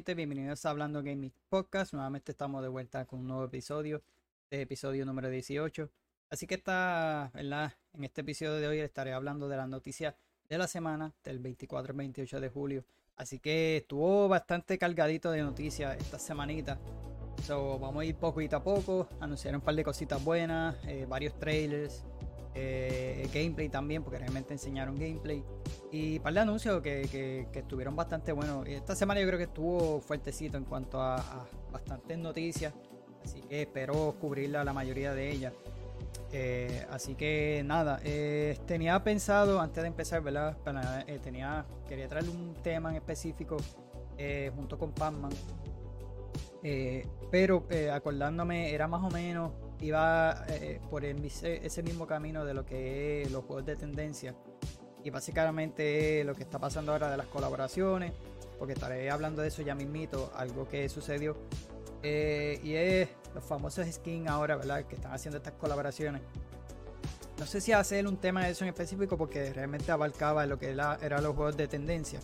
Gente, bienvenidos a Hablando Gaming Podcast. Nuevamente estamos de vuelta con un nuevo episodio, este episodio número 18. Así que está, ¿verdad? En este episodio de hoy estaré hablando de las noticias de la semana del 24 al 28 de julio. Así que estuvo bastante cargadito de noticias esta semanita. So, vamos a ir poquito a poco. Anunciaron un par de cositas buenas, eh, varios trailers, eh, gameplay también, porque realmente enseñaron gameplay. Y un par de anuncios que, estuvieron bastante buenos. Esta semana yo creo que estuvo fuertecito en cuanto a, bastantes noticias. Así que espero cubrir la mayoría de ellas. Eh, así que nada, eh, tenía pensado antes de empezar, ¿verdad? tenía, quería traerle un tema en específico junto con Pacman. pero acordándome, era más o menos iba eh, por ese mismo camino de lo que es los juegos de tendencia. Y básicamente lo que está pasando ahora de las colaboraciones, porque estaré hablando de eso ya mismito, algo que sucedió. Eh, y es los famosos skins ahora, ¿verdad? Que están haciendo estas colaboraciones. No sé si hacer un tema de eso en específico porque realmente abarcaba lo que era, los juegos de tendencia.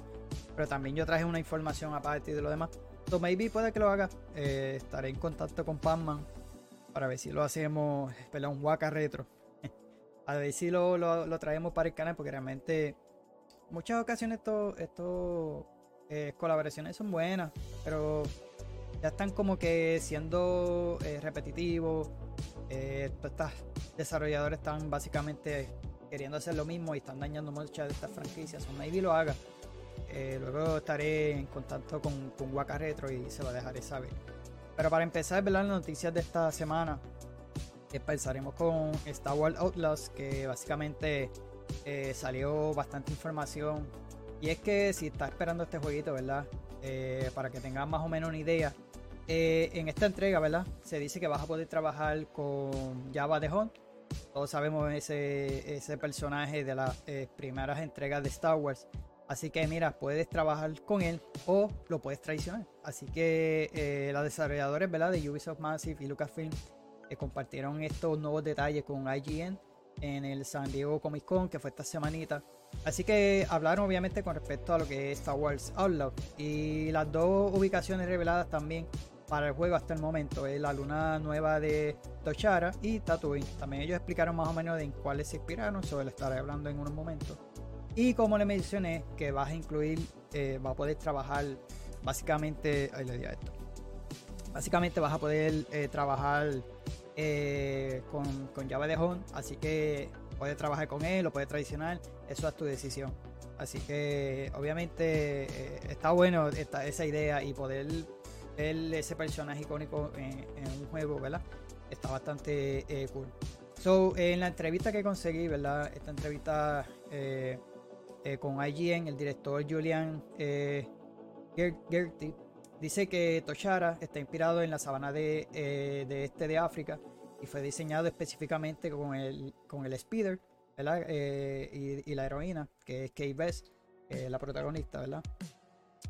Pero también yo traje una información aparte de lo demás. So maybe puede que lo haga. Eh, estaré en contacto con Pacman para ver si lo hacemos, espera, un Waka Retro. a ver si lo, lo, traemos para el canal, porque realmente muchas ocasiones estos esto, eh, colaboraciones son buenas, pero ya están como que siendo eh, repetitivos. Eh, estos desarrolladores están básicamente queriendo hacer lo mismo y están dañando muchas de estas franquicias. O maybe lo haga. Luego estaré en contacto con, con Waka Retro y se lo dejaré saber. Pero para empezar, ver las noticias de esta semana, empezaremos con Star Wars Outlaws, que básicamente eh, salió bastante información. Y es que si estás esperando este jueguito, ¿verdad? Eh, para que tengas más o menos una idea. Eh, en esta entrega, ¿verdad? Se dice que vas a poder trabajar con Java de Hunt. Todos sabemos ese, ese personaje de las primeras entregas de Star Wars. Así que mira, puedes trabajar con él o lo puedes traicionar. Así que eh, los desarrolladores ¿verdad? de Ubisoft Massive y Lucasfilm eh, compartieron estos nuevos detalles con IGN en el San Diego Comic Con que fue esta semanita. Así que hablaron obviamente con respecto a lo que es Star Wars Outlaw y las dos ubicaciones reveladas también para el juego hasta el momento es la luna nueva de Tochara y Tatooine. También ellos explicaron más o menos de en cuáles se inspiraron, sobre lo estaré hablando en unos momentos. Y como le mencioné, que vas a incluir, eh, vas a poder trabajar básicamente, ahí le di a esto. Básicamente vas a poder eh, trabajar eh, con, con, Java de Home, así que puedes trabajar con él, lo puedes tradicional, eso es tu decisión. Así que obviamente está bueno esta, esa idea y poder ver ese personaje icónico en, un juego, ¿verdad? Está bastante cool. So, en la entrevista que conseguí, ¿verdad? Esta entrevista eh, con IGN, el director Julian eh, dice que Toshara está inspirado en la sabana de, eh, este de África y fue diseñado específicamente con el, con el speeder y, la heroína, que es Kate Best, la protagonista, ¿verdad?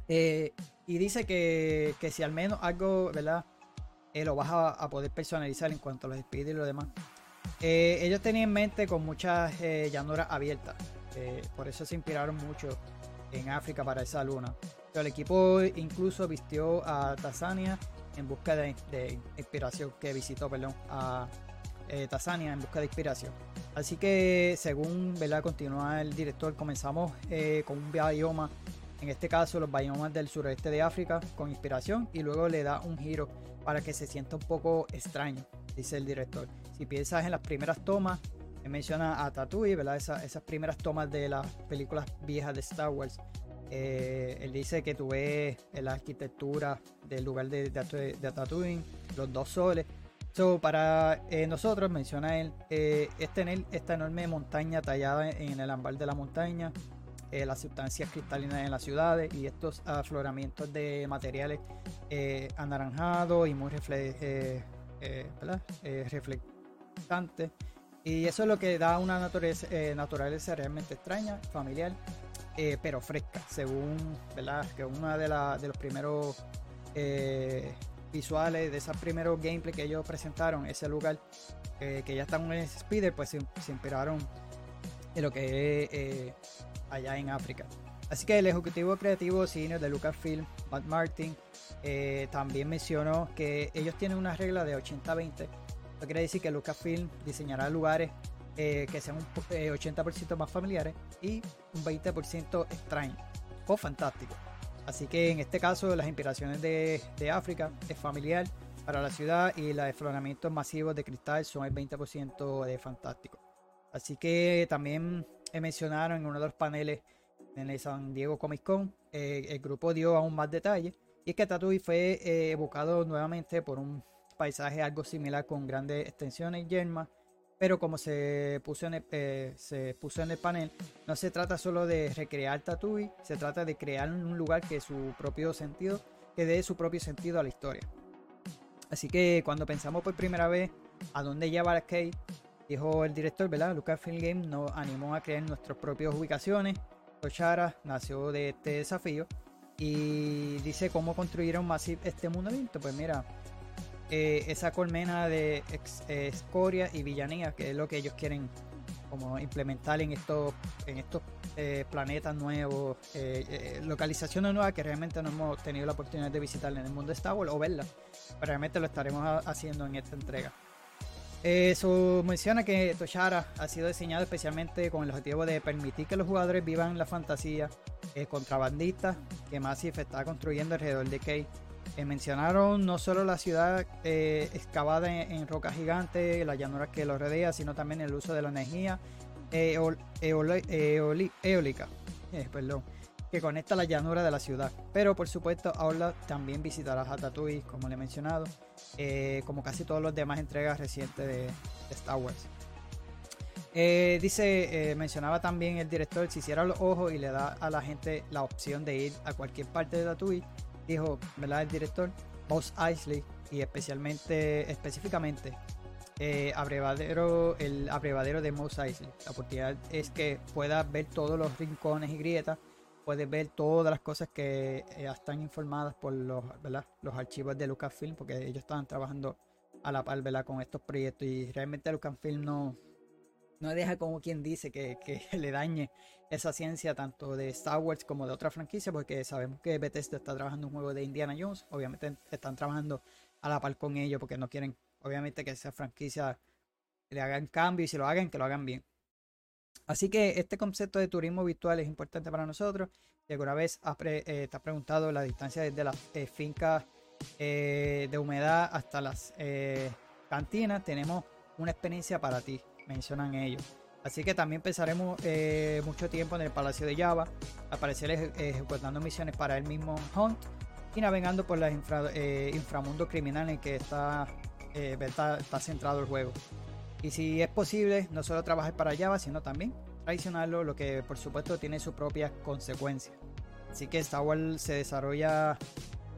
y dice que, si al menos algo, ¿verdad? lo vas a, poder personalizar en cuanto a los speeders y lo demás. ellos tenían en mente con muchas llanuras abiertas. Por eso se inspiraron mucho en África para esa luna. el equipo incluso vistió a Tanzania en busca de, inspiración, que visitó, perdón, a eh, Tanzania en busca de inspiración. Así que según ¿verdad? continúa el director, comenzamos eh, con un bioma, en este caso los biomas del sureste de África, con inspiración y luego le da un giro para que se sienta un poco extraño, dice el director. Si piensas en las primeras tomas, menciona a Tatooine, ¿verdad? esas primeras tomas de las películas viejas de Star Wars. Eh, él dice que tú ves la arquitectura del lugar de, de, Tatooine, los dos soles. So, para eh, nosotros, menciona él, eh, es tener esta enorme montaña tallada en el ámbar de la montaña, las sustancias cristalinas en las ciudades y estos afloramientos de materiales anaranjados y muy refle reflectantes y eso es lo que da una naturaleza, eh, realmente extraña, familiar, eh, pero fresca, según ¿verdad? que uno de, los primeros eh, visuales, de esos primeros gameplay que ellos presentaron, ese lugar que ya están en ese speeder, pues se, inspiraron en lo que es allá en África. Así que el ejecutivo creativo senior de Lucasfilm, Matt Martin, también mencionó que ellos tienen una regla de 80-20. Eso quiere decir que Lucasfilm diseñará lugares eh, que sean un 80% eh, más familiares y un 20% extraños o fantásticos. Así que en este caso las inspiraciones de, de África es familiar para la ciudad y los desfloramientos masivos de cristal son el 20% de fantástico. Así que también mencionaron en uno de los paneles en el San Diego Comic Con, eh, el grupo dio aún más detalles y es que Tatooine fue eh, evocado nuevamente por un paisaje algo similar con grandes extensiones y yermas, pero como se puso, en el, eh, se puso en el panel, no se trata solo de recrear Tatooine, se trata de crear un lugar que su propio sentido, que dé su propio sentido a la historia. Así que cuando pensamos por primera vez a dónde lleva Arcade, dijo el director, ¿verdad? Lucasfilm Games nos animó a crear nuestras propias ubicaciones. Toshara nació de este desafío y dice cómo construyeron Massive este mundo. Pues mira, eh, esa colmena de escoria y villanía, que es lo que ellos quieren como implementar en estos, en estos eh, planetas nuevos, eh, localizaciones nuevas que realmente no hemos tenido la oportunidad de visitar en el mundo de Star Wars o verlas. Pero realmente lo estaremos haciendo en esta entrega. Eso menciona que Toshara ha sido diseñado especialmente con el objetivo de permitir que los jugadores vivan la fantasía contrabandista que Massive está construyendo alrededor de Kay. Eh, mencionaron no solo la ciudad eh, excavada en, roca gigante, la llanura que lo rodea, sino también el uso de la energía eólica eh, perdón, que conecta la llanura de la ciudad. Pero por supuesto, Aula también visitará Ratatouille, como le he mencionado, como casi todas las demás entregas recientes de, Star Wars. dice, mencionaba también el director, si cierra los ojos y le da a la gente la opción de ir a cualquier parte de Tatooine, dijo, ¿verdad? El director, Boss Eisley, y especialmente, específicamente, eh, abrevadero, el abrevadero de Mos Eisley. La oportunidad es que puedas ver todos los rincones y grietas, puedes ver todas las cosas que eh, están informadas por los, los archivos de Lucasfilm, porque ellos estaban trabajando a la par ¿verdad? con estos proyectos y realmente Lucasfilm no, no deja como quien dice que, le dañe esa ciencia tanto de Star Wars como de otra franquicia, porque sabemos que Bethesda está trabajando un juego de Indiana Jones, obviamente están trabajando a la par con ellos porque no quieren, obviamente, que esa franquicia le hagan cambio y si lo hagan, que lo hagan bien. Así que este concepto de turismo virtual es importante para nosotros. Si alguna vez eh, te has preguntado la distancia desde las eh, fincas eh, de humedad hasta las cantinas, tenemos una experiencia para ti mencionan ellos. Así que también pensaremos eh, mucho tiempo en el Palacio de Java, aparecer ejecutando misiones para el mismo Hunt y navegando por los eh, inframundos criminales en que está, eh, está, centrado el juego. Y si es posible, no solo trabajar para Java, sino también traicionarlo, lo que por supuesto tiene sus propias consecuencias. Así que Star Wars se desarrolla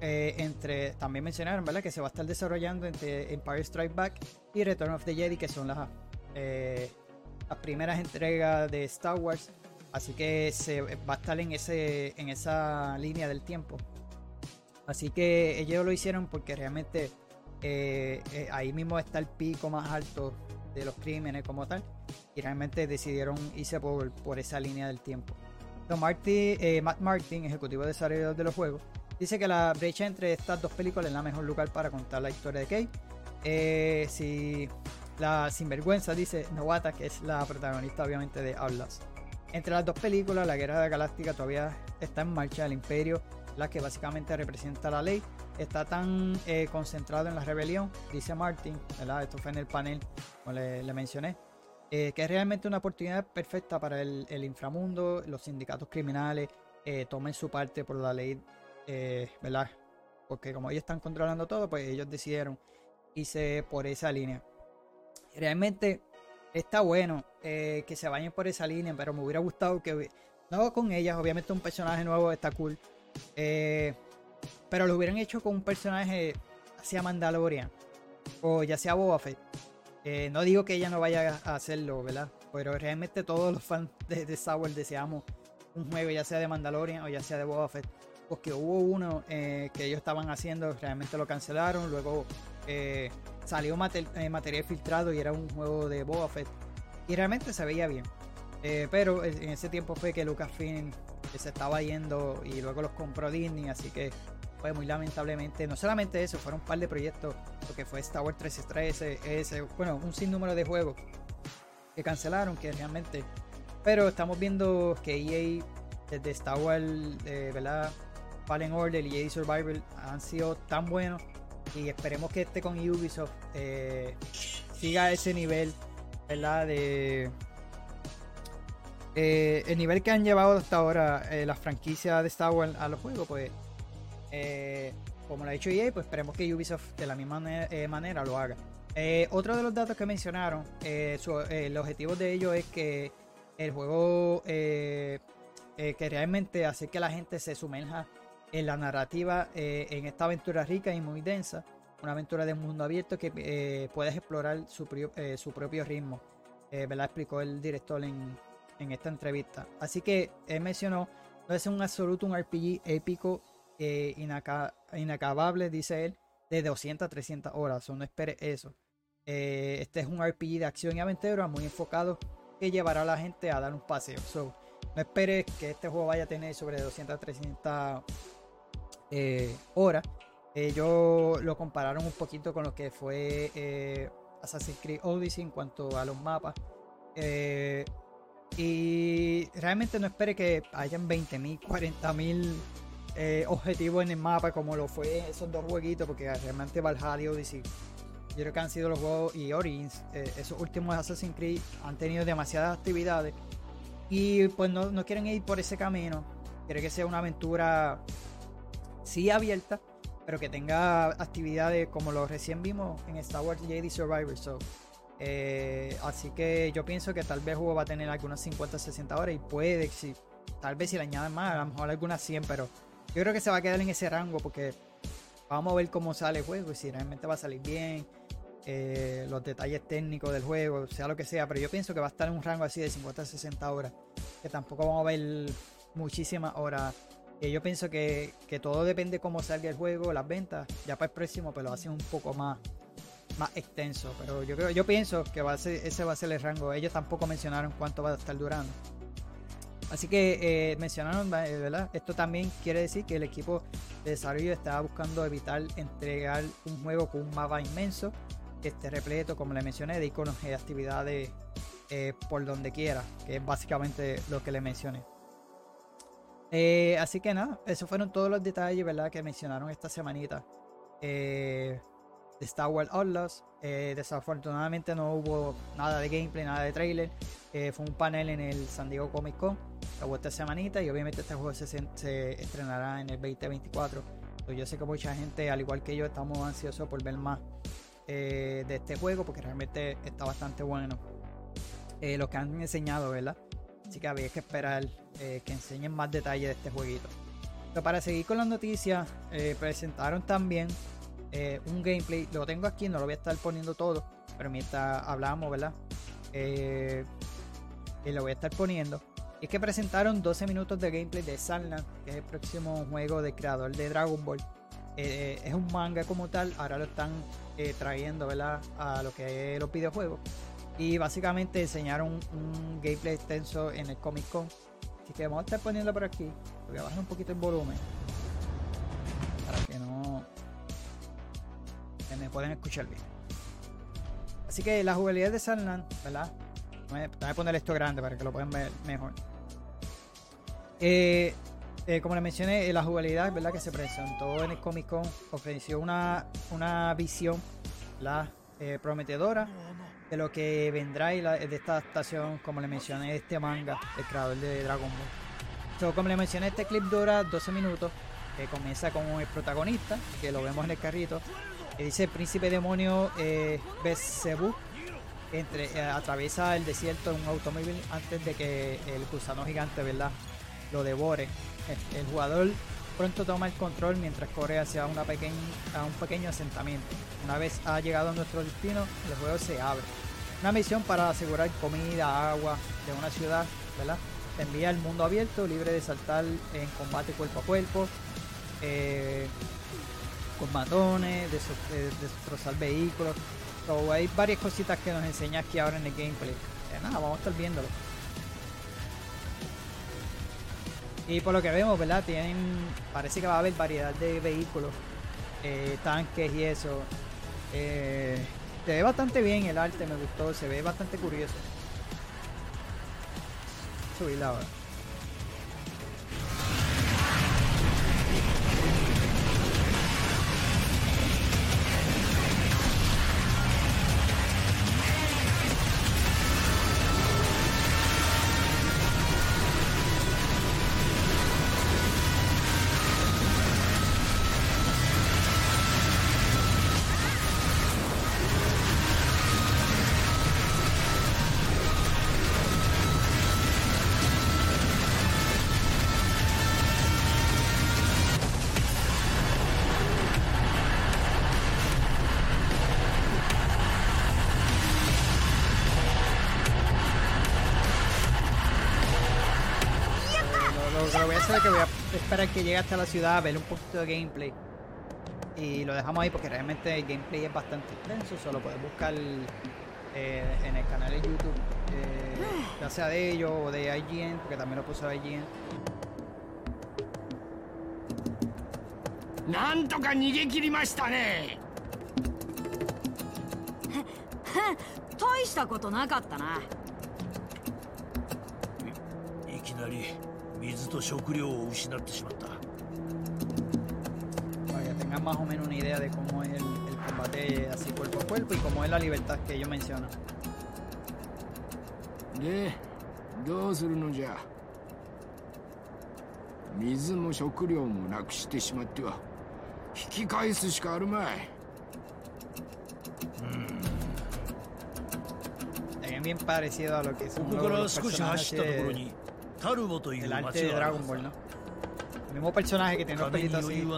entre, también mencionaron, ¿verdad? Que se va a estar desarrollando entre Empire Strike Back y Return of the Jedi, que son las eh, las primeras entregas de Star Wars. Así que se va a estar en, ese, en esa línea del tiempo. Así que ellos lo hicieron porque realmente eh, eh, ahí mismo está el pico más alto de los crímenes como tal. Y realmente decidieron irse por, por esa línea del tiempo. Matt Martin, ejecutivo de desarrollador de los juegos, dice que la brecha entre estas dos películas es la mejor lugar para contar la historia de Kate. si la sinvergüenza, dice Novata, que es la protagonista obviamente de Outlast. Entre las dos películas, la Guerra de Galáctica todavía está en marcha. El Imperio, la que básicamente representa la ley, está tan eh, concentrado en la rebelión, dice Martin, ¿verdad? esto fue en el panel, como le, mencioné, eh, que es realmente una oportunidad perfecta para el, inframundo, los sindicatos criminales eh, tomen su parte por la ley, ¿verdad? Porque como ellos están controlando todo, pues ellos decidieron irse por esa línea realmente está bueno eh, que se vayan por esa línea, pero me hubiera gustado que. No con ellas, obviamente un personaje nuevo está cool. Eh, pero lo hubieran hecho con un personaje hacia Mandalorian. O ya sea Boba Fett. Eh, no digo que ella no vaya a hacerlo, ¿verdad? Pero realmente todos los fans de, de Star Wars deseamos un juego, ya sea de Mandalorian o ya sea de Boba Fett. Porque hubo uno que ellos estaban haciendo, realmente lo cancelaron. Luego salió eh, material filtrado y era un juego de Boba Fett. Y realmente se veía bien. Eh, pero en ese tiempo fue que Lucasfilm que se estaba yendo y luego los compró Disney, así que fue muy lamentablemente, no solamente eso, fueron un par de proyectos, lo que fue Star Wars 1313, ese, bueno, un sinnúmero de juegos que cancelaron, que realmente, pero estamos viendo que EA desde Star Wars, eh, ¿verdad? Fallen Order y EA Survival han sido tan buenos y esperemos que este con Ubisoft eh, siga ese nivel, ¿verdad? De eh, el nivel que han llevado hasta ahora eh, las franquicias de Star Wars a los juegos, pues como lo ha dicho EA, pues esperemos que Ubisoft de la misma manera, lo haga. otro de los datos que mencionaron, el objetivo de ellos es que el juego que realmente hace que la gente se sumerja en la narrativa, eh, en esta aventura rica y muy densa, una aventura de mundo abierto que eh, puedes explorar su, eh, su propio ritmo, ¿verdad? Explicó el director en, en, esta entrevista. Así que él mencionó, no es un absoluto un RPG épico, inacabable, dice él, de 200 a 300 horas, o no espere eso. este es un RPG de acción y aventura muy enfocado que llevará a la gente a dar un paseo. no esperes que este juego vaya a tener sobre 200 a 300 eh. Ellos lo compararon un poquito con lo que fue eh, Assassin's Creed Odyssey en cuanto a los mapas. Eh, y realmente no espere que hayan 20.000, 40.000 eh, objetivos en el mapa como lo fue esos dos jueguitos, porque realmente Valhalla y Odyssey, yo creo que han sido los juegos y Origins, esos últimos Assassin's Creed han tenido demasiadas actividades y pues no, no quieren ir por ese camino. Quieren que sea una aventura sí abierta, pero que tenga actividades como lo recién vimos en Star Wars Jedi Survivor. So, eh, así que yo pienso que tal vez el juego va a tener algunas 50, 60 horas y puede, si, tal vez si le añaden más, a lo mejor algunas 100, pero yo creo que se va a quedar en ese rango porque vamos a ver cómo sale el juego y si realmente va a salir bien, eh, los detalles técnicos del juego, sea lo que sea, pero yo pienso que va a estar en un rango así de 50 60 horas, que tampoco vamos a ver muchísimas horas yo pienso que, todo depende cómo salga el juego, las ventas. Ya para el próximo, pues lo hacen un poco más, más extenso. Pero yo creo, yo pienso que va a ser, ese va a ser el rango. Ellos tampoco mencionaron cuánto va a estar durando. Así que eh, mencionaron, eh, ¿verdad? Esto también quiere decir que el equipo de desarrollo estaba buscando evitar entregar un juego con un mapa inmenso, que esté repleto, como le mencioné, de iconos y actividades eh, por donde quiera, que es básicamente lo que le mencioné. Eh, así que nada, esos fueron todos los detalles, ¿verdad? Que mencionaron esta semanita eh, de Star Wars Outlaws. Eh, desafortunadamente no hubo nada de gameplay, nada de trailer. fue un panel en el San Diego Comic Con. Hubo esta semanita y obviamente este juego se, estrenará en el 2024. yo sé que mucha gente, al igual que yo, estamos ansiosos por ver más de este juego porque realmente está bastante bueno. lo que han enseñado, ¿verdad? Así que había que esperar eh, que enseñen más detalles de este jueguito. Pero para seguir con las noticias, eh, presentaron también eh, un gameplay. Lo tengo aquí, no lo voy a estar poniendo todo, pero mientras hablamos, ¿verdad? y lo voy a estar poniendo. Y es que presentaron 12 minutos de gameplay de Salna, que es el próximo juego del creador de Dragon Ball. es un manga como tal, ahora lo están trayendo, ¿verdad? A lo que es los videojuegos. Y básicamente enseñaron un, gameplay extenso en el Comic Con. Así que vamos a estar poniendo por aquí. Voy a bajar un poquito el volumen. Para que no que me puedan escuchar bien. Así que la jugabilidad de Sunland, ¿verdad? Voy a poner esto grande para que lo puedan ver mejor. Eh, eh, como les mencioné, la jugabilidad ¿verdad? que se presentó en el Comic Con ofreció una, una visión ¿verdad? Eh, prometedora de lo que vendrá y de esta adaptación, como le mencioné, este manga, el creador de Dragon Ball. como le mencioné, este clip dura 12 minutos, comienza con el protagonista, que lo vemos en el carrito, que dice príncipe demonio eh, entre, eh, atraviesa el desierto en un automóvil antes de que el gusano gigante, ¿verdad?, lo devore. El, jugador pronto toma el control mientras corre hacia una pequeña, a un pequeño asentamiento. Una vez ha llegado a nuestro destino, el juego se abre. Una misión para asegurar comida, agua de una ciudad, ¿verdad? Envía al mundo abierto, libre de saltar en combate cuerpo a cuerpo, eh, con matones, de, destrozar vehículos. hay varias cositas que nos enseña aquí ahora en el gameplay. Eh, nada, vamos a estar viéndolo. Y por lo que vemos, ¿verdad? Tienen, parece que va a haber variedad de vehículos, eh, tanques y eso. Eh, se ve bastante bien el arte, me gustó, se ve bastante curioso. Subir la esperar que llegue hasta la ciudad, ver un poquito de gameplay. Y lo dejamos ahí porque realmente el gameplay es bastante extenso. Solo puedes buscar eh, en el canal de YouTube, eh, ya sea de ellos o de IGN, porque también lo puse a IGN. なんとか逃げ切りましたね大したことなかったないいきなり 水と食料を失ってしまった tengan más o menos una idea de cómo es el, el combate así cuerpo a cuerpo y cómo es la libertad que ellos mencionan. でどうするのじゃ水も食料もなくしてしまっては引き返すしかあるまい Es bien parecido a lo que ここから少し走ったところ de- に タルボという del arte 町 de があるは Dragon ず Ball, だ ¿no? El mismo personaje que tiene los 金に pelitos 余裕 así.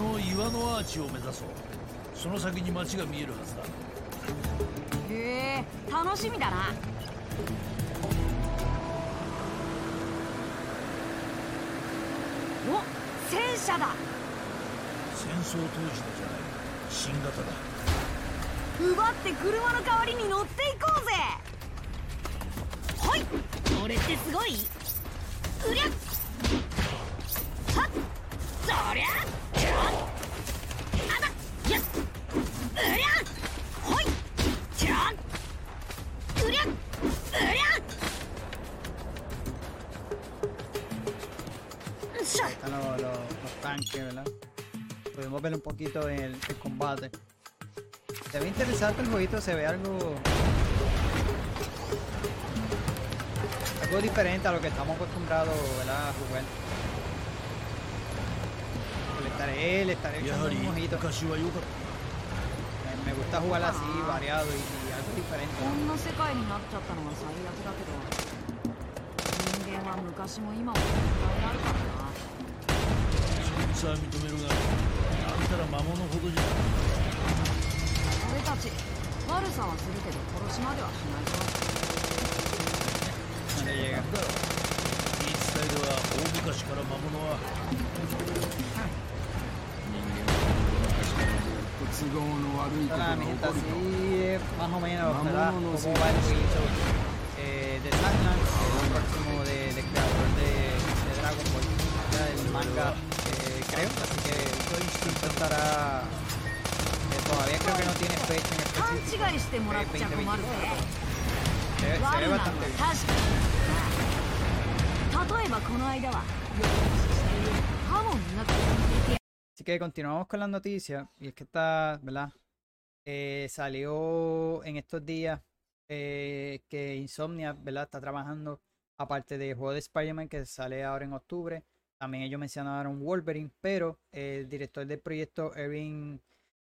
の岩のアーチを目指そう。その先に町が見えるはずだ。へえ楽しみだな。お戦車だ。戦争当時のじゃない新型だ。奪って車の代わりに乗っていこうぜ。はい俺ってすごい?うりゃはっそりゃ Podemos ver un poquito el, combate. Se ve interesante el jueguito, se ve algo... Algo diferente a lo que estamos acostumbrados, ¿verdad? A jugar. Le estaré, le estaré echando un ojito. Me gusta jugar así, variado y, algo diferente. さあ認めるがあんたら魔物ほどじゃ俺たち悪さはするけど殺しまではしないぞいやいやだろ言い伝えでは大昔から魔物は人間は不都合の悪いことが起こるとああ見えたぜ魔法もいいのだから魔法もいいのだで、サッカーの音楽もで、レクターで、ドラゴンボール、マンガ。creo, así que esto estará, eh, todavía creo que no tiene fecha en 勘 específico, 違いしてもらっちゃ困るぜ se ve, se 悪 ve なのは bastante bien. 確かに例えばこの間はよくしているカモンなくて Así que continuamos con las noticias. Y es que está, ¿verdad? Eh, salió en estos días eh, que Insomnia, ¿verdad? Está trabajando, aparte del juego de Spider-Man que sale ahora en octubre. también ellos mencionaron Wolverine, pero el director del proyecto, Erin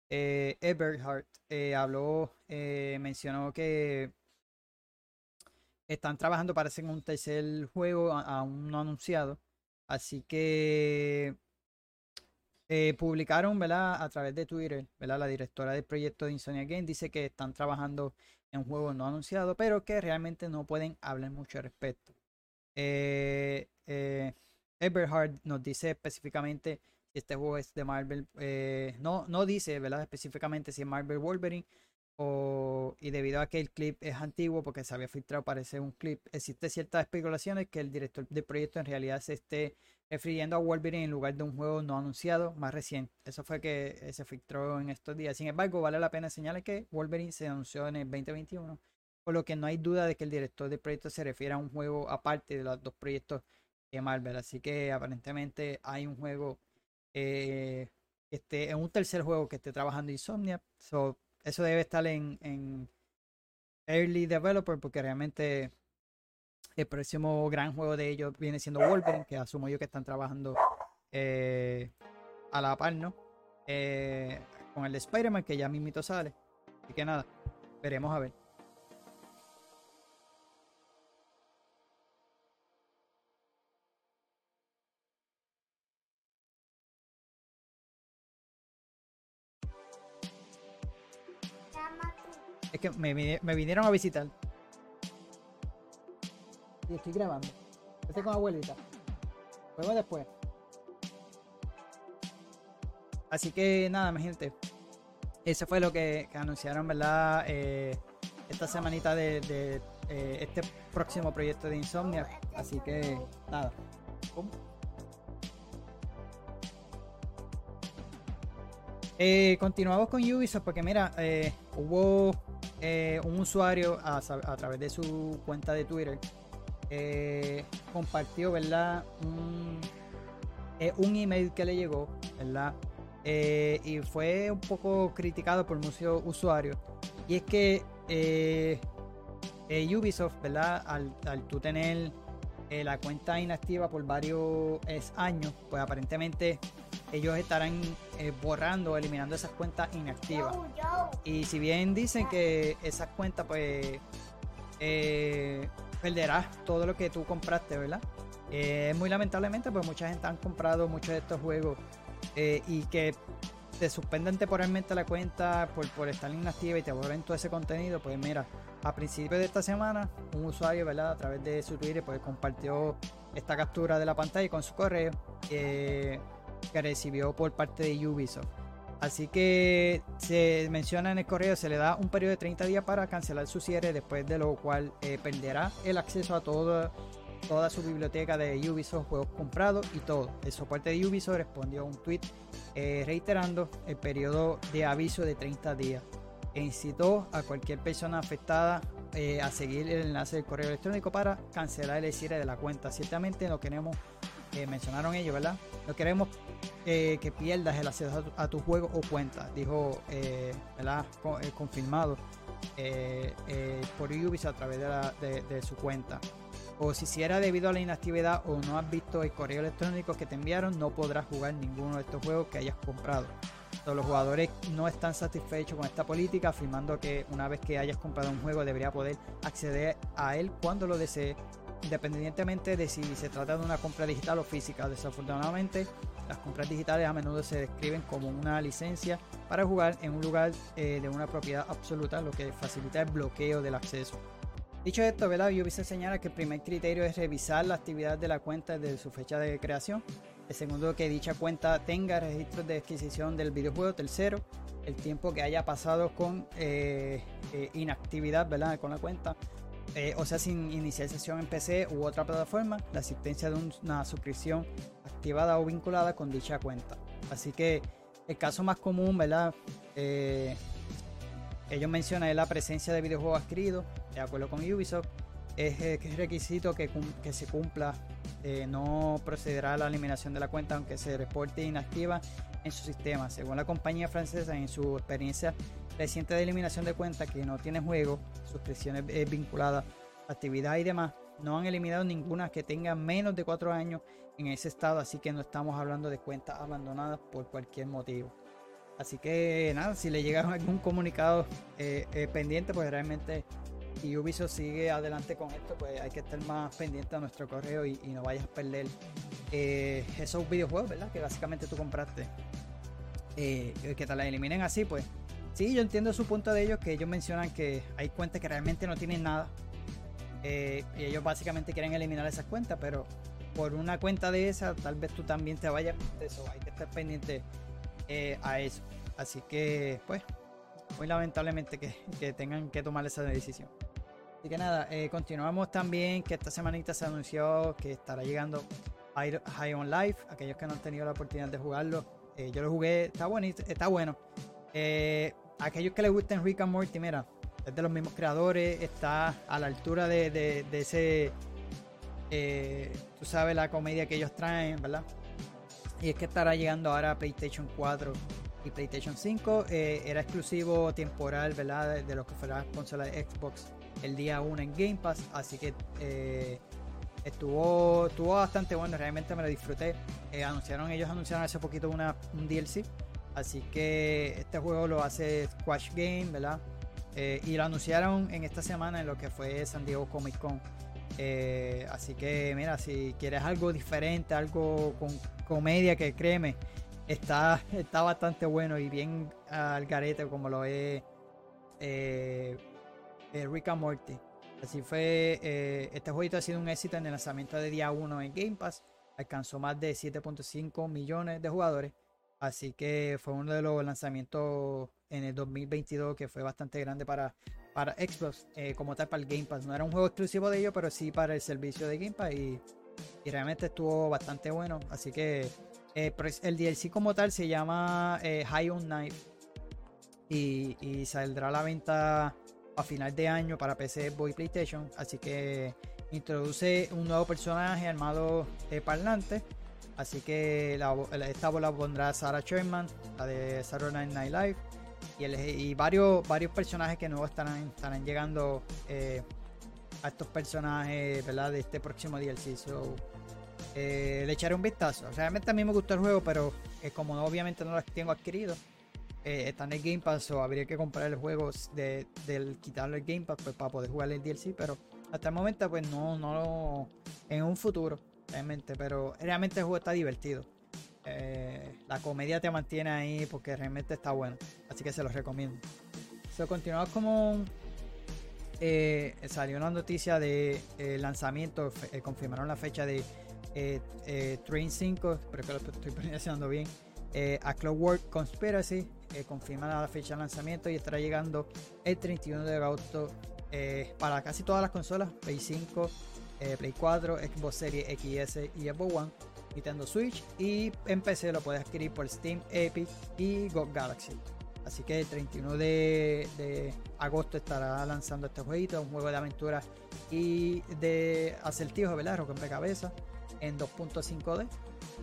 eh, Eberhardt, eh, habló, eh, mencionó que están trabajando, parece, en un tercer juego aún no anunciado. Así que eh, publicaron, ¿verdad? A través de Twitter, ¿verdad? La directora del proyecto de Insomnia Game dice que están trabajando en un juego no anunciado, pero que realmente no pueden hablar mucho al respecto. Eh, eh, Eberhard nos dice específicamente si este juego es de Marvel. eh, no, no dice, ¿verdad? Específicamente si es Marvel Wolverine. O, y debido a que el clip es antiguo, porque se había filtrado, parece un clip, existe ciertas especulaciones que el director del proyecto en realidad se esté refiriendo a Wolverine en lugar de un juego no anunciado más reciente. Eso fue que eh, se filtró en estos días. Sin embargo, vale la pena señalar que Wolverine se anunció en el 2021, por lo que no hay duda de que el director del proyecto se refiere a un juego aparte de los dos proyectos de Marvel. Así que aparentemente hay un juego, eh, que esté, en un tercer juego que esté trabajando Insomnia. So, eso debe estar en, Early Developer porque realmente el próximo gran juego de ellos viene siendo Wolverine, que asumo yo que están trabajando eh, a la par, ¿no? Eh, con el de Spider-Man, que ya mismito sale. Así que nada, veremos a ver. Es que me, me vinieron a visitar. Y estoy grabando. Estoy con abuelita. Luego después. Así que nada, mi gente. Eso fue lo que, que anunciaron, ¿verdad? Eh, esta semanita de, de, eh, este próximo proyecto de Insomnia. Así que nada. Eh, continuamos con Ubisoft porque mira, eh, hubo eh, un usuario a, través de su cuenta de Twitter eh, compartió, ¿verdad? Un, eh, un email que le llegó, ¿verdad? Y fue un poco criticado por muchos usuarios. Y es que Ubisoft, ¿verdad? Al, tener la cuenta inactiva por varios años, pues aparentemente ellos estarán eh, borrando eliminando esas cuentas inactivas. Y si bien dicen que esas cuentas, pues, eh, perderás todo lo que tú compraste, ¿verdad? Eh, muy lamentablemente, pues mucha gente han comprado muchos de estos juegos eh, y que te suspenden temporalmente la cuenta por, por estar inactiva y te borren todo ese contenido, pues mira, a principios de esta semana, un usuario, ¿verdad? A través de su Twitter, pues compartió esta captura de la pantalla con su correo eh, que recibió por parte de Ubisoft. Así que se menciona en el correo, se le da un periodo de 30 días para cancelar su cierre, después de lo cual eh, perderá el acceso a toda, su biblioteca de Ubisoft, juegos comprados y todo. El soporte de Ubisoft respondió a un tweet eh, reiterando el periodo de aviso de 30 días e incitó a cualquier persona afectada eh, a seguir el enlace del correo electrónico para cancelar el cierre de la cuenta. Ciertamente no queremos, eh, mencionaron ellos, ¿verdad? No queremos eh, que pierdas el acceso a tu, juego o cuenta, dijo, eh, ¿verdad? Co- eh, confirmado eh, por Ubisoft a través de, su cuenta. O si si era debido a la inactividad o no has visto el correo electrónico que te enviaron, no podrás jugar ninguno de estos juegos que hayas comprado. Los jugadores no están satisfechos con esta política, afirmando que una vez que hayas comprado un juego debería poder acceder a él cuando lo desee, independientemente de si se trata de una compra digital o física. Desafortunadamente, las compras digitales a menudo se describen como una licencia para jugar en un lugar eh, de una propiedad absoluta, lo que facilita el bloqueo del acceso. Dicho esto, ¿verdad? Ubisoft señala que el primer criterio es revisar la actividad de la cuenta desde su fecha de creación. El segundo, que dicha cuenta tenga registros de adquisición del videojuego. Tercero, el tiempo que haya pasado con eh, eh, inactividad, ¿verdad? Con la cuenta. Eh, o sea, sin iniciar sesión en PC u otra plataforma. La existencia de un- una suscripción activada o vinculada con dicha cuenta. Así que el caso más común, ¿verdad? Eh, ellos mencionan la presencia de videojuegos adquiridos, de acuerdo con Ubisoft, es, eh, requisito que, se cumpla, no procederá a la eliminación de la cuenta aunque se reporte inactiva en su sistema. Según la compañía francesa, en su experiencia reciente de eliminación de cuentas que no tiene juego, suscripciones eh, vinculadas, actividad y demás, no han eliminado ninguna que tenga menos de cuatro años en ese estado, así que no estamos hablando de cuentas abandonadas por cualquier motivo. Así que nada, si le llega algún comunicado eh, eh, pendiente, pues realmente si Ubisoft sigue adelante con esto, pues hay que estar más pendiente a nuestro correo y, y no vayas a perder esos videojuegos, ¿verdad? Que básicamente tú compraste que te la eliminen así, pues sí, yo entiendo su punto de ellos, que ellos mencionan que hay cuentas que realmente no tienen nada. eh, y ellos básicamente quieren eliminar esas cuentas, pero por una cuenta de esa, tal vez tú también te vayas eso. Hay que estar pendiente eh, a eso. Así que, pues, muy lamentablemente que, que tengan que tomar esa decisión. Así que nada, eh, continuamos también que esta semanita se anunció que estará llegando High on Life. Aquellos que no han tenido la oportunidad de jugarlo, yo lo jugué, está bonito, está bueno. Aquellos que les gusten Rick and Morty, mira, es de los mismos creadores, está a la altura de, de- ese, eh, tú sabes, la comedia que ellos traen, ¿verdad? Y es que estará llegando ahora a PlayStation 4 y PlayStation 5. eh, era exclusivo temporal, ¿verdad? De, de lo que fuera consola de Xbox el día 1 en Game Pass. Así que eh, estuvo, estuvo bastante bueno, realmente me lo disfruté. Anunciaron, ellos anunciaron hace poquito una, un DLC. Así que este juego lo hace Squash Game, ¿verdad? Eh, y lo anunciaron en esta semana en lo que fue San Diego Comic Con. Eh, así que mira, si quieres algo diferente, algo con comedia que créeme, está, está bastante bueno y bien al garete como lo es eh, eh, Rick and Morty. Así fue, este jueguito ha sido un éxito en el lanzamiento de día 1 en Game Pass. Alcanzó más de 7.5 millones de jugadores. Así que fue uno de los lanzamientos en el 2022 que fue bastante grande para, para Xbox, eh, como tal para el Game Pass. No era un juego exclusivo de ellos, pero sí para el servicio de Game Pass y, realmente estuvo bastante bueno. Así que eh, el DLC como tal se llama eh, High on Knife y, y saldrá a la venta a final de año para PC, Xbox y PlayStation. Así que introduce un nuevo personaje armado parlante. Así que la, esta voz pondrá Sarah Sherman, la de Saturday Night Live. Y, varios, personajes que nuevos estarán, llegando eh, a estos personajes ¿verdad? de este próximo DLC. So, eh, le echaré un vistazo. Realmente a mí me gustó el juego, pero eh, como no, obviamente no lo tengo adquirido, está en el Game Pass o habría que comprar el juego de, del quitarle el Game Pass pues, para poder jugar el DLC, pero hasta el momento pues no, no en un futuro realmente, pero realmente el juego está divertido. Eh, la comedia te mantiene ahí porque realmente está bueno, así que se los recomiendo. So, continuamos como eh, salió una noticia de eh, lanzamiento, eh, confirmaron la fecha de Train 5, espero que lo estoy pronunciando bien, a Clockwork Conspiracy, confirman la fecha de lanzamiento y estará llegando el 31 de agosto para casi todas las consolas, Play 5, eh, Play 4, Xbox Series XS y Xbox One, Nintendo Switch y en PC lo puedes adquirir por Steam, Epic y GOG Galaxy. Así que el 31 de, agosto estará lanzando este jueguito, un juego de aventura y de acertijos, ¿verdad? Rompecabezas en 2.5D.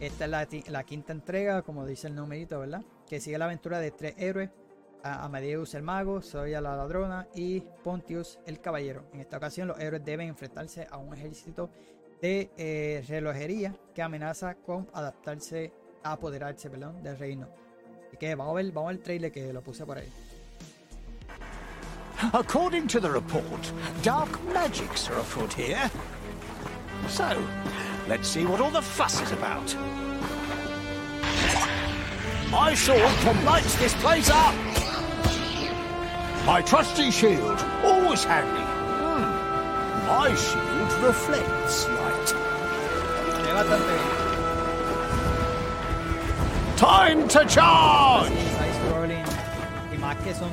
Esta es la, la quinta entrega, como dice el numerito, ¿verdad? Que sigue la aventura de tres héroes: a Amadeus el mago, Zoya la ladrona y Pontius el caballero. En esta ocasión, los héroes deben enfrentarse a un ejército de eh, relojería que amenaza con adaptarse, a apoderarse, perdón, del reino. Así que vamos a ver, vamos al trailer que lo puse por ahí. According to the report, dark magics are afoot here. So, let's see what all the fuss is about. My sword can light this place up! My trusty shield, always handy. Hmm. My shield reflects light. Se ve bastante bien. Time to charge! Side scrolling y más que son.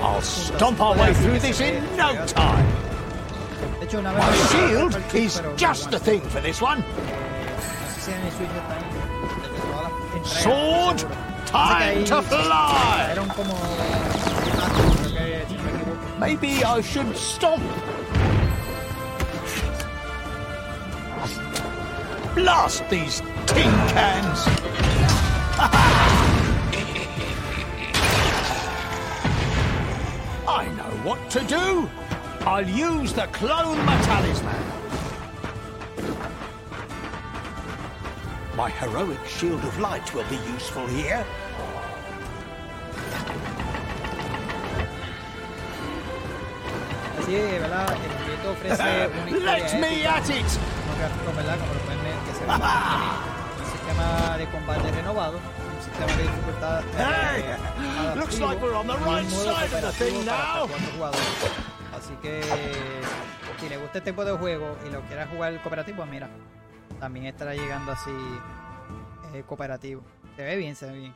I'll stomp our way through this in no time. De hecho, una vez My me- shield el Switch, is pero just the bueno, thing for this one. No sé si en el Switch está ahí, desde todas las entregas, Sword, seguro. Time to fly! Eran como. creo que, si no me equivoco. Maybe I should stop. Blast these tin cans! I know what to do. I'll use the clone talisman. My heroic shield of light will be useful here. Así, ¿verdad? El proyecto ofrece una historia Let me épica, at it! unos gráficos, ¿verdad? Como lo pueden ver, que se ve un sistema de combate renovado sistema de dificultad. eh, Hey! Looks like we're on the un right side of the thing now. Así que si le gusta este tipo de juego y lo quiera jugar cooperativo, mira, también estará llegando así eh, cooperativo. Se ve bien, se ve bien.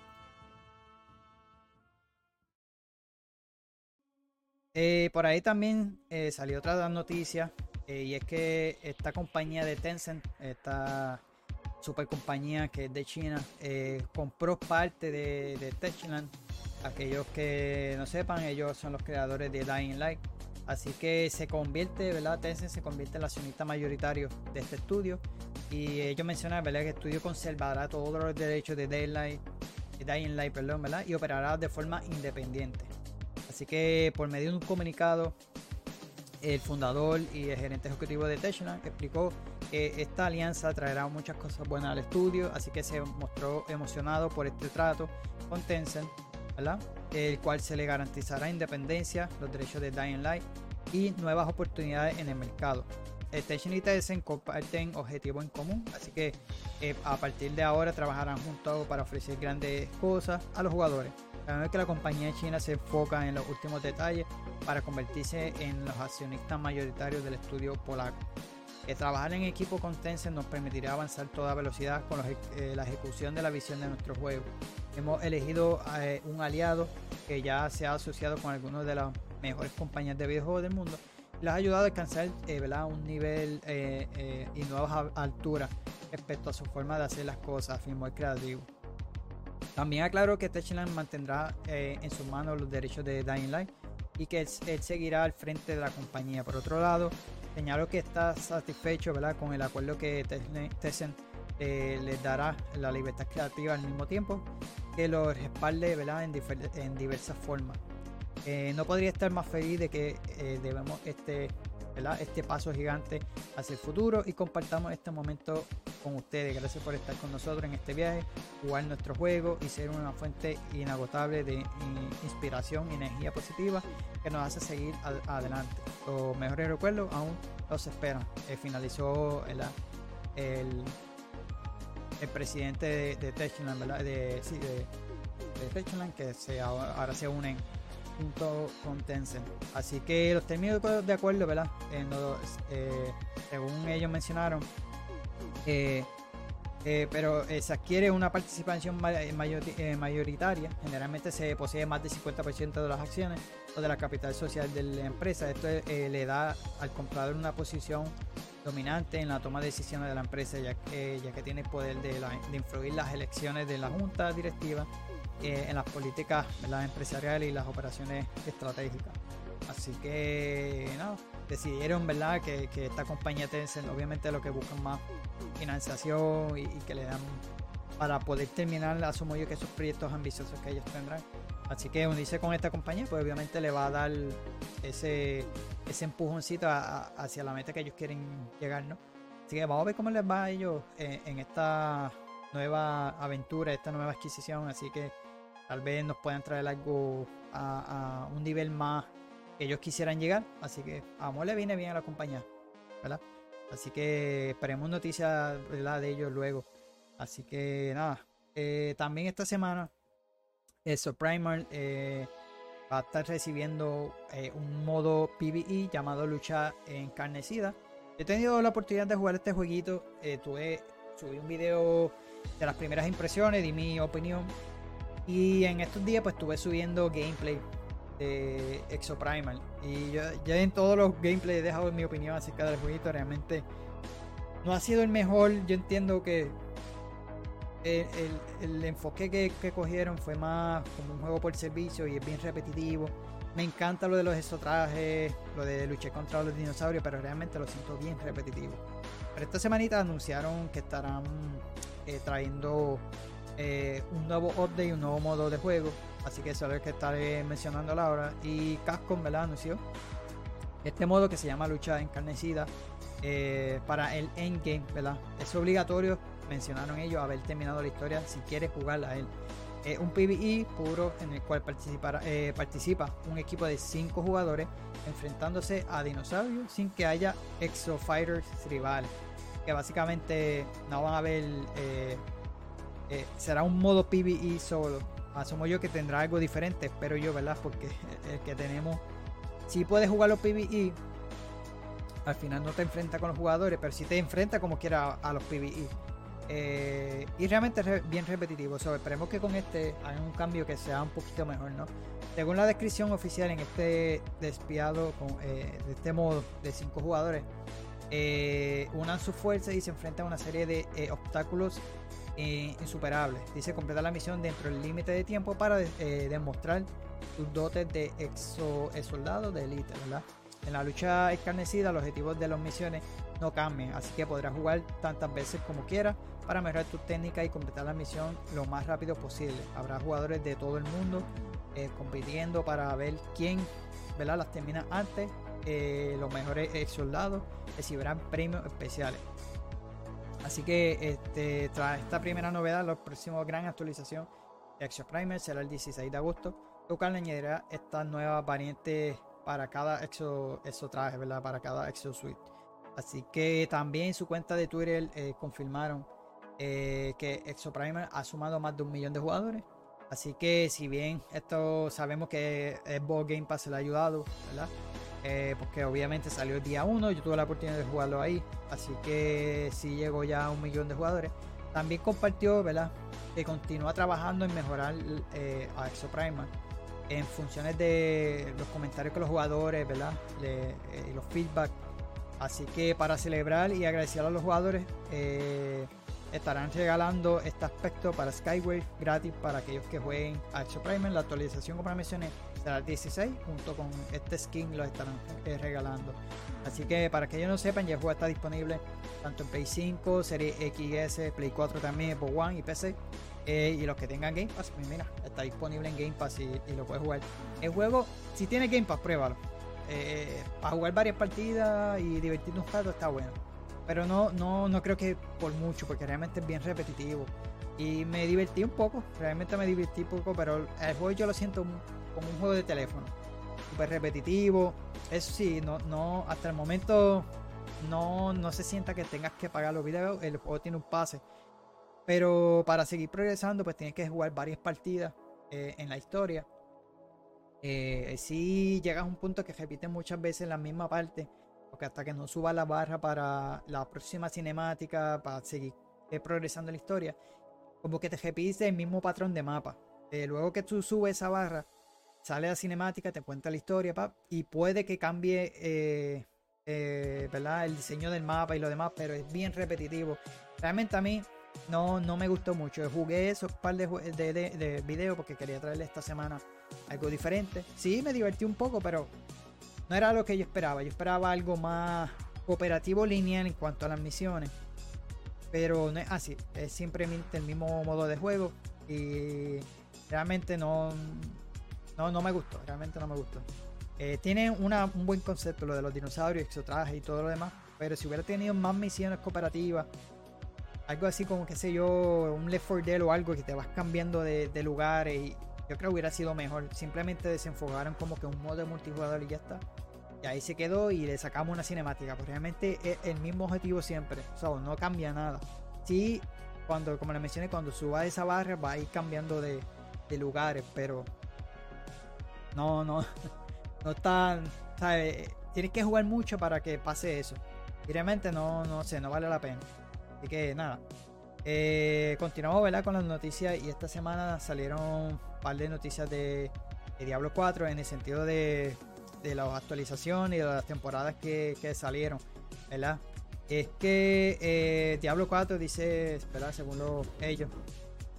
Eh, por ahí también eh, salió otra noticia eh, y es que esta compañía de Tencent, esta super compañía que es de China, compró parte de, de Techland. Aquellos que no sepan, ellos son los creadores de Dying Light. Así que se convierte, ¿verdad? Tencent se convierte en el accionista mayoritario de este estudio. Y ellos mencionan, ¿verdad? Que el estudio conservará todos los derechos de Daylight, Dying Light, perdón, ¿verdad? Y operará de forma independiente. Así que por medio de un comunicado, el fundador y el gerente ejecutivo de Techland explicó que esta alianza traerá muchas cosas buenas al estudio, así que se mostró emocionado por este trato con Tencent, el cual se le garantizará independencia, los derechos de Dying Light y nuevas oportunidades en el mercado. Eh, Tencent y Tencent comparten objetivos en común, así que eh, a partir de ahora trabajarán juntos para ofrecer grandes cosas a los jugadores. Sabemos que la compañía china se enfoca en los últimos detalles para convertirse en los accionistas mayoritarios del estudio polaco. Trabajar en equipo con Tencent nos permitirá avanzar toda velocidad con los- eh, la ejecución de la visión de nuestro juego. Hemos elegido eh, un aliado que ya se ha asociado con algunas de las mejores compañías de videojuegos del mundo y les ha ayudado a alcanzar eh, un nivel y nuevas alturas respecto a su forma de hacer las cosas, afirmó el creativo. También aclaró que Techland mantendrá eh, en sus manos los derechos de Dying Light y que él, seguirá al frente de la compañía. Por otro lado, señaló que está satisfecho con el acuerdo que Tencent eh, les dará la libertad creativa al mismo tiempo que lo respalde ¿verdad? En diversas formas. Eh, no podría estar más feliz de que eh, debemos este, este paso gigante hacia el futuro y compartamos este momento con ustedes. Gracias por estar con nosotros en este viaje, jugar nuestro juego y ser una fuente inagotable de in- inspiración y energía positiva que nos hace seguir ad- adelante. Los mejores recuerdos aún los esperan. Eh, finalizó el, el, presidente de, de Techland. De, sí, de, de que se, ahora ahora se unen junto con Tencent. Así que los términos de acuerdo, ¿verdad? Los, eh, según ellos mencionaron, eh, eh, pero eh, se adquiere una participación ma- eh, mayori- eh, mayoritaria. Generalmente se posee más del 50% de las acciones o de la capital social de la empresa. Esto eh, le da al comprador una posición dominante en la toma de decisiones de la empresa, ya que, ya que tiene el poder de, la- de influir las elecciones de la junta directiva eh, en las políticas ¿verdad? empresariales y las operaciones estratégicas. Así que no, decidieron ¿verdad? Que, que esta compañía Tencent obviamente lo que buscan más financiación y, que le dan para poder terminar, asumo yo que esos proyectos ambiciosos que ellos tendrán. Así que unirse con esta compañía, pues obviamente le va a dar ese, ese empujoncito hacia la meta que ellos quieren llegar, ¿no? Así que vamos a ver cómo les va a ellos eh, en esta nueva aventura, esta nueva adquisición. Así que tal vez nos puedan traer algo a, un nivel más que ellos quisieran llegar. Así que a Amor le viene bien a la compañía, ¿verdad? Así que esperemos noticias de ellos luego. Así que nada, eh, también esta semana eso Primal eh, va a estar recibiendo eh, un modo PvE llamado lucha encarnecida. He tenido la oportunidad de jugar este jueguito. eh, tuve, subí un video de las primeras impresiones, di mi opinión. Y en estos días pues estuve subiendo gameplay de Exoprimal. Y yo ya en todos los gameplays he dejado mi opinión acerca del jueguito. Realmente no ha sido el mejor. Yo entiendo que el, el- enfoque que, que cogieron fue más como un juego por servicio y es bien repetitivo. Me encanta lo de los exotrajes, lo de luchar contra los dinosaurios, pero realmente lo siento bien repetitivo. Pero esta semanita anunciaron que estarán eh, trayendo eh, un nuevo update, un nuevo modo de juego. Así que eso es lo que estaré mencionando ahora. Y Capcom, ¿verdad? Anunció este modo que se llama lucha encarnecida eh, para el endgame, ¿verdad? Es obligatorio, mencionaron ellos, haber terminado la historia si quieres jugarla a él. Es un PvE puro en el cual participará- eh, participa un equipo de 5 jugadores enfrentándose a dinosaurios sin que haya exo fighters rivales. Que básicamente no van a haber eh, eh, será un modo PvE solo. Asumo yo que tendrá algo diferente, espero yo, ¿verdad? Porque el que tenemos, si puedes jugar los PvE, al final no te enfrenta con los jugadores, pero si te enfrenta como quiera a, los PvE. Eh, y realmente es bien repetitivo. esperemos que con este hagan un cambio que sea un poquito mejor, ¿no? Según la descripción oficial en este despiado con, eh, de este modo de 5 jugadores, eh, unan sus fuerzas y se enfrentan a una serie de obstáculos insuperables. Dice completar la misión dentro del límite de tiempo para demostrar sus dotes de exo soldado de élite, ¿verdad? En la lucha escarnecida, los objetivos de las misiones no cambian, así que podrás jugar tantas veces como quieras para mejorar tu técnica y completar la misión lo más rápido posible. Habrá jugadores de todo el mundo eh, compitiendo para ver quién ¿verdad? las termina antes. Eh, los mejores ex soldados recibirán premios especiales. Así que este, tras esta primera novedad, la próxima gran actualización de Exo Primer será el 16 de agosto, lo cual añadirá estas nuevas variantes para cada exo, exo traje, ¿verdad? Para cada exo suite. Así que también su cuenta de Twitter eh, confirmaron eh, que Exo Primer ha sumado más de un millón de jugadores. Así que si bien esto sabemos que Xbox Game Pass le ha ayudado, ¿verdad? Eh, porque obviamente salió el día 1, yo tuve la oportunidad de jugarlo ahí, así que sí llegó ya a un millón de jugadores. También compartió, ¿verdad? Que continúa trabajando en mejorar a Exo Primer en funciones de los comentarios que los jugadores, ¿verdad? Eh, los feedback. Así que para celebrar y agradecer a los jugadores, eh, estarán regalando este aspecto para Skyway gratis para aquellos que jueguen a Exo Primer. La actualización, como mencioné, será el 16, junto con este skin lo estarán eh, regalando. Así que para que ellos no sepan, ya el juego está disponible tanto en Play 5, Serie XS, Play 4 también, Xbox One y PC. Eh, y los que tengan Game Pass, pues mira, está disponible en Game Pass y, lo puedes jugar. El juego, si tiene Game Pass, pruébalo. Eh, para jugar varias partidas y divertirte un rato está bueno. Pero no, no, no creo que por mucho, porque realmente es bien repetitivo. Y me divertí un poco, realmente me divertí un poco, pero el juego yo lo siento como un juego de teléfono. Súper repetitivo. Eso sí, no, no, hasta el momento no, no se sienta que tengas que pagar los videos. El juego tiene un pase pero para seguir progresando, pues tienes que jugar varias partidas eh, en la historia. Eh, si llegas a un punto que repites muchas veces la misma parte, porque hasta que no suba la barra para la próxima cinemática, para seguir eh, progresando la historia, como que te repites el mismo patrón de mapa. luego que tú subes esa barra, sale la cinemática, te cuenta la historia, y puede que cambie ¿verdad? el diseño del mapa y lo demás, pero es bien repetitivo. Realmente a mí no, no me gustó mucho. Jugué esos par de, de, de, videos porque quería traerle esta semana algo diferente. Sí, me divertí un poco, pero no era lo que yo esperaba. Yo esperaba algo más cooperativo lineal en cuanto a las misiones. Pero no es así. Es simplemente el mismo modo de juego. Y realmente no, no, no me gustó. Realmente no me gustó. Eh, tiene una, un buen concepto lo de los dinosaurios, exotrajes y todo lo demás. Pero si hubiera tenido más misiones cooperativas algo así como, qué sé yo, un Left 4 Dead o algo que te vas cambiando de, de lugares y yo creo que hubiera sido mejor. Simplemente desenfocaron como que un modo de multijugador y ya está. Y ahí se quedó y le sacamos una cinemática. Pero realmente es el mismo objetivo siempre. O sea, no cambia nada. Sí, cuando, como le mencioné, cuando suba esa barra va a ir cambiando de, de lugares, pero no, no, no ¿sabes? Tienes que jugar mucho para que pase eso. Y realmente no, no sé, no vale la pena. Así que nada. Eh, continuamos ¿verdad? con las noticias y esta semana salieron un par de noticias de, Diablo 4 en el sentido de, de las actualizaciones y de las temporadas que, salieron. ¿verdad? Es que eh, Diablo 4 dice, espera, según ellos,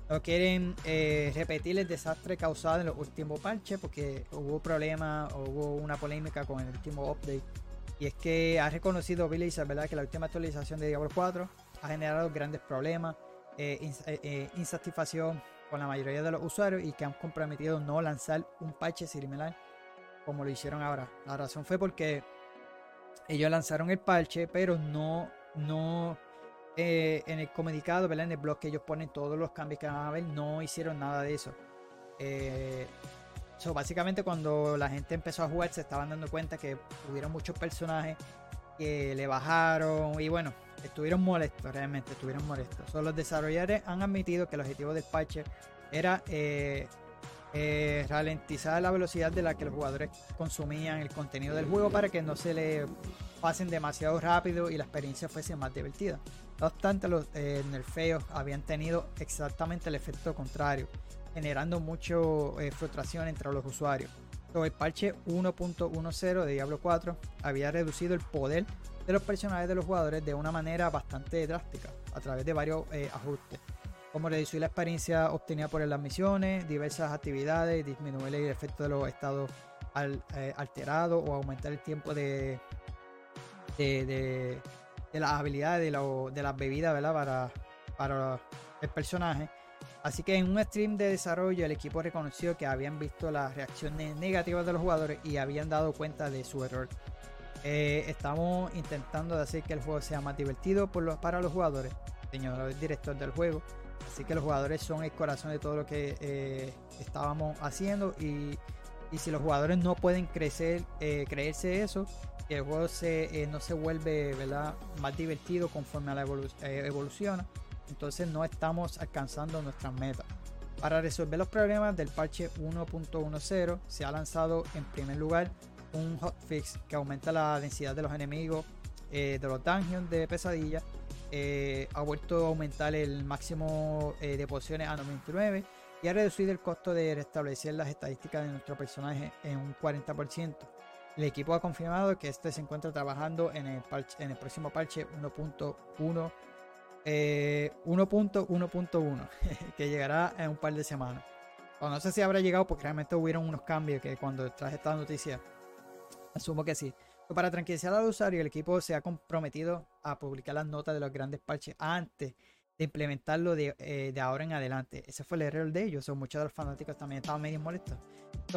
no quieren eh, repetir el desastre causado en los últimos parches porque hubo problemas, hubo una polémica con el último update. Y es que ha reconocido Billy ¿verdad? que la última actualización de Diablo 4 ha generado grandes problemas, eh, eh, eh, insatisfacción con la mayoría de los usuarios y que han comprometido no lanzar un parche similar como lo hicieron ahora. La razón fue porque ellos lanzaron el parche, pero no, no en el comunicado, en el blog que ellos ponen todos los cambios que van a haber, no hicieron nada de eso. básicamente cuando la gente empezó a jugar se estaban dando cuenta que hubieron muchos personajes que le bajaron y bueno, estuvieron molestos, realmente estuvieron molestos. So, los desarrolladores han admitido que el objetivo del parche era eh, eh, ralentizar la velocidad de la que los jugadores consumían el contenido del juego para que no se le pasen demasiado rápido y la experiencia fuese más divertida. No obstante, los eh, nerfeos habían tenido exactamente el efecto contrario, generando mucha frustración entre los usuarios. El parche 1.10 de Diablo 4 había reducido el poder de los personajes de los jugadores de una manera bastante drástica a través de varios eh, ajustes como reducir la experiencia obtenida por las misiones, diversas actividades, disminuir el efecto de los estados eh, alterados o aumentar el tiempo de, las habilidades de, las bebidas ¿verdad? Para, para el personaje. Así que en un stream de desarrollo el equipo reconoció que habían visto las reacciones negativas de los jugadores y habían dado cuenta de su error. Eh, estamos intentando hacer que el juego sea más divertido para los jugadores, señor director del juego. Así que los jugadores son el corazón de todo lo que eh, estábamos haciendo y, si los jugadores no pueden crecer, eh, creerse eso, el juego se, no se vuelve más divertido conforme a la evoluciona, entonces no estamos alcanzando nuestras metas. Para resolver los problemas del parche 1.10 se ha lanzado en primer lugar un hotfix que aumenta la densidad de los enemigos eh, de los dungeons de pesadilla. Eh, ha vuelto a aumentar el máximo eh, de pociones a 99 y ha reducido el costo de restablecer las estadísticas de nuestro personaje en un 40%. El equipo ha confirmado que este se encuentra trabajando en el, en el próximo parche 1.1 1.1.1 que llegará en un par de semanas. no sé si habrá llegado porque realmente hubieron unos cambios que cuando traje esta noticia Asumo que sí. Para tranquilizar al usuario, el equipo se ha comprometido a publicar las notas de los grandes parches antes de implementarlo de, eh, ahora en adelante. Ese fue el error de ellos. muchos de los fanáticos también estaban medio molestos.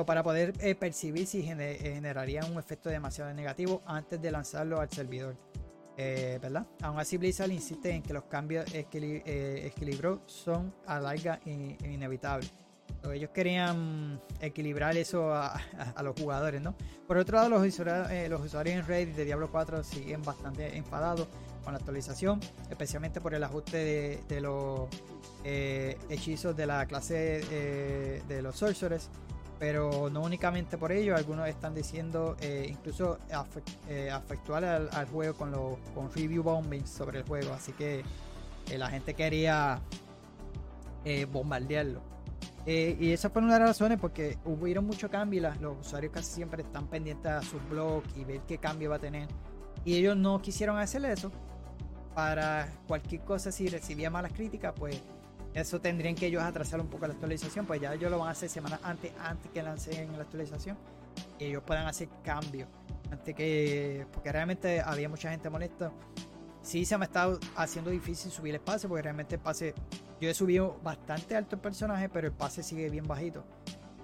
para poder eh, percibir si eh, generaría un efecto demasiado negativo antes de lanzarlo al servidor. ¿verdad? Aún así, Blizzard insiste en que los cambios equilibrio son a larga e inevitables ellos querían equilibrar eso a, los jugadores, ¿no? Por otro lado, los usuarios, eh, los usuarios en Reddit de Diablo 4 siguen bastante enfadados con la actualización, especialmente por el ajuste de, los eh, hechizos de la clase eh, de los sorcerers. Pero no únicamente por ello, algunos están diciendo incluso afectuar al, juego con, los con review bombing sobre el juego. Así que la gente quería bombardearlo. Eh, y esa fue una de las razones porque hubieron mucho cambio y los usuarios casi siempre están pendientes a sus blogs y ver qué cambio va a tener. Y ellos no quisieron hacer eso. Para cualquier cosa, si recibía malas críticas, pues eso tendrían que ellos atrasar un poco la actualización. Pues ya ellos lo van a hacer semanas antes, antes que lancen la actualización. Y ellos puedan hacer cambios. Antes que. Porque realmente había mucha gente molesta. Sí, se me ha estado haciendo difícil subir el espacio porque realmente el pase yo he subido bastante alto el personaje, pero el pase sigue bien bajito.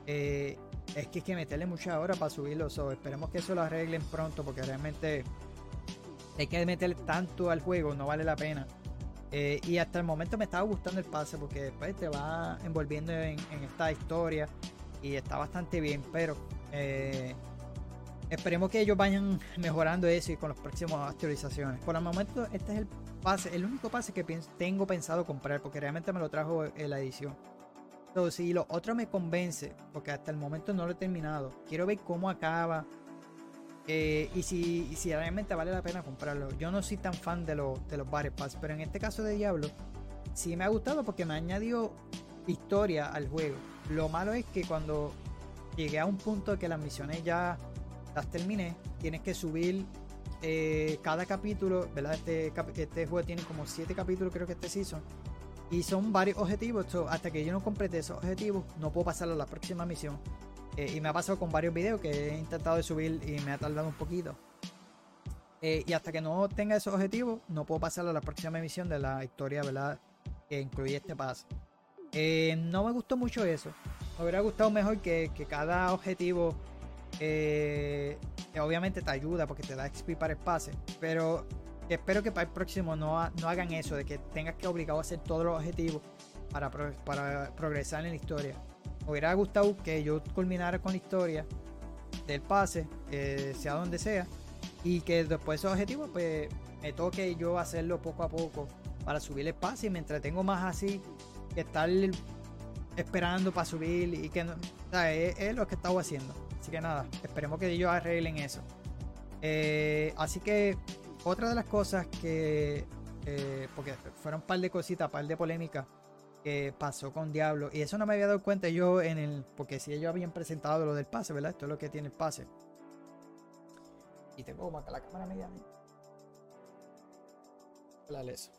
Eh, es que hay que meterle muchas horas para subirlo. So, esperemos que eso lo arreglen pronto porque realmente hay que meterle tanto al juego, no vale la pena. Eh, y hasta el momento me estaba gustando el pase porque después te va envolviendo en, esta historia y está bastante bien, pero eh, esperemos que ellos vayan mejorando eso y con las próximas actualizaciones. Por el momento, este es el pase, el único pase que tengo pensado comprar, porque realmente me lo trajo en la edición. Entonces, si lo otro me convence, porque hasta el momento no lo he terminado, quiero ver cómo acaba eh, y, si, realmente vale la pena comprarlo. Yo no soy tan fan de, de los Battle Pass, pero en este caso de Diablo, sí me ha gustado porque me ha añadido historia al juego. Lo malo es que cuando llegué a un punto que las misiones ya las terminé, tienes que subir eh, cada capítulo, ¿verdad? Este, este juego tiene como 7 capítulos, creo que este season. Y son varios objetivos. hasta que yo no complete esos objetivos, no puedo pasar a la próxima misión. Eh, y me ha pasado con varios videos que he intentado de subir y me ha tardado un poquito. Eh, y hasta que no tenga esos objetivos, no puedo pasar a la próxima misión de la historia, ¿verdad? Que incluye este paso. no me gustó mucho eso. Me hubiera gustado mejor que, que cada objetivo eh, obviamente te ayuda porque te da XP para el pase, pero espero que para el próximo no, no hagan eso, de que tengas que obligado a hacer todos los objetivos para, para progresar en la historia. Me hubiera gustado que yo culminara con la historia del pase, eh, sea donde sea, y que después de esos objetivos, pues me toque yo hacerlo poco a poco para subir el pase y me entretengo más así que estar esperando para subir y que no, es, lo que he estado haciendo. Así que nada, esperemos que ellos arreglen eso. Eh, así que otra de las cosas que, eh, porque fueron un par de cositas, un par de polémicas pasó con Diablo, y eso no me había dado cuenta yo en el, porque si ellos habían presentado lo del pase, ¿verdad? Esto es lo que tiene el pase. Y tengo como acá la cámara media. Dale eso.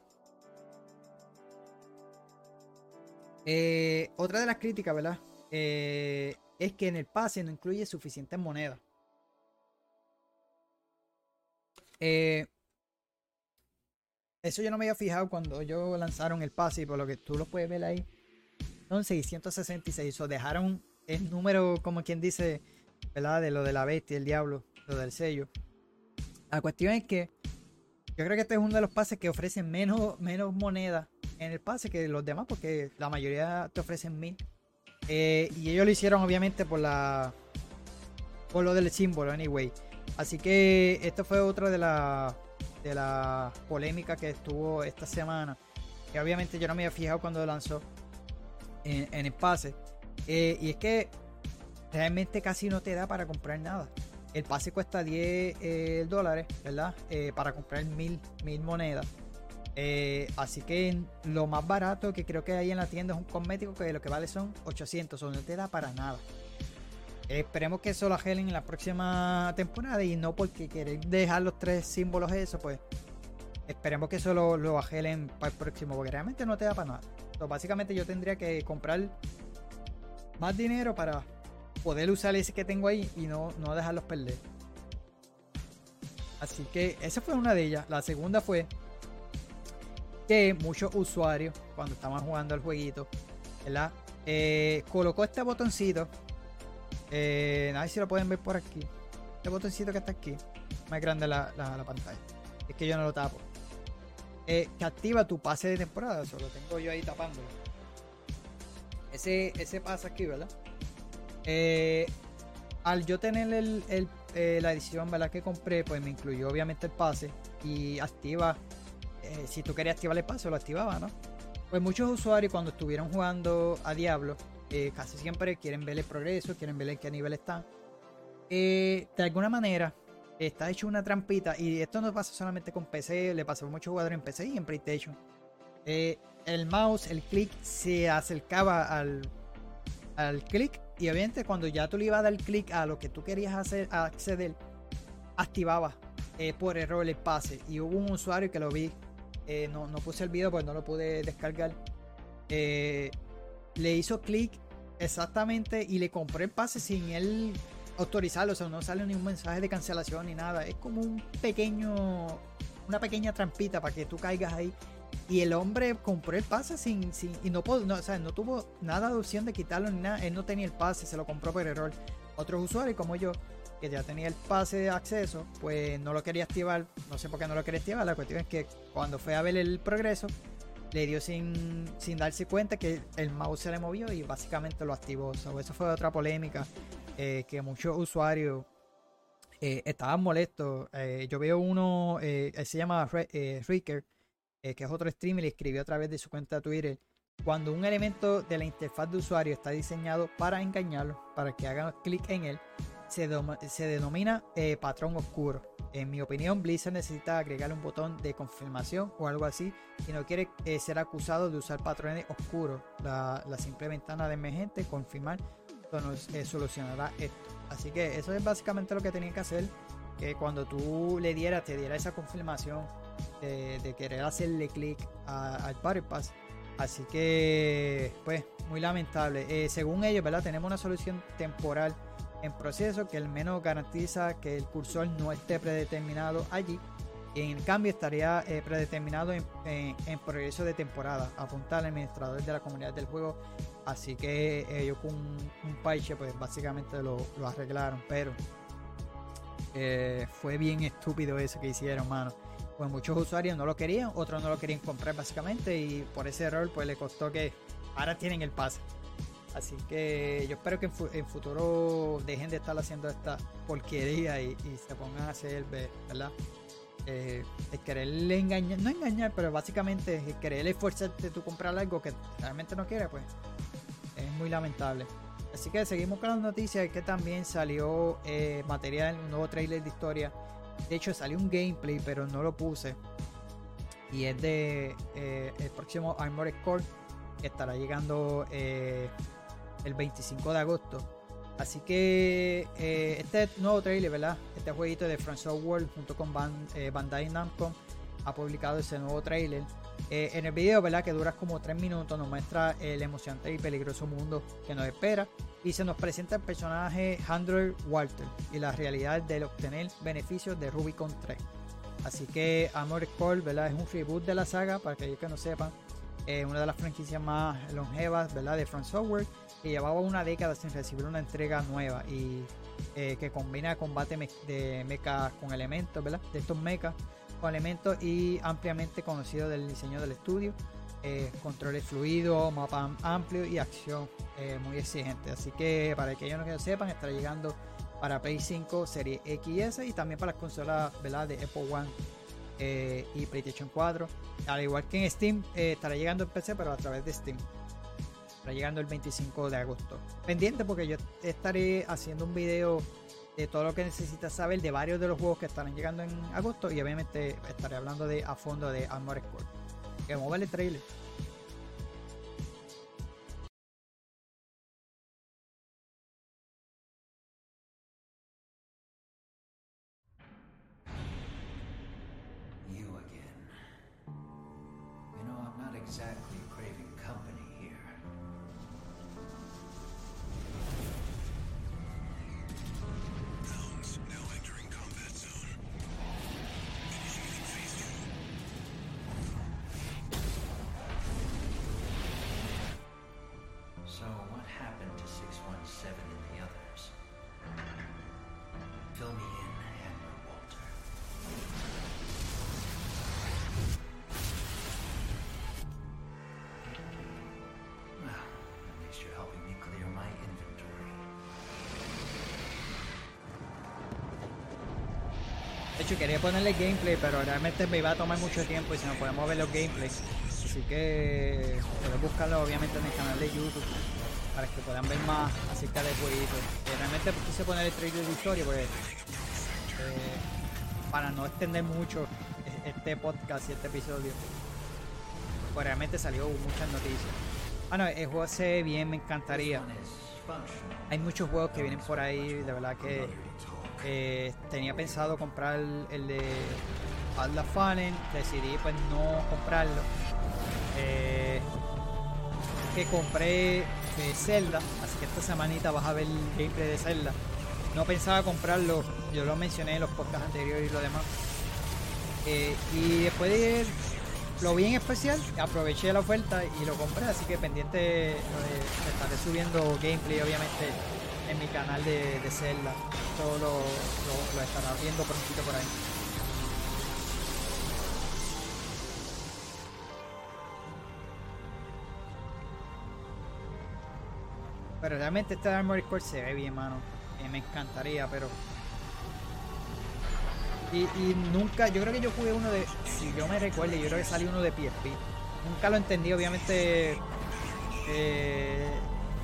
Eh, otra de las críticas, ¿verdad? Eh, es que en el pase no incluye suficientes monedas. Eh, eso yo no me había fijado cuando ellos lanzaron el pase y por lo que tú lo puedes ver ahí. Son 666. O dejaron el número, como quien dice, ¿verdad? De lo de la bestia, el diablo, lo del sello. La cuestión es que yo creo que este es uno de los pases que ofrecen menos, menos moneda en el pase que los demás, porque la mayoría te ofrecen mil. Eh, y ellos lo hicieron obviamente por la por lo del símbolo, anyway. Así que esto fue otra de las de la polémica que estuvo esta semana. Que obviamente yo no me había fijado cuando lanzó en, en el pase. Eh, y es que realmente casi no te da para comprar nada. El pase cuesta 10 eh, dólares, ¿verdad? Eh, para comprar mil, mil monedas. Así que lo más barato que creo que hay en la tienda es un cosmético que lo que vale son 800, o no te da para nada. Esperemos que eso lo agelen en la próxima temporada y no porque queréis dejar los tres símbolos eso, pues esperemos que eso lo, lo agelen para el próximo, porque realmente no te da para nada. Entonces, básicamente yo tendría que comprar más dinero para poder usar ese que tengo ahí y no, no dejarlos perder. Así que esa fue una de ellas. La segunda fue que muchos usuarios, cuando estaban jugando el jueguito, ¿verdad? Eh, colocó este botoncito. Eh, a ver si lo pueden ver por aquí. Este botoncito que está aquí. Más grande la, la- la pantalla. Es que yo no lo tapo. Eh, que activa tu pase de temporada. Eso lo tengo yo ahí tapándolo. Ese, ese pase aquí, ¿verdad? Eh, al yo tener el, el, eh, la edición ¿verdad? que compré, pues me incluyó obviamente el pase y activa, eh, si tú querías activar el pase, lo activaba, ¿no? Pues muchos usuarios cuando estuvieron jugando a Diablo, eh, casi siempre quieren ver el progreso, quieren ver en qué nivel están. Eh, de alguna manera, está hecho una trampita y esto no pasa solamente con PC, le pasa a muchos jugadores en PC y en PlayStation. Eh, el mouse, el clic se acercaba al, al clic y obviamente cuando ya tú le ibas a dar clic a lo que tú querías hacer, acceder, activaba eh, por error el pase. Y hubo un usuario que lo vi, no, no puse el video porque no lo pude descargar. Le hizo clic exactamente y le compró el pase sin él autorizarlo. O sea, no sale ni un mensaje de cancelación ni nada. Es como un pequeño, una pequeña trampita para que tú caigas ahí. Y el hombre compró el pase sin, sin y no, pudo, no, o sea, no tuvo nada de opción de quitarlo ni nada. Él no tenía el pase, se lo compró por error. Otros usuarios como yo, que ya tenía el pase de acceso, pues no lo quería activar. No sé por qué no lo quería activar. La cuestión es que cuando fue a ver el progreso, le dio sin, sin darse cuenta que el mouse se le movió y básicamente lo activó. So, eso fue otra polémica eh, que muchos usuarios eh, estaban molestos. Eh, yo veo uno, él se llama Ricker, que es otro streamer, y escribió a través de su cuenta de Twitter. Cuando un elemento de la interfaz de usuario está diseñado para engañarlo, para que hagan clic en él, se, se denomina eh, patrón oscuro. En mi opinión, Blizzard necesita agregarle un botón de confirmación o algo así si no quiere eh, ser acusado de usar patrones oscuros. La, simple ventana de emergente, confirmar, nos eh, solucionará esto. Así que eso es básicamente lo que tenían que hacer. Que cuando tú le dieras, te diera esa confirmación de, querer hacerle clic al Pass. Así que, pues, muy lamentable. Según ellos, ¿verdad? Tenemos una solución temporal en proceso que al menos garantiza que el cursor no esté predeterminado allí. En cambio estaría eh, predeterminado en, en- en progreso de temporada. Apunta al administrador de la comunidad del juego. Así que ellos con un, un parche, pues básicamente lo, lo arreglaron. Pero eh, fue bien estúpido eso que hicieron, mano. Pues muchos usuarios no lo querían, otros no lo querían comprar básicamente. Y por ese error, pues le costó que ahora tienen el pase. Así que yo espero que en, fu- en futuro dejen de estar haciendo esta porquería y, se pongan a hacer, ve- ¿verdad? eh, el querer engañar, no engañar, pero básicamente el querer esforzarte tú comprar algo que realmente no quieres, pues es muy lamentable. Así que seguimos con las noticias que también salió eh, material, un nuevo trailer de historia. De hecho salió un gameplay, pero no lo puse. Y es de eh, el próximo Armored Core que estará llegando eh, el 25 de agosto. Así que eh, este nuevo trailer, ¿verdad? Este jueguito de From Software junto con eh, Bandai Namco ha publicado ese nuevo trailer. Eh, en el video, ¿verdad? Que dura como 3 minutos, nos muestra el emocionante y peligroso mundo que nos espera. Y se nos presenta el personaje Andrew Walter y la realidad de obtener beneficios de Rubicon 3. Así que Armored Core, ¿verdad? Es un reboot de la saga, para aquellos que no sepan. una de las franquicias más longevas, ¿verdad? De From Software que llevaba una década sin recibir una entrega nueva y eh, que combina combate de mecha con elementos, ¿verdad? De estos mechas con elementos y ampliamente conocido del diseño del estudio. Eh, controles fluidos, mapa amplio y acción eh, muy exigente. Así que para aquellos que no sepan, estará llegando para Play 5, Serie XS y también para las consolas ¿verdad? de Apple One y PlayStation 4. Al igual que en Steam, estará llegando en PC, pero a través de Steam llegando el 25 de agosto. Pendiente porque yo estaré haciendo un video de todo lo que necesitas saber de varios de los juegos que estarán llegando en agosto y obviamente estaré hablando de a fondo de Armored Core. Que vamos el trailer. De quería ponerle gameplay, pero realmente me iba a tomar mucho tiempo y si no podemos ver los gameplays. Así que pueden buscarlo obviamente en el canal de YouTube para que puedan ver más acerca del jueguito. realmente quise poner el trailer de historia porque eh, para no extender mucho este podcast y este episodio. Pues realmente salió muchas noticias. Bueno, el juego se ve bien, me encantaría. Hay muchos juegos que vienen por ahí, de verdad que eh, tenía pensado comprar el de Atlas Fallen, decidí pues no comprarlo. Eh, que compré eh, Zelda, así que esta semanita vas a ver el gameplay de Zelda. No pensaba comprarlo, yo lo mencioné en los podcasts anteriores y lo demás. y después de lo vi en especial, aproveché la oferta y lo compré, así que pendiente estaré subiendo gameplay obviamente en mi canal de, de Zelda. Todo lo, lo, estará viendo prontito por ahí. Pero realmente este Armored Core se ve bien, mano. Eh, me encantaría, pero... Y, y, nunca, yo creo que yo jugué uno de, si yo me recuerdo, yo creo que salió uno de PSP. Nunca lo entendí, obviamente eh,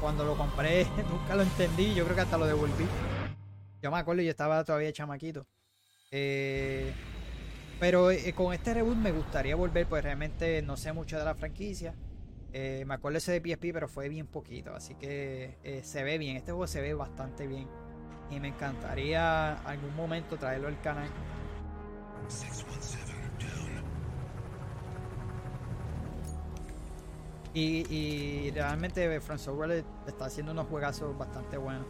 cuando lo compré nunca lo entendí, yo creo que hasta lo devolví. Yo me acuerdo, yo estaba todavía chamaquito. Eh, pero eh, con este reboot me gustaría volver, pues realmente no sé mucho de la franquicia. Eh, me acuerdo ese de PSP, pero fue bien poquito, así que se ve bien. Este juego se ve bastante bien. Y me encantaría algún momento traerlo al canal. Y, realmente Frank Software está haciendo unos juegazos bastante buenos.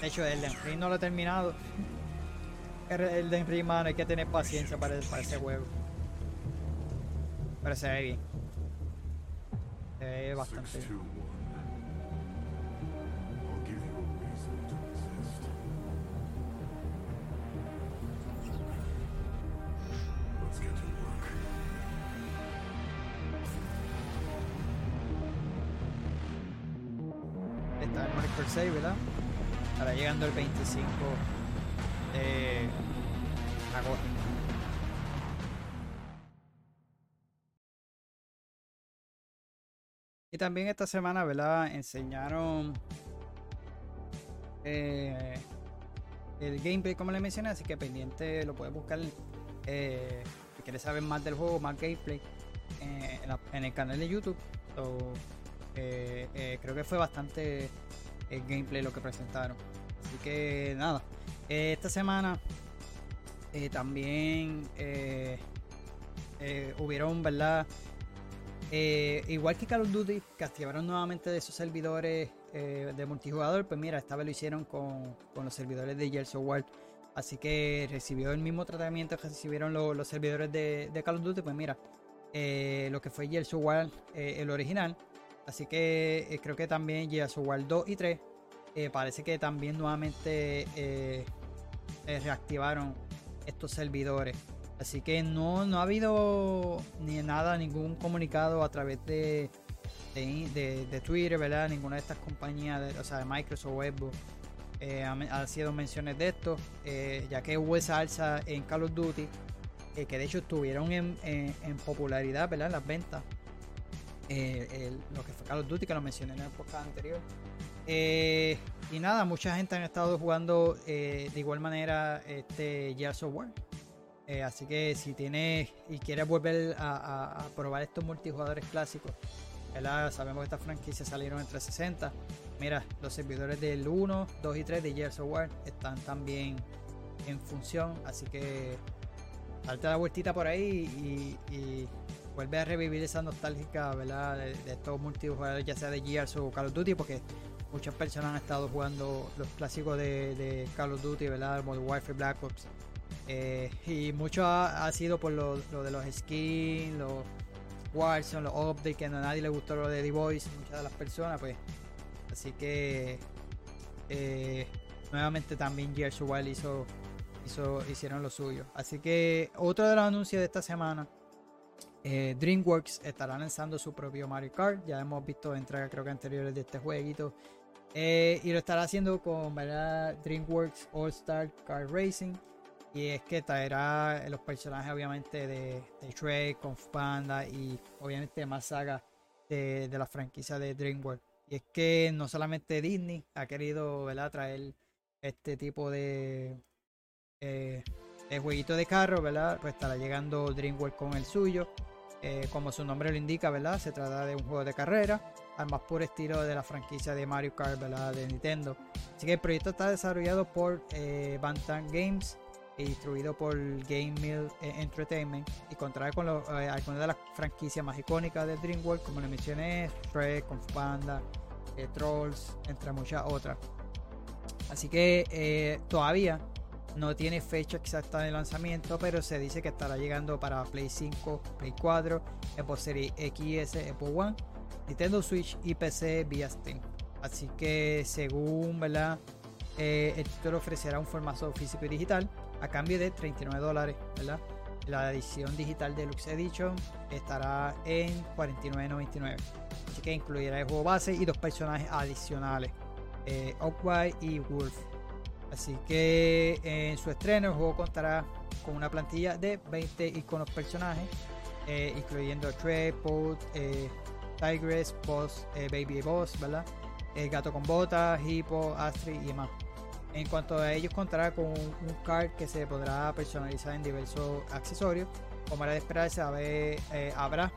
De hecho, el Ring no lo he terminado. El de Ring, mano, hay que tener paciencia para, para ese juego. Pero se ve bien. Se ve bastante bien. ¿Verdad? Estará llegando el 25 de, agoten. Y también esta semana, ¿verdad? Enseñaron eh, el gameplay, como les mencioné, así que pendiente lo puedes buscar. eh, si quieres saber más del juego, más gameplay, eh, en, el canal de YouTube. Eh, eh, creo que fue bastante el gameplay lo que presentaron. Así que nada, eh, esta semana eh, también eh, hubieron, ¿verdad? Igual que Call of Duty, que activaron nuevamente de sus servidores de multijugador, pues mira, esta vez lo hicieron con, con los servidores de Gears of War. Así que recibió el mismo tratamiento que recibieron lo- los servidores de, Call of Duty, pues mira, lo que fue Gears of War, el original. Así que creo que también Gears of War 2 y 3 eh, parece que también nuevamente eh, eh, reactivaron estos servidores. Así que no, no ha habido ni nada, ningún comunicado a través de, de, Twitter, ¿verdad? Ninguna de estas compañías, o sea, de Microsoft o Xbox, eh, ha, men- ha sido menciones de esto, eh, ya que hubo esa alza en Call of Duty, que de hecho estuvieron en, en- popularidad, ¿verdad? En las ventas. El- lo que fue Call of Duty, que lo mencioné en el podcast anterior. Eh, y nada, mucha gente han estado jugando eh, de igual manera este Gears of War. Eh, así que si tienes y quieres volver a, probar estos multijugadores clásicos, ¿verdad? sabemos que estas franquicias salieron en 360. Mira, los servidores del 1, 2 y 3 de Gears of War están también en función. Así que darte la vueltita por ahí y, y vuelve a revivir esa nostálgica ¿verdad? De, de estos multijugadores, ya sea de Gears o Call of Duty, porque muchas personas han estado jugando los clásicos de, de Call of Duty, ¿verdad? Modern Warfare, Black Ops. Eh, y mucho ha, sido por lo, de los skins, los Warzone, los updates, que a nadie le gustó lo de The Voice, muchas de las personas, pues. Así que eh, nuevamente también Gears War hizo, hizo, hicieron lo suyo. Así que otro de los anuncios de esta semana. eh, DreamWorks estará lanzando su propio Mario Kart. Ya hemos visto entregas creo que anteriores de este jueguito. Eh, y lo estará haciendo con ¿verdad? DreamWorks All Star Kart Racing. Y es que traerá los personajes obviamente de, de Shrek, Fu Panda y obviamente más sagas de, de la franquicia de DreamWorks. Y es que no solamente Disney ha querido ¿verdad? traer este tipo de, eh, de jueguito de carro, ¿verdad? Pues estará llegando DreamWorks con el suyo. Eh, como su nombre lo indica, ¿verdad? Se trata de un juego de carrera, al más puro estilo de la franquicia de Mario Kart. De Nintendo. Así que el proyecto está desarrollado por eh, Bantam Games y distribuido por Game Mill eh, Entertainment y contará con los, eh, algunas de las franquicias más icónicas de DreamWorks, como le mencioné, Shrek, Kung Panda, eh, Trolls, entre muchas otras. Así que eh, todavía no tiene fecha exacta de lanzamiento, pero se dice que estará llegando para Play 5, Play 4, Xbox Series XS, Xbox One, Nintendo Switch y PC vía Steam. Así que según ¿verdad? Eh, el título ofrecerá un formato físico y digital a cambio de 39 dólares. ¿verdad? La edición digital Deluxe Edition estará en 49.99. Así que incluirá el juego base y dos personajes adicionales, eh, Oakway y Wolf. Así que en su estreno el juego contará con una plantilla de 20 iconos personajes, eh, incluyendo Trey, Pod, eh, Tigress, Boss, eh, Baby Boss, ¿verdad? El gato con botas, Hippo, Astrid y más. En cuanto a ellos contará con un, card que se podrá personalizar en diversos accesorios. Como era de esperarse, haber- eh, habrá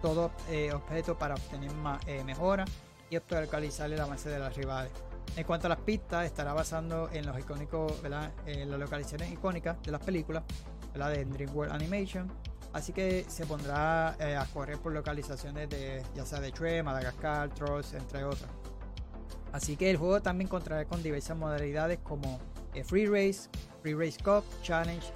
todo eh, objeto para obtener más, eh, mejoras y actualizar el avance de las rivales. En cuanto a las pistas, estará basando en los icónicos, ¿verdad? En las localizaciones icónicas de las películas, ¿verdad? De DreamWorks Animation. Así que se pondrá eh, a correr por localizaciones de ya sea de Trek, Madagascar, Trolls, entre otras. Así que el juego también contará con diversas modalidades como eh, Free Race, Free Race Cup, Challenge,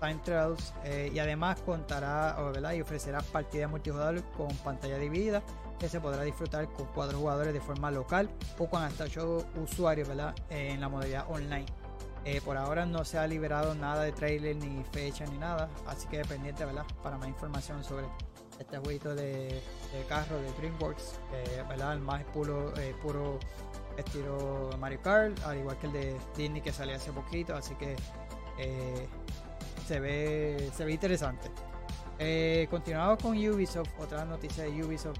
Time Trials eh, y además contará y ofrecerá partidas multijugador con pantalla dividida que se podrá disfrutar con cuatro jugadores de forma local o con hasta ocho usuarios en la modalidad online. Eh, por ahora no se ha liberado nada de trailer ni fecha ni nada, así que pendiente ¿verdad? para más información sobre este jueguito de, carro de DreamWorks, ¿verdad? el más puro, eh, puro estilo Mario Kart, al igual que el de Disney que salió hace poquito, así que eh, se ve, se ve interesante. Continuamos con Ubisoft, otra noticia de Ubisoft,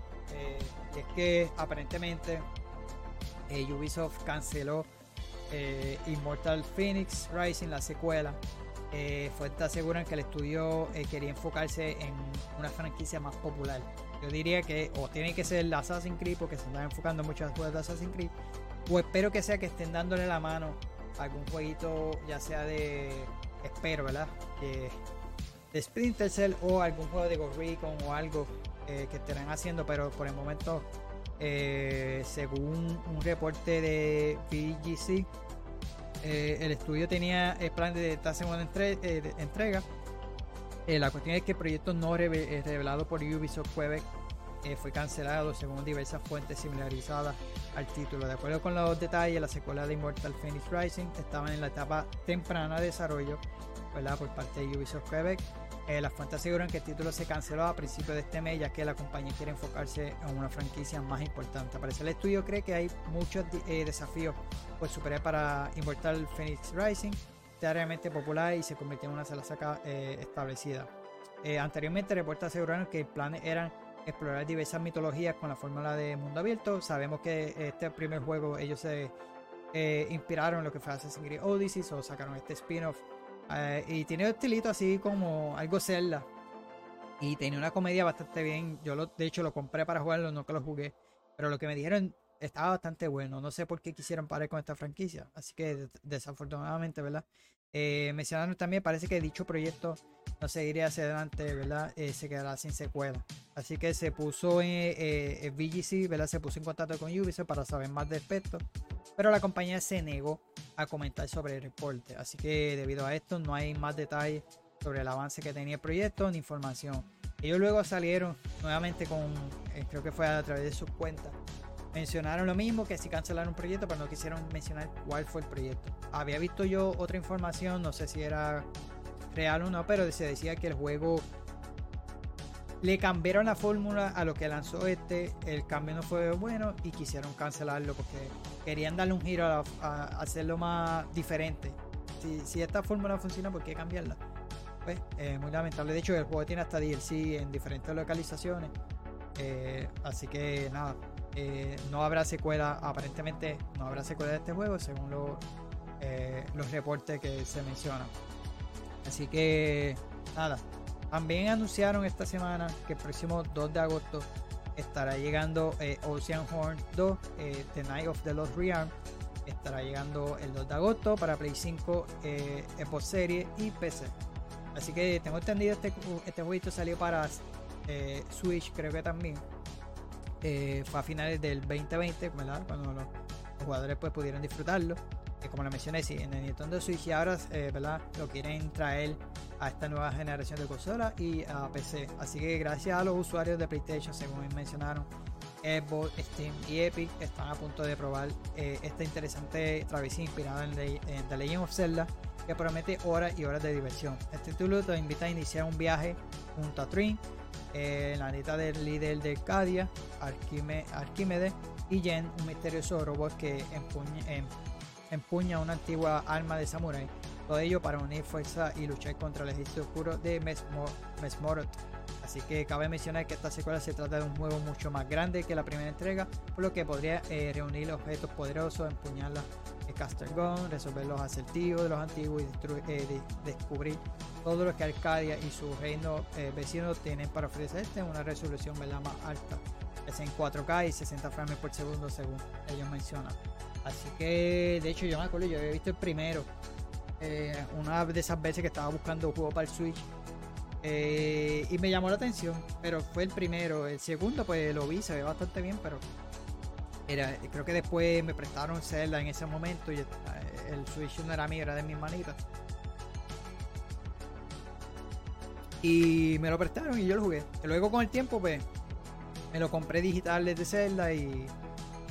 y es que aparentemente Ubisoft canceló eh, Immortal Phoenix Rising, la secuela. Eh, fuentes aseguran que el estudio eh, quería enfocarse en una franquicia más popular. Yo diría que o tiene que ser Assassin's Creed porque se están enfocando mucho en juegos de Assassin's Creed, o espero que sea que estén dándole la mano a algún jueguito, ya sea de, espero, ¿verdad? Que- de Splinter Cell o algún juego de Ghost Recon o algo eh, que estarán haciendo, pero por el momento, eh, según un reporte de VGC, eh, el estudio tenía el plan de esta segunda eh, entrega. La cuestión es que el proyecto no reve- revelado por Ubisoft Quebec fue cancelado según diversas fuentes similarizadas al título. De acuerdo con los detalles, la secuela de Immortal Phoenix Rising estaba en la etapa temprana de desarrollo ¿verdad? por parte de Ubisoft Quebec. Eh, las fuentes aseguran que el título se canceló a principios de este mes ya que la compañía quiere enfocarse en una franquicia más importante. Parece el estudio cree que hay muchos eh, desafíos por superar para Immortal Phoenix Rising, sea realmente popular y se convirtió en una sala saca eh, establecida. Anteriormente reportes aseguraron que los planes eran explorar diversas mitologías con la fórmula de mundo abierto. Sabemos que este primer juego ellos se inspiraron en lo que fue Assassin's Creed Odyssey o sacaron este spin-off eh, y tiene un estilito así como algo Zelda y tenía una comedia bastante bien. Yo lo, de hecho lo compré para jugarlo, no que lo jugué, pero lo que me dijeron estaba bastante bueno. No sé por qué quisieron parar con esta franquicia, así que de- desafortunadamente, ¿verdad? Eh, mencionaron también, parece que dicho proyecto no seguiría hacia adelante, ¿verdad? Eh, se quedará sin secuela. Así que se puso en, eh, VGC, ¿verdad? Se puso en contacto con Ubisoft para saber más de respecto. Pero la compañía se negó a comentar sobre el reporte. Así que debido a esto no hay más detalles sobre el avance que tenía el proyecto ni información. Ellos luego salieron nuevamente con, eh, creo que fue a través de sus cuentas, mencionaron lo mismo que si cancelaron un proyecto, pero no quisieron mencionar cuál fue el proyecto. Había visto yo otra información, no sé si era real o no, pero se decía que el juego le cambiaron la fórmula a lo que lanzó este, el cambio no fue bueno y quisieron cancelarlo porque querían darle un giro a, a hacerlo más diferente. Si, esta fórmula funciona, ¿por qué cambiarla? Pues, eh, muy lamentable. De hecho, el juego tiene hasta DLC en diferentes localizaciones. Eh, así que nada, eh, no habrá secuela, aparentemente no habrá secuela de este juego según eh, los reportes que se mencionan. Así que nada, también anunciaron esta semana que el próximo 2 de agosto estará llegando eh, Ocean Horn 2, eh, The Night of the Lost Realm. Estará llegando el 2 de agosto para Play 5, eh, Xbox Series y PC. Así que tengo entendido este, este jueguito salió para eh, Switch, creo que también. Eh, fue a finales del 2020, ¿verdad? Cuando los, jugadores pues pudieron disfrutarlo. Como lo mencioné, sí, en el Nintendo Switch y ahora, eh, ¿verdad? Lo quieren traer a esta nueva generación de consolas y a PC. Así que gracias a los usuarios de PlayStation, según mencionaron, Xbox, Steam y Epic están a punto de probar eh, esta interesante travesía inspirada en, The Legend of Zelda que promete horas y horas de diversión. Este título te invita a iniciar un viaje junto a Trin, eh, la neta del líder de Cadia, Arquímedes y Jen, un misterioso robot que empuña, em- empuña una antigua arma de samurái. Todo ello para unir fuerza y luchar contra el ejército oscuro de Mesmo- Mesmorot. Así que cabe mencionar que esta secuela se trata de un juego mucho más grande que la primera entrega, por lo que podría eh, reunir objetos poderosos, empuñar la el Caster Gun, resolver los acertijos de los antiguos y eh, de- descubrir todo lo que Arcadia y su reino eh, vecino tienen para ofrecerte una resolución ¿verdad? más alta, es en 4K y 60 frames por segundo según ellos mencionan. Así que de hecho yo me acuerdo, yo había visto el primero, eh, una de esas veces que estaba buscando juego para el Switch eh, y me llamó la atención, pero fue el primero. El segundo, pues lo vi, se ve bastante bien, pero era, creo que después me prestaron Zelda en ese momento y el Switch no era mío, era de mis manitas. Y me lo prestaron y yo lo jugué. Luego con el tiempo, pues me lo compré digital desde Zelda y,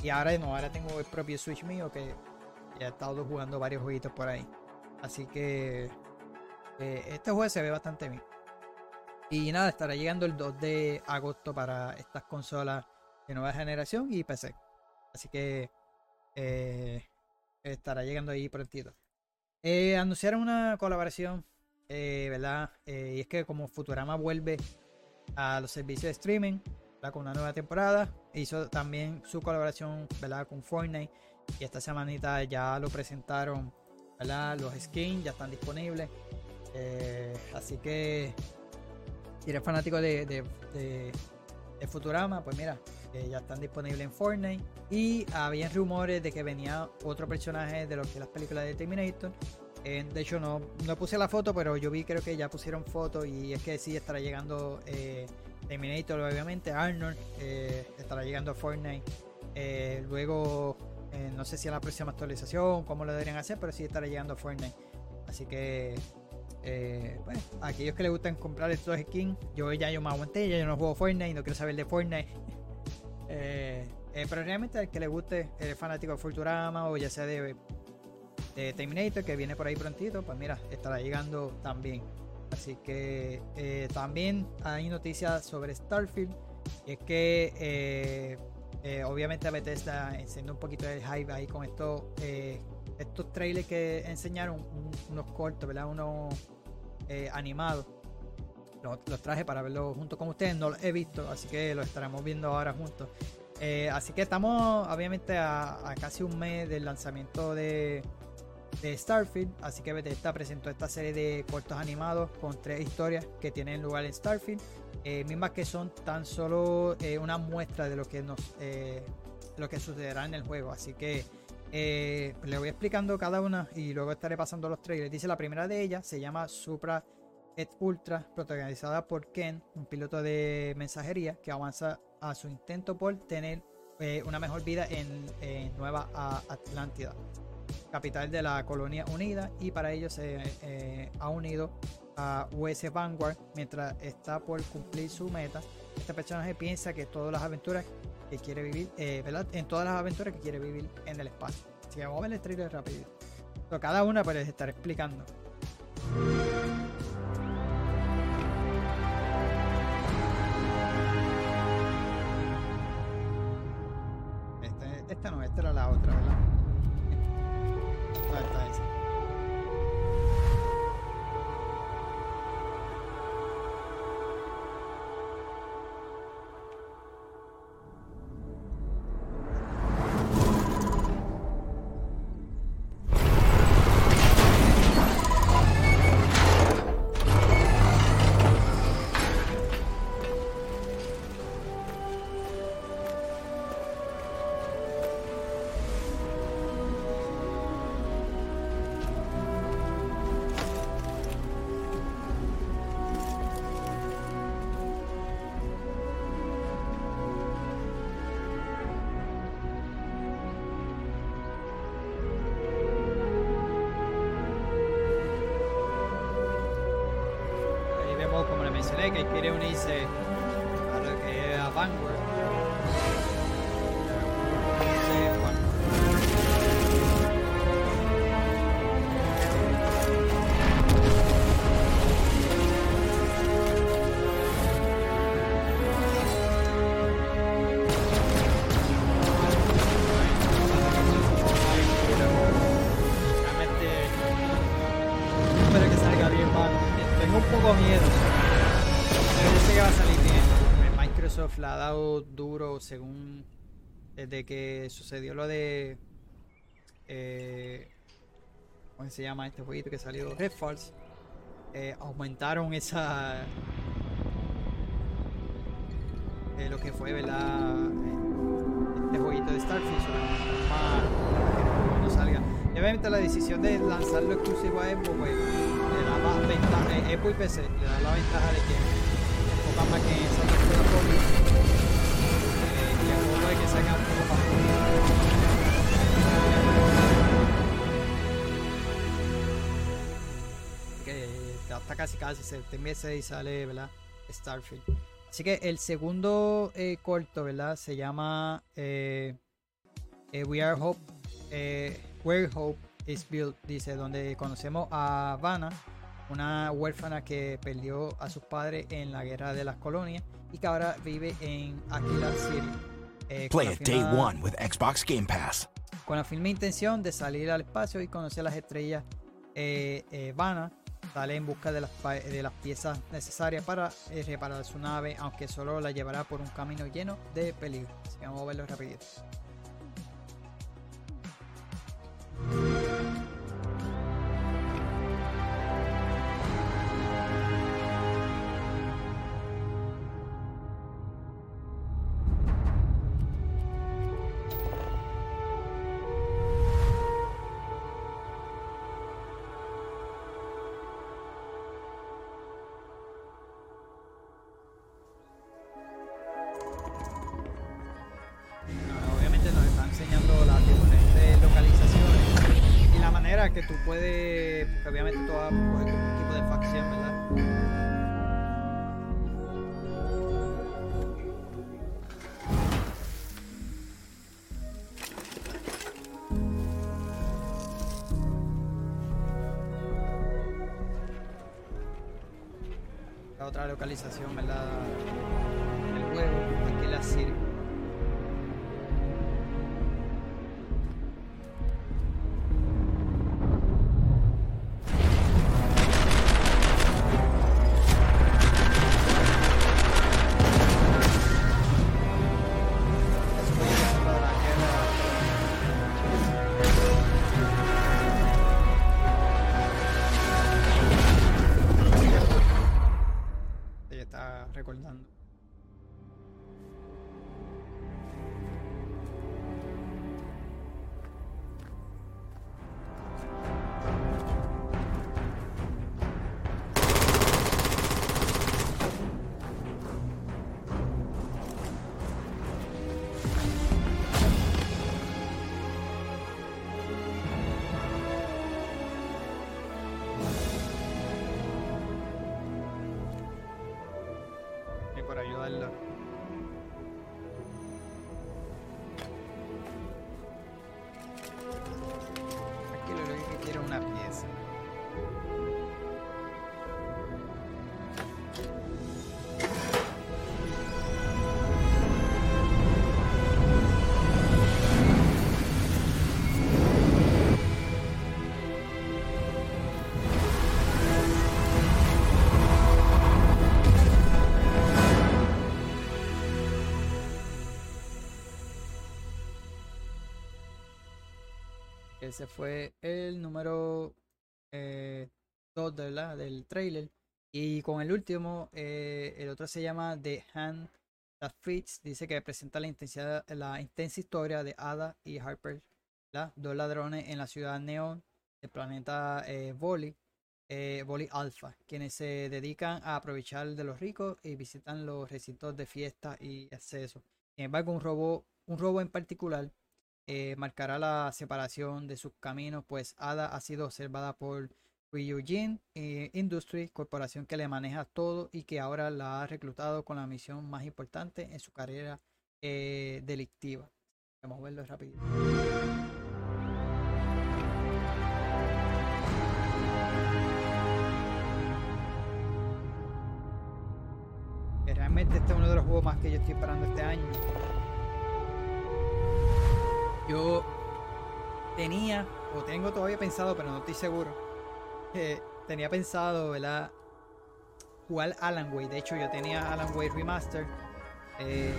y ahora no, ahora tengo el propio Switch mío que ya he estado jugando varios jueguitos por ahí. Así que eh, este juego se ve bastante bien. Y nada, estará llegando el 2 de agosto para estas consolas de nueva generación y PC. Así que eh, estará llegando ahí prontito. Eh, anunciaron una colaboración eh, ¿verdad? Y es que como Futurama vuelve a los servicios de streaming, ¿verdad? Con una nueva temporada, hizo también su colaboración, ¿verdad? Con Fortnite. Y esta semanita ya lo presentaron, ¿verdad? Los skins ya están disponibles. Eh, así que si eres fanático de, de, de- Futurama, pues mira, eh, ya están disponibles en Fortnite. Y había rumores de que venía otro personaje de lo que las películas de Terminator. Eh, de hecho, no, no puse la foto, pero yo vi, creo que ya pusieron foto. Y es que sí estará llegando Terminator, obviamente. Arnold eh, estará llegando a Fortnite. Eh, luego, eh, no sé si a la próxima actualización, cómo lo deberían hacer, pero sí estará llegando a Fortnite. Así que bueno, a aquellos que les gustan comprar estos skins, yo ya yo me aguanté, ya yo no juego Fortnite, no quiero saber de Fortnite. Pero realmente al que le guste, el fanático de Futurama o ya sea de Terminator, que viene por ahí prontito, pues mira, estará llegando también. Así que eh, también hay noticias sobre Starfield. Es que eh, eh, obviamente Bethesda enciende un poquito el hype ahí con estos, eh, estos trailers que enseñaron, un- unos cortos, ¿verdad? Unos eh, animados. Los, traje para verlo junto con ustedes, no los he visto, así que los estaremos viendo ahora juntos. Así que estamos obviamente a casi un mes del lanzamiento de, de Starfield, así que Bethesda presentó esta serie de cortos animados con tres historias que tienen lugar en Starfield, eh, mismas que son tan solo eh, una muestra de lo que nos eh, lo que sucederá en el juego, así que le voy explicando cada una y luego estaré pasando los trailers. Dice la primera de ellas se llama Supra et Ultra, protagonizada por Ken, un piloto de mensajería que avanza a su intento por tener una mejor vida en, Nueva Atlántida, capital de la colonia unida, y para ello se eh, ha unido a US Vanguard mientras está por cumplir su meta. Este personaje piensa que todas las aventuras que quiere vivir, eh, ¿verdad? En todas las aventuras que quiere vivir en el espacio. Así que vamos a ver el trailer rápido. Pero cada una pues les estaré explicando. Este- esta no, esta era la otra, ¿verdad? Ah, según desde que sucedió lo de eh, ¿cómo se llama este jueguito que salió? Redfalls. Eh, aumentaron esa eh, lo que fue, ¿verdad? Eh, este jueguito de Starfish más que no salga. Y obviamente la decisión de lanzarlo exclusivo a Xbox pues, le da más ventaja, eh, Xbox y PC le da la ventaja de que enfocan más que que que hasta casi casi septiembre 6 sale ¿verdad? Starfield así que el segundo eh, corto ¿verdad? se llama eh, eh, We Are Hope eh, Where Hope is Built dice donde conocemos a Vanna una huérfana que perdió a sus padres en la guerra de las colonias y que ahora vive en Aquila City eh, Play la it day one with Xbox Game Pass. con la firme intención de salir al espacio y conocer las estrellas eh, eh, Vanna sale en busca de las, pa- de las piezas necesarias para eh, reparar su nave, aunque solo la llevará por un camino lleno de peligro. Así que vamos a verlo rapidito. Localización, ¿verdad? Ese fue el número 2 del trailer. Y con el último, eh, el otro se llama The Hand That Fits. Dice que presenta la, intensidad, la intensa historia de Ada y Harper, ¿verdad? dos ladrones en la ciudad Neon del planeta eh, Voli, eh, Voli Alpha, quienes se dedican a aprovechar de los ricos y visitan los recintos de fiesta y acceso. Sin embargo, un robo, un robo en particular eh, marcará la separación de sus caminos, pues Ada ha sido observada por Ryujin eh, Industries, corporación que le maneja todo y que ahora la ha reclutado con la misión más importante en su carrera eh, delictiva. Vamos a verlo rápido. Realmente este es uno de los juegos más que yo estoy esperando este año. Yo tenía, o tengo todavía pensado, pero no estoy seguro, que tenía pensado, ¿verdad? Jugar Alan Wake. De hecho, yo tenía Alan Wake Remaster. Eh,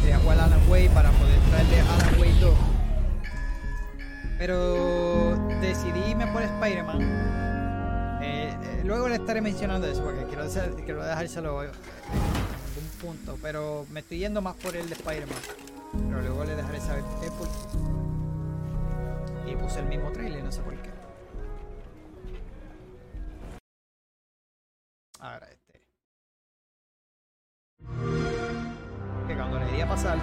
quería jugar Alan Wake para poder traerle Alan Wake 2. Pero decidí irme por Spider-Man. Eh, eh, luego le estaré mencionando eso porque quiero, hacer- quiero dejárselo en algún punto. Pero me estoy yendo más por el de Spider-Man. Pero luego le dejaré saber el por qué. Y puse el mismo trailer, no sé por qué. Ahora este. Que cuando le iría a pasar.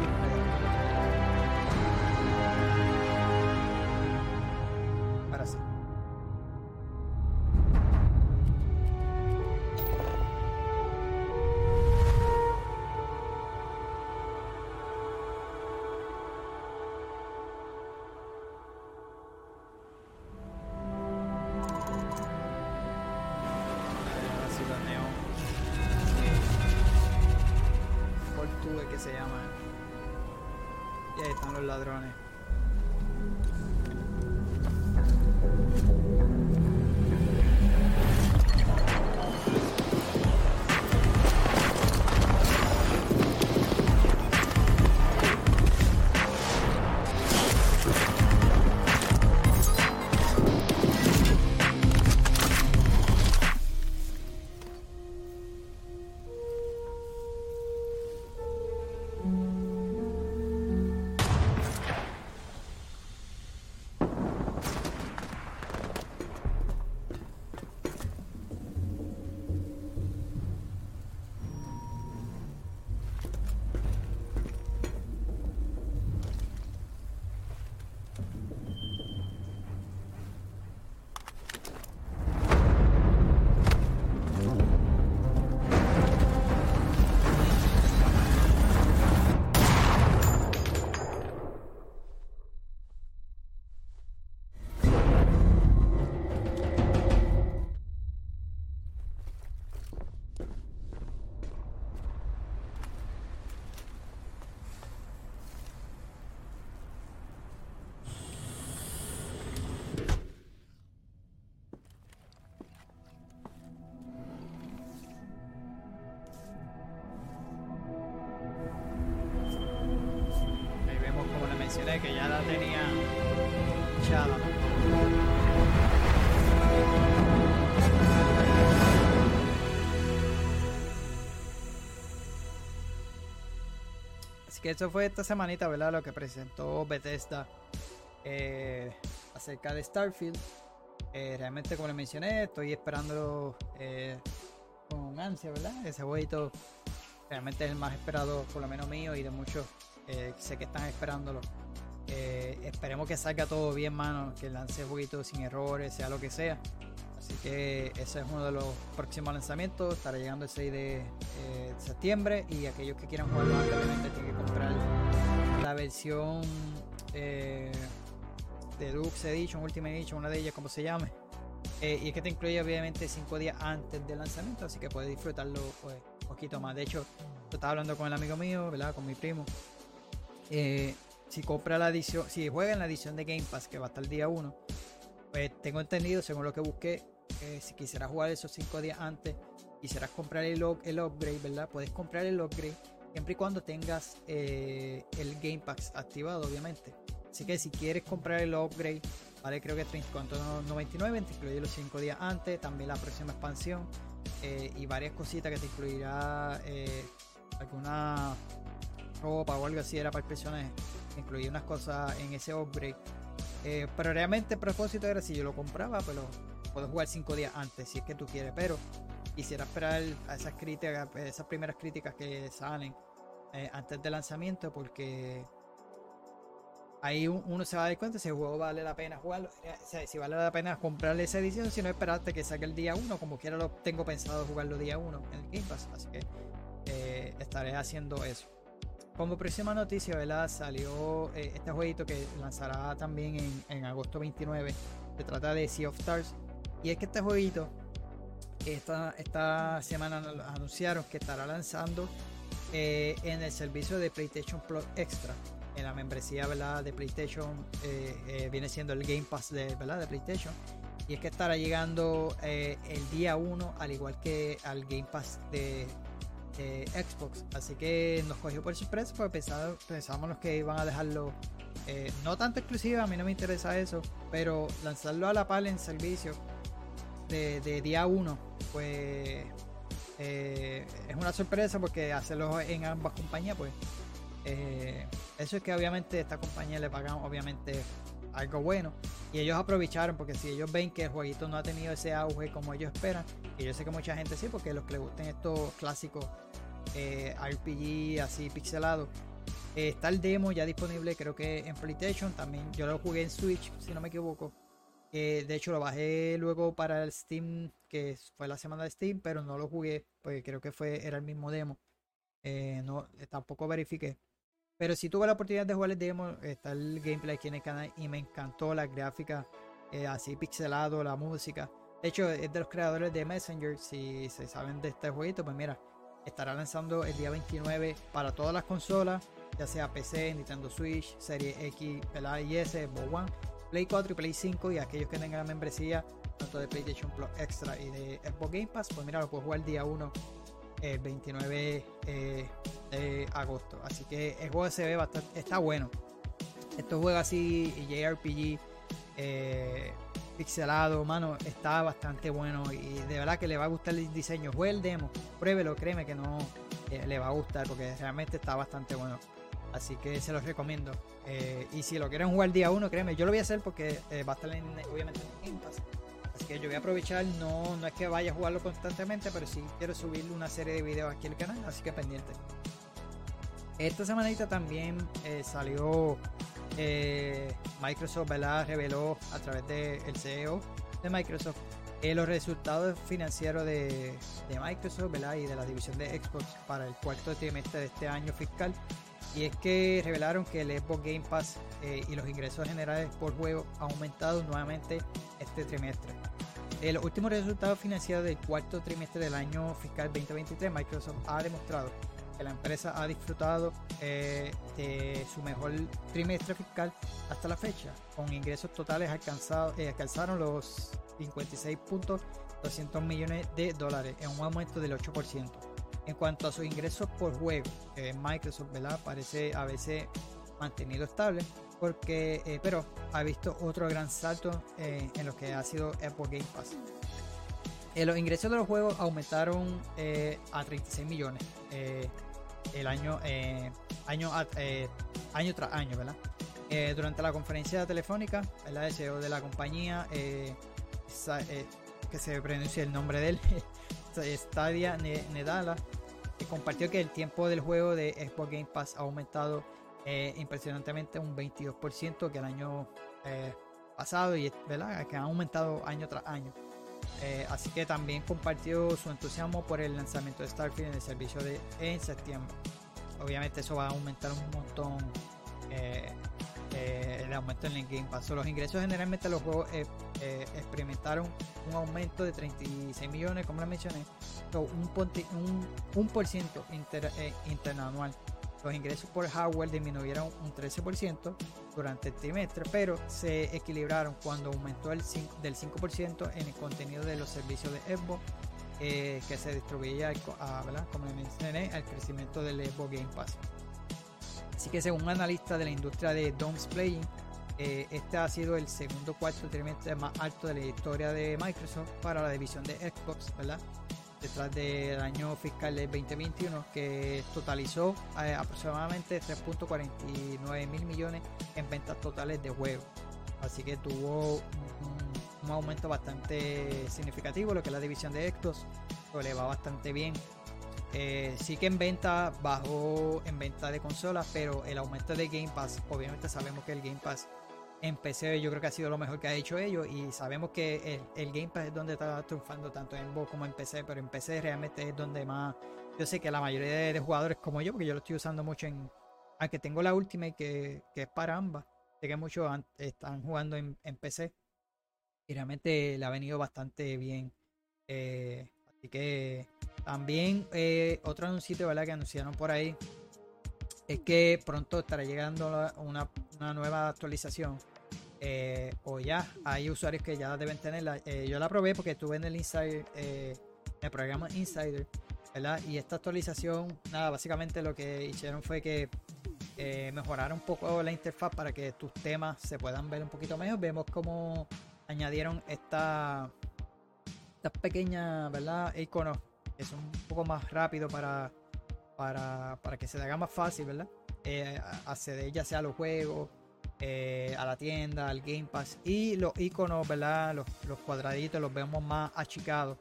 Tenía Shadow. Así que eso fue esta semanita, ¿verdad? Lo que presentó Bethesda eh, acerca de Starfield. Eh, realmente, como les mencioné, estoy esperando eh, con ansia, ¿verdad? Ese jueguito realmente es el más esperado, por lo menos mío y de muchos. eh, sé que están esperándolo. Eh, esperemos que salga todo bien, mano. Que lance el jueguito sin errores, sea lo que sea. Así que ese es uno de los próximos lanzamientos. Estará llegando el 6 de eh, septiembre. Y aquellos que quieran jugarlo antes, obviamente tienen que comprar la versión eh, Deluxe Edition, Ultimate Edition, una de ellas, como se llame. Eh, y es que te incluye obviamente 5 días antes del lanzamiento, así que puedes disfrutarlo pues, un poquito más. De hecho, yo estaba hablando con el amigo mío, ¿verdad? Con mi primo. Eh, si compra la edición, si juega en la edición de Game Pass, que va hasta el día 1, pues tengo entendido, según lo que busqué, si quisieras jugar esos 5 días antes, quisieras comprar el, el upgrade, ¿verdad? Puedes comprar el upgrade siempre y cuando tengas eh, el Game Pass activado, obviamente. Así que si quieres comprar el upgrade, vale, creo que 34.99, te incluye los 5 días antes, también la próxima expansión eh, y varias cositas que te incluirá eh, alguna ropa o algo así, era para el personaje. Incluía unas cosas en ese upgrade. Eh, pero realmente el propósito era si yo lo compraba, pues lo puedo jugar 5 días antes, si es que tú quieres. Pero quisiera esperar a esas críticas, esas primeras críticas que salen eh, antes del lanzamiento, porque ahí un- uno se va a dar cuenta si el juego vale la pena jugarlo, eh, si vale la pena comprarle esa edición, si no esperarte que saque el día 1, como quiera lo tengo pensado jugarlo día 1 en el Game Pass, así que estaré haciendo eso. Como próxima noticia, ¿verdad? Salió eh, este jueguito que lanzará también en, en agosto 29. Se trata de Sea of Stars. Y es que este jueguito, esta, esta semana anunciaron que estará lanzando eh, en el servicio de PlayStation Plus Extra. En la membresía ¿verdad? de PlayStation eh, eh, viene siendo el Game Pass de, ¿verdad? de PlayStation. Y es que estará llegando eh, el día 1, al igual que al Game Pass de, eh, Xbox. Así que nos cogió por sorpresa porque pensaba- pensábamos que iban a dejarlo eh, no tanto exclusivo, a mí no me interesa eso, pero lanzarlo a la par en servicio de, día 1, pues eh, es una sorpresa porque hacerlo en ambas compañías, pues eso es que obviamente esta compañía le pagan obviamente algo bueno. Y ellos aprovecharon porque si ellos ven que el jueguito no ha tenido ese auge como ellos esperan y yo sé que mucha gente sí porque los que les gusten estos clásicos eh, RPG así pixelado eh, está el demo ya disponible creo que en PlayStation también yo lo jugué en Switch si no me equivoco. Eh, de hecho lo bajé luego para el Steam que fue la semana de Steam pero no lo jugué porque creo que fue era el mismo demo. No tampoco verifiqué pero si tuve la oportunidad de jugar el demo, está el gameplay aquí en el canal y me encantó la gráfica, eh, así pixelado, la música. De hecho, es de los creadores de Messenger. Si se saben de este jueguito, pues mira, estará lanzando el día 29 para todas las consolas, ya sea PC, Nintendo Switch, Serie X, ¿verdad? y S, Xbox One, Play 4 y Play 5. Y aquellos que tengan la membresía, tanto de PlayStation Plus Extra y de Xbox Game Pass, pues mira, lo puedo jugar el día 1 el 29 eh, de agosto. Así que el juego se ve bastante, está bueno. Estos juegos así, JRPG, eh, pixelado, mano, está bastante bueno y de verdad que le va a gustar el diseño. Juegue el demo, pruébelo, créeme que no eh, le va a gustar porque realmente está bastante bueno. Así que se los recomiendo. Y si lo quieren jugar día 1, créeme, yo lo voy a hacer porque va a estar en, obviamente en. Así que yo voy a aprovechar, no, no es que vaya a jugarlo constantemente, pero sí quiero subir una serie de videos aquí al canal, así que pendiente. Esta semanita también eh, salió eh, Microsoft, ¿verdad? Reveló a través del CEO de Microsoft eh, los resultados financieros de, de Microsoft, ¿verdad? Y de la división de Xbox para el cuarto trimestre de este año fiscal. Y es que revelaron que el Xbox Game Pass eh, y los ingresos generales por juego han aumentado nuevamente este trimestre. En los últimos resultados financieros del cuarto trimestre del año fiscal 2023, Microsoft ha demostrado que la empresa ha disfrutado eh, de su mejor trimestre fiscal hasta la fecha, con ingresos totales alcanzados, eh, alcanzaron los 56.200 millones de dólares, en un aumento del 8%. En cuanto a sus ingresos por juego, eh, Microsoft ¿verdad? parece haberse mantenido estable, porque, eh, pero ha visto otro gran salto eh, en lo que ha sido Xbox Game Pass. Los ingresos de los juegos aumentaron a 36 millones el año, año, a- año tras año, ¿verdad? Durante la conferencia telefónica, el CEO de la compañía, que se pronuncia el nombre de él, Stadia Ne- Nedala, que compartió que el tiempo del juego de Xbox Game Pass ha aumentado eh, impresionantemente un 22% que el año eh, pasado y ¿verdad? que ha aumentado año tras año. Eh, así que también compartió su entusiasmo por el lanzamiento de Starfield en el servicio de en septiembre. Obviamente eso va a aumentar un montón eh, el aumento en el Game Pass. Los ingresos generalmente los juegos eh, eh, experimentaron un aumento de 36 millones, como les mencioné, so, un, un, un por ciento inter- eh, interanual. Los ingresos por hardware disminuyeron un 13% durante el trimestre, pero se equilibraron cuando aumentó el cin- del 5% en el contenido de los servicios de Xbox eh, que se distribuía, a, como les mencioné, al crecimiento del Xbox Game Pass. Así que según un analista de la industria de Doms Playing, eh, este ha sido el segundo cuarto trimestre más alto de la historia de Microsoft para la división de Xbox, ¿verdad? Detrás del año fiscal del 2021 que totalizó eh, aproximadamente 3.49 mil millones en ventas totales de juegos. Así que tuvo un, aumento bastante significativo, lo que es la división de Xbox, lo le va bastante bien. Eh, sí que en venta bajó en venta de consolas, pero el aumento de Game Pass, obviamente sabemos que el Game Pass en PC yo creo que ha sido lo mejor que ha hecho ellos y sabemos que el, Game Pass es donde está triunfando tanto en Xbox como en PC, pero en PC realmente es donde más, yo sé que la mayoría de, jugadores como yo, porque yo lo estoy usando mucho en, aunque tengo la Ultimate que, que es para ambas, sé que muchos han- están jugando en, en PC y realmente le ha venido bastante bien. Eh, así que también eh, otro anuncio ¿verdad? que anunciaron por ahí es que pronto estará llegando una, una nueva actualización. eh, o ya hay usuarios que ya deben tenerla. Eh, yo la probé porque estuve en el Insider, eh, el programa Insider, ¿verdad? Y esta actualización, nada, básicamente lo que hicieron fue que mejoraron un poco la interfaz para que tus temas se puedan ver un poquito mejor. Vemos cómo añadieron esta, estas pequeñas, ¿verdad? Iconos que son un poco más rápidos para, para, para que se te haga más fácil, ¿verdad? Eh, acceder ya sea a los juegos, eh, a la tienda, al Game Pass y los iconos, ¿verdad? Los, los cuadraditos los vemos más achicados.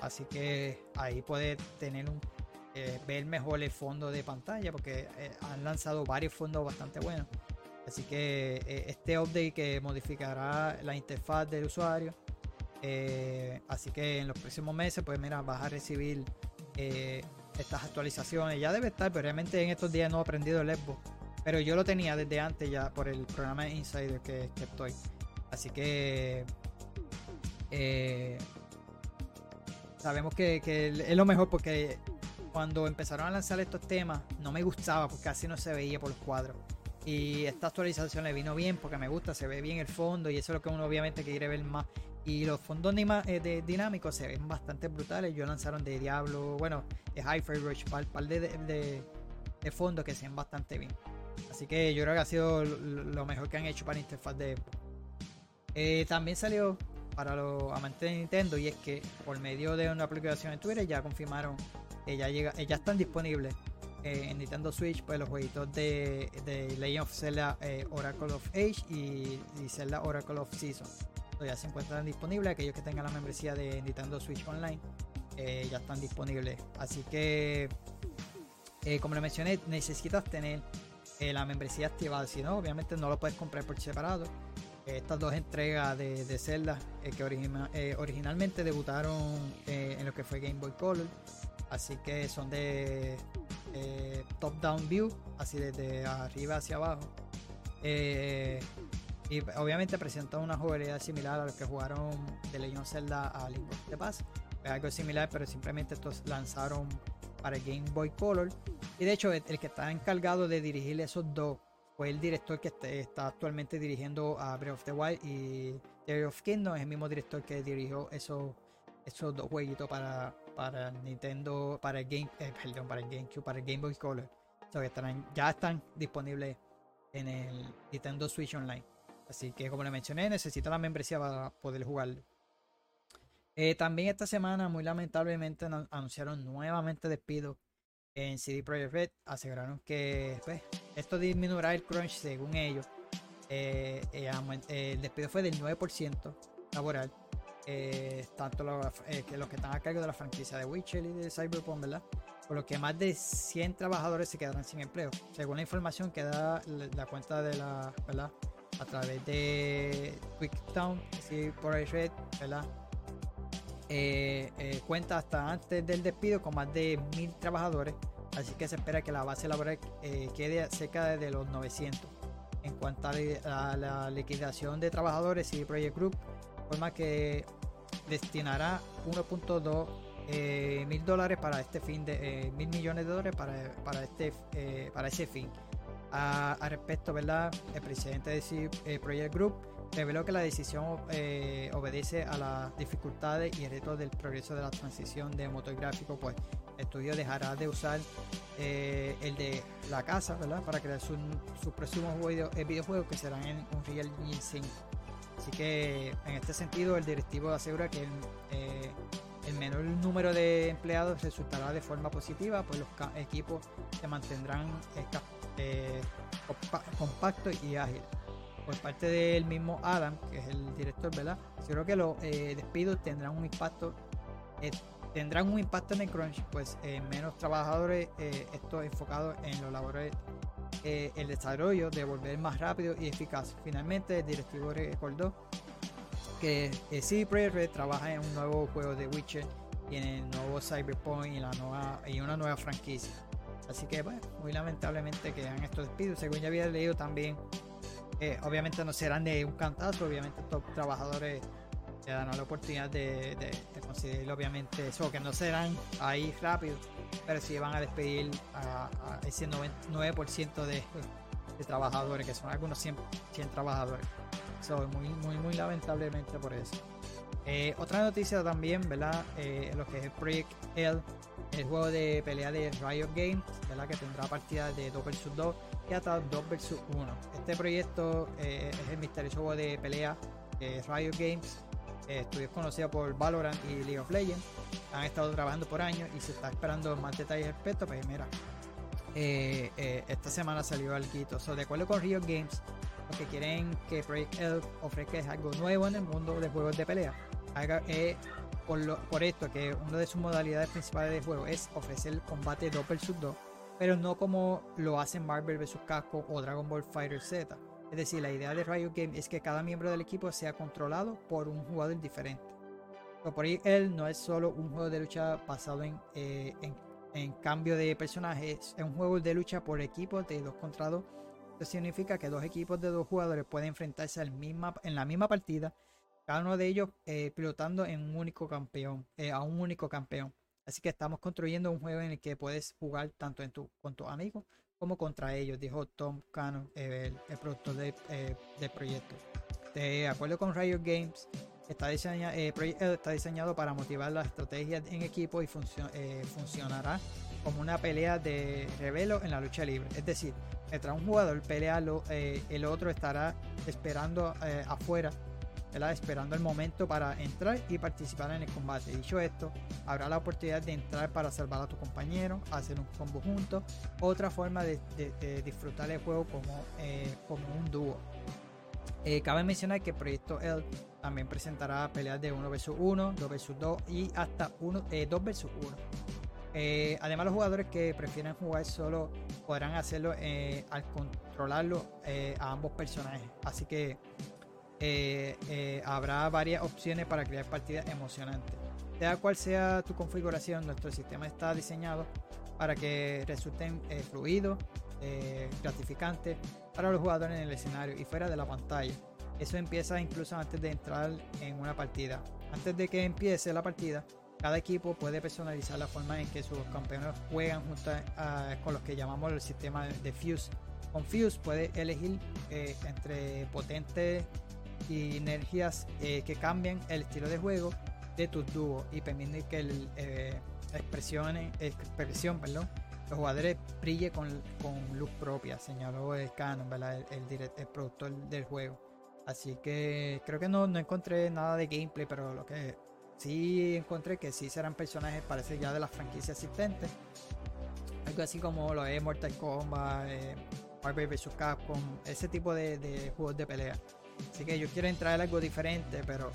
Así que ahí puedes tener un eh, ver mejor el fondo de pantalla porque han lanzado varios fondos bastante buenos. Así que este update que modificará la interfaz del usuario. Eh, así que en los próximos meses, pues mira, vas a recibir eh, estas actualizaciones. Ya debe estar, pero realmente en estos días no he aprendido el Xbox. Pero yo lo tenía desde antes ya por el programa de Insider que, que estoy. Así que eh, sabemos que, que es lo mejor porque cuando empezaron a lanzar estos temas no me gustaba porque casi no se veía por los cuadros. Y esta actualización le vino bien porque me gusta, se ve bien el fondo y eso es lo que uno obviamente quiere ver más. Y los fondos eh, de, dinámicos se ven bastante brutales. Yo lanzaron de Diablo, bueno, de Hi-Fi Rush, par, par de, de, fondos que se ven bastante bien. Así que yo creo que ha sido lo, mejor que han hecho para interfaz de. Eh, también salió para los amantes de Nintendo y es que por medio de una aplicación en Twitter ya confirmaron que ya, llega, ya están disponibles eh, en Nintendo Switch pues los jueguitos de, de Legend of Zelda Oracle of Age y, y Zelda Oracle of Season. Ya se encuentran disponibles, aquellos que tengan la membresía de Nintendo Switch Online eh, ya están disponibles. Así que eh, como le mencioné, necesitas tener eh, la membresía activada, si no, obviamente no lo puedes comprar por separado. Estas dos entregas de, de Zelda que origina- originalmente debutaron en lo que fue Game Boy Color, así que son de top-down view, así desde arriba hacia abajo. Y obviamente presenta una jugabilidad similar a los que jugaron de Legend of Zelda a Link of the Past. Es algo similar, pero simplemente estos lanzaron para el Game Boy Color. Y de hecho, el, que está encargado de dirigir esos dos fue el director que este- está actualmente dirigiendo a Breath of the Wild y Theory of Kingdom. Es el mismo director que dirigió esos, esos dos jueguitos para, para Nintendo, para el Game, eh, perdón, para el GameCube, para el Game Boy Color. So estarán, ya están disponibles en el Nintendo Switch Online. Así que como le mencioné, necesita la membresía para poder jugarlo. Eh, también esta semana, muy lamentablemente, anunciaron nuevamente despidos en CD Projekt Red. Aseguraron que pues, esto disminuirá el crunch según ellos. Eh, eh, el despido fue del 9% laboral. tanto los, que están a cargo de la franquicia de Witcher y de Cyberpunk, ¿verdad? Por lo que más de 100 trabajadores se quedarán sin empleo. Según la información que da la, cuenta de la, ¿verdad? A través de QuickTown, CD Projekt Red, ¿verdad? Eh, eh, cuenta hasta antes del despido con más de mil trabajadores, así que se espera que la base laboral eh, quede cerca de los 900. En cuanto a la, liquidación de trabajadores, CD Project Group forma que destinará 1.2 mil dólares para este fin de mil millones de dólares para, para este para ese fin. A, respecto, ¿verdad? El presidente de CD Project Group reveló que la decisión eh, obedece a las dificultades y retos del progreso de la transición de motor gráfico, pues el estudio dejará de usar eh, el de la casa ¿verdad? para crear sus su próximos eh, videojuegos que serán en un Real Engine 5. Así que en este sentido el directivo asegura que el, menor número de empleados resultará de forma positiva, pues los equipos se mantendrán compactos y ágiles por parte del mismo Adam, que es el director, ¿verdad? Creo que los eh, despidos tendrán un impacto, eh, tendrán un impacto en el crunch, pues eh, menos trabajadores, esto enfocado en los labores, el desarrollo de volver más rápido y eficaz. Finalmente, el directivo recordó que CD Projekt trabaja en un nuevo juego de Witcher y en el nuevo Cyberpunk y, la nueva, y una nueva franquicia. Así que, bueno, muy lamentablemente quedan estos despidos. Según ya había leído también obviamente no serán de un cantazo, obviamente estos trabajadores te dan la oportunidad de, conseguir obviamente eso, que no serán ahí rápido, pero sí van a despedir a, ese 9% de, trabajadores, que son algunos 100, 100 trabajadores. Eso muy, muy, muy lamentablemente por eso. Eh, otra noticia también, ¿verdad? Eh, lo que es el Project L, el juego de pelea de Riot Games, ¿verdad? Que tendrá partida de 2 vs 2 y hasta 2 vs 1. Este proyecto eh, es el misterioso juego de pelea de Riot Games, estudios conocidos por Valorant y League of Legends. Han estado trabajando por años y se está esperando más detalles al respecto. Pues mira, esta semana salió algo. So, de acuerdo con Riot Games, lo que quieren que Project L ofrezca algo nuevo en el mundo de juegos de pelea haga, eh, por, esto que una de sus modalidades principales de juego es ofrecer combate 2 vs 2, pero no como lo hacen Marvel vs Capcom o Dragon Ball Fighter Z. Es decir, la idea de Riot Games es que cada miembro del equipo sea controlado por un jugador diferente. Pero por ahí él no es solo un juego de lucha basado en, eh, en, cambio de personajes, es un juego de lucha por equipos de 2 contra 2. Esto significa que dos equipos de dos jugadores pueden enfrentarse en la misma partida cada uno de ellos eh, pilotando en un único campeón, eh, a un único campeón. Así que estamos construyendo un juego en el que puedes jugar tanto con tus amigos como contra ellos, dijo Tom Cannon, el, productor del proyecto. De acuerdo con Riot Games, está, eh, está diseñado para motivar la estrategia en equipo y funcionará como una pelea de revelo en la lucha libre. Es decir, mientras un jugador pelea, el otro estará esperando afuera esperando el momento para entrar y participar en el combate. Dicho esto, habrá la oportunidad de entrar para salvar a tu compañero, hacer un combo junto, otra forma de, disfrutar el juego como, eh, como un dúo. Eh, cabe mencionar que el proyecto L también presentará peleas de 1 vs 1, 2 vs 2 y hasta 1, 2 vs 1. Además, los jugadores que prefieren jugar solo podrán hacerlo eh, al controlarlo a ambos personajes. Así que eh, eh, habrá varias opciones para crear partidas emocionantes. Sea cual sea tu configuración, nuestro sistema está diseñado para que resulten eh, fluidos, gratificantes para los jugadores en el escenario y fuera de la pantalla. Eso empieza incluso antes de entrar en una partida. Antes de que empiece la partida, cada equipo puede personalizar la forma en que sus campeones juegan junto con los que llamamos el sistema de Fuse. Con Fuse puede elegir entre potentes y energías eh, que cambian el estilo de juego de tus dúos y permiten que el, eh, expresión, perdón, los jugadores brille con, con luz propia, señaló el Canon. El, el, el productor del juego. Así que creo que no, no encontré nada de gameplay, pero lo que sí encontré que sí serán personajes, parece ya de las franquicias existentes. Algo así como lo es Mortal Kombat, eh, Marvel vs. Capcom, ese tipo de, juegos de pelea. Así que ellos quieren traer algo diferente, pero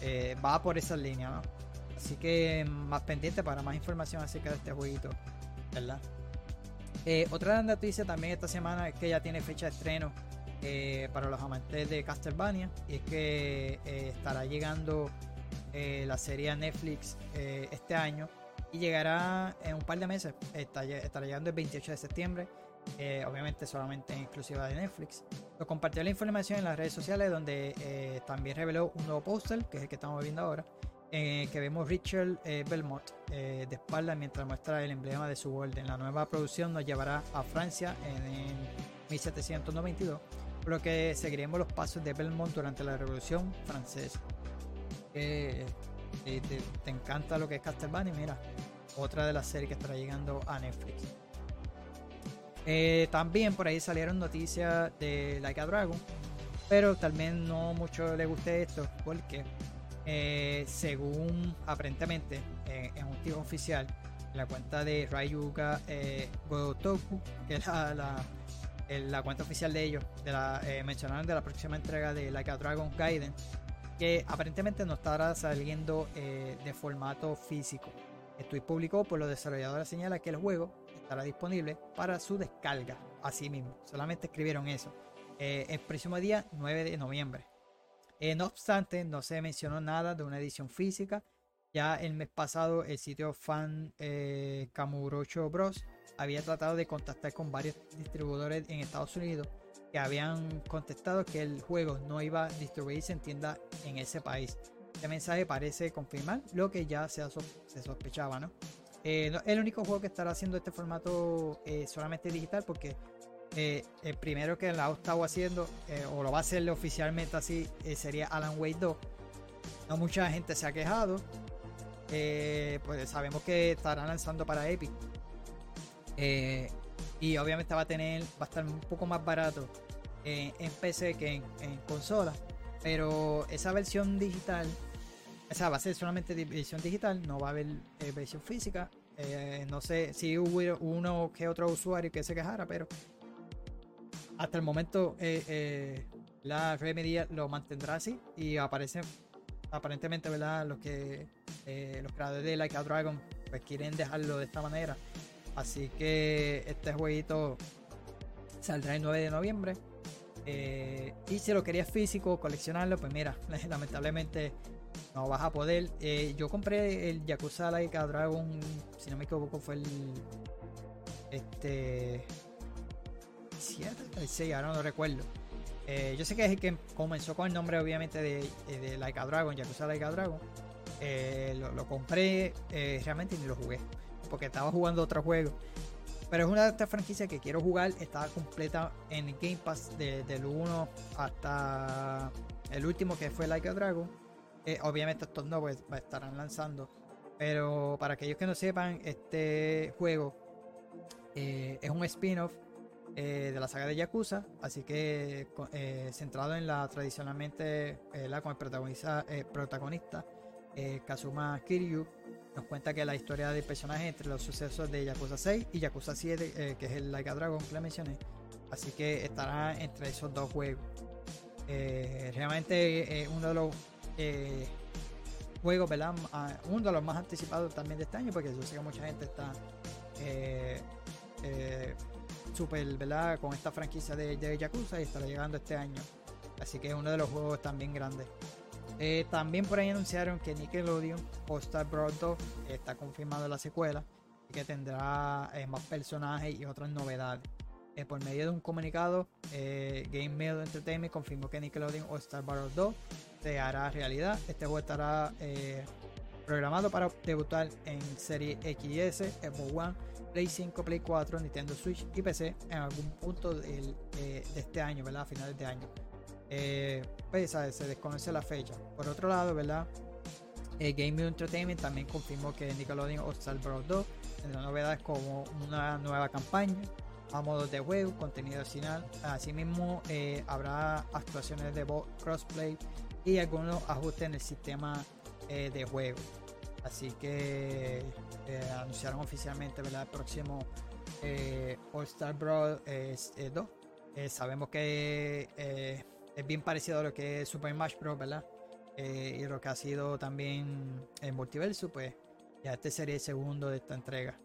eh, va por esa línea, ¿no? Así que más pendiente para más información acerca de este jueguito, ¿verdad? Eh, otra noticia también esta semana es que ya tiene fecha de estreno eh, para los amantes de Castlevania y es que eh, estará llegando eh, la serie Netflix eh, este año y llegará en un par de meses. Estará llegando el 28 de septiembre. eh, obviamente solamente en exclusiva de Netflix. Lo compartió la información en las redes sociales donde eh, también reveló un nuevo póster, que es el que estamos viendo ahora, que vemos Richard Belmont de espalda mientras muestra el emblema de su orden. La nueva producción nos llevará a Francia en, en 1792, por lo que seguiremos los pasos de Belmont durante la Revolución Francesa. Eh, te, encanta lo que es Castlevania, mira, otra de las series que estará llegando a Netflix. Eh, también por ahí salieron noticias de Like a Dragon, pero también no mucho le guste esto porque eh, según aparentemente en un tío oficial la cuenta de Ryuga Gotoku, que es la, cuenta oficial de ellos, de la, mencionaron de la próxima entrega de Like a Dragon Gaiden, que aparentemente no estará saliendo eh, de formato físico. Esto publicó por los desarrolladores señala que el juego estará disponible para su descarga. Así mismo, solamente escribieron eso. Eh, el próximo día 9 de noviembre. Eh, no obstante, no se mencionó nada de una edición física. Ya el mes pasado el sitio fan eh, Kamurocho Bros había tratado de contactar con varios distribuidores en Estados Unidos que habían contestado que el juego no iba a distribuirse en tienda en ese país. Este mensaje parece confirmar lo que ya se, sospechaba, ¿no? Eh, el único juego que estará haciendo este formato eh, solamente digital porque eh, el primero que la ha estado haciendo eh, o lo va a hacer oficialmente así sería Alan Wake 2. No mucha gente se ha quejado. Pues sabemos que estará lanzando para Epic. Y obviamente va a tener, va a estar un poco más barato en PC que en, en consola. Pero esa versión digital, o sea, va a ser solamente versión digital, no va a haber eh, versión física. Eh, no sé si hubo uno que otro usuario que se quejara, pero hasta el momento eh, eh, la Remedy lo mantendrá así y aparece aparentemente verdad los que los creadores de Like a Dragon pues quieren dejarlo de esta manera así que este jueguito saldrá el 9 de noviembre Eh, y si lo querías físico coleccionarlo pues mira lamentablemente no vas a poder Eh, yo compré el Yakuza Like a Dragon si no me equivoco fue el este 7 el 6 ahora no recuerdo eh, yo sé que es el que comenzó con el nombre obviamente de, de Like Dragon, Yakuza Like a Dragon. Lo, lo compré realmente ni lo jugué, porque estaba jugando otro juego. Pero es una de estas franquicias que quiero jugar, está completa en Game Pass de- del 1 hasta el último que fue Like a Dragon. Eh, obviamente estos no pues, estarán lanzando. Pero para aquellos que no sepan, este juego eh, es un spin-off eh, de la saga de Yakuza, así que centrado en la tradicionalmente la con el protagonista, protagonista Kazuma Kiryu, nos cuenta que la historia del personaje entre los sucesos de Yakuza 6 y Yakuza 7, eh, que es el Like a Dragon que le mencioné, así que estará entre esos dos juegos. Eh, realmente eh, uno de los eh, juegos, ¿verdad? Ah, Uno de los más anticipados también de este año, porque yo sé que mucha gente está super, ¿verdad? Con esta franquicia de Yakuza y estará llegando este año. Así que es uno de los juegos también grandes. Eh, también por ahí anunciaron que Nickelodeon All Star Bros. 2 está confirmado la secuela y que tendrá eh, más personajes y otras novedades. Eh, por medio de un comunicado, eh, Game Mail Entertainment confirmó que Nickelodeon All Star Battle 2 se hará realidad. Este juego estará eh, programado para debutar en serie XS, Xbox One, Play 5, Play 4, Nintendo Switch y PC en algún punto eh, de este año, ¿verdad? A finales de año. Eh, pues, se desconoce la fecha. Por otro lado, ¿verdad? Eh, Game Entertainment también confirmó que Nickelodeon All Star Bros 2 tendrá novedades como una nueva campaña, a modos de juego, contenido adicional. Asimismo, eh, habrá actuaciones de crossplay y algunos ajustes en el sistema eh, de juego. Así que anunciaron oficialmente ¿verdad? el próximo eh, All Star Brawl 2. sabemos que es bien parecido a lo que es Super Smash Bros. ¿verdad? y lo que ha sido también en Multiverso, pues ya este sería el segundo de esta entrega.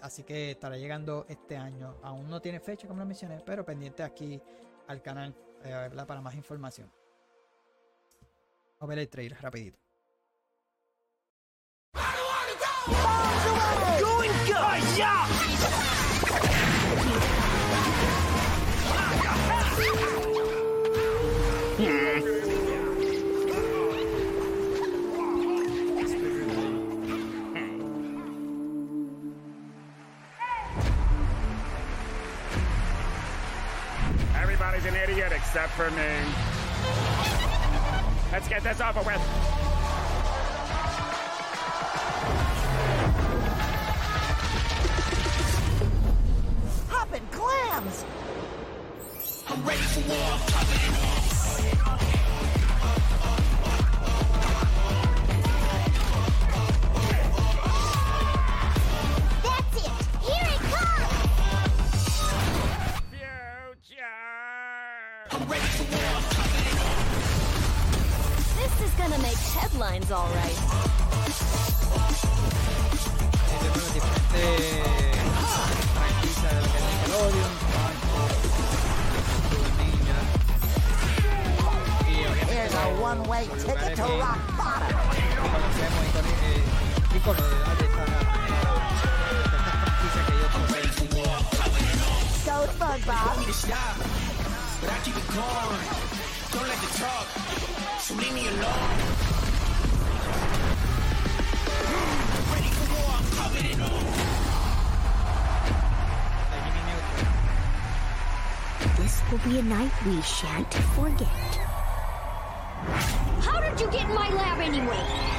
así que estará llegando este año. Aún no tiene fecha, como lo mencioné, pero pendiente aquí al canal ¿verdad? para más información. Vamos a ver el trailer rapidito. Going guys! Everybody's an idiot except for me. Let's get this over with. Poppin' clams! That's Gonna make headlines, Y obviamente Here's a one-way ticket to rock bottom. Go SpongeBob! but I keep it going. Don't like to talk, so leave me alone. Ready for war, I'm covered in all. de Jimmy Neutron. This will be a night we shan't forget. How did you get in my lab anyway?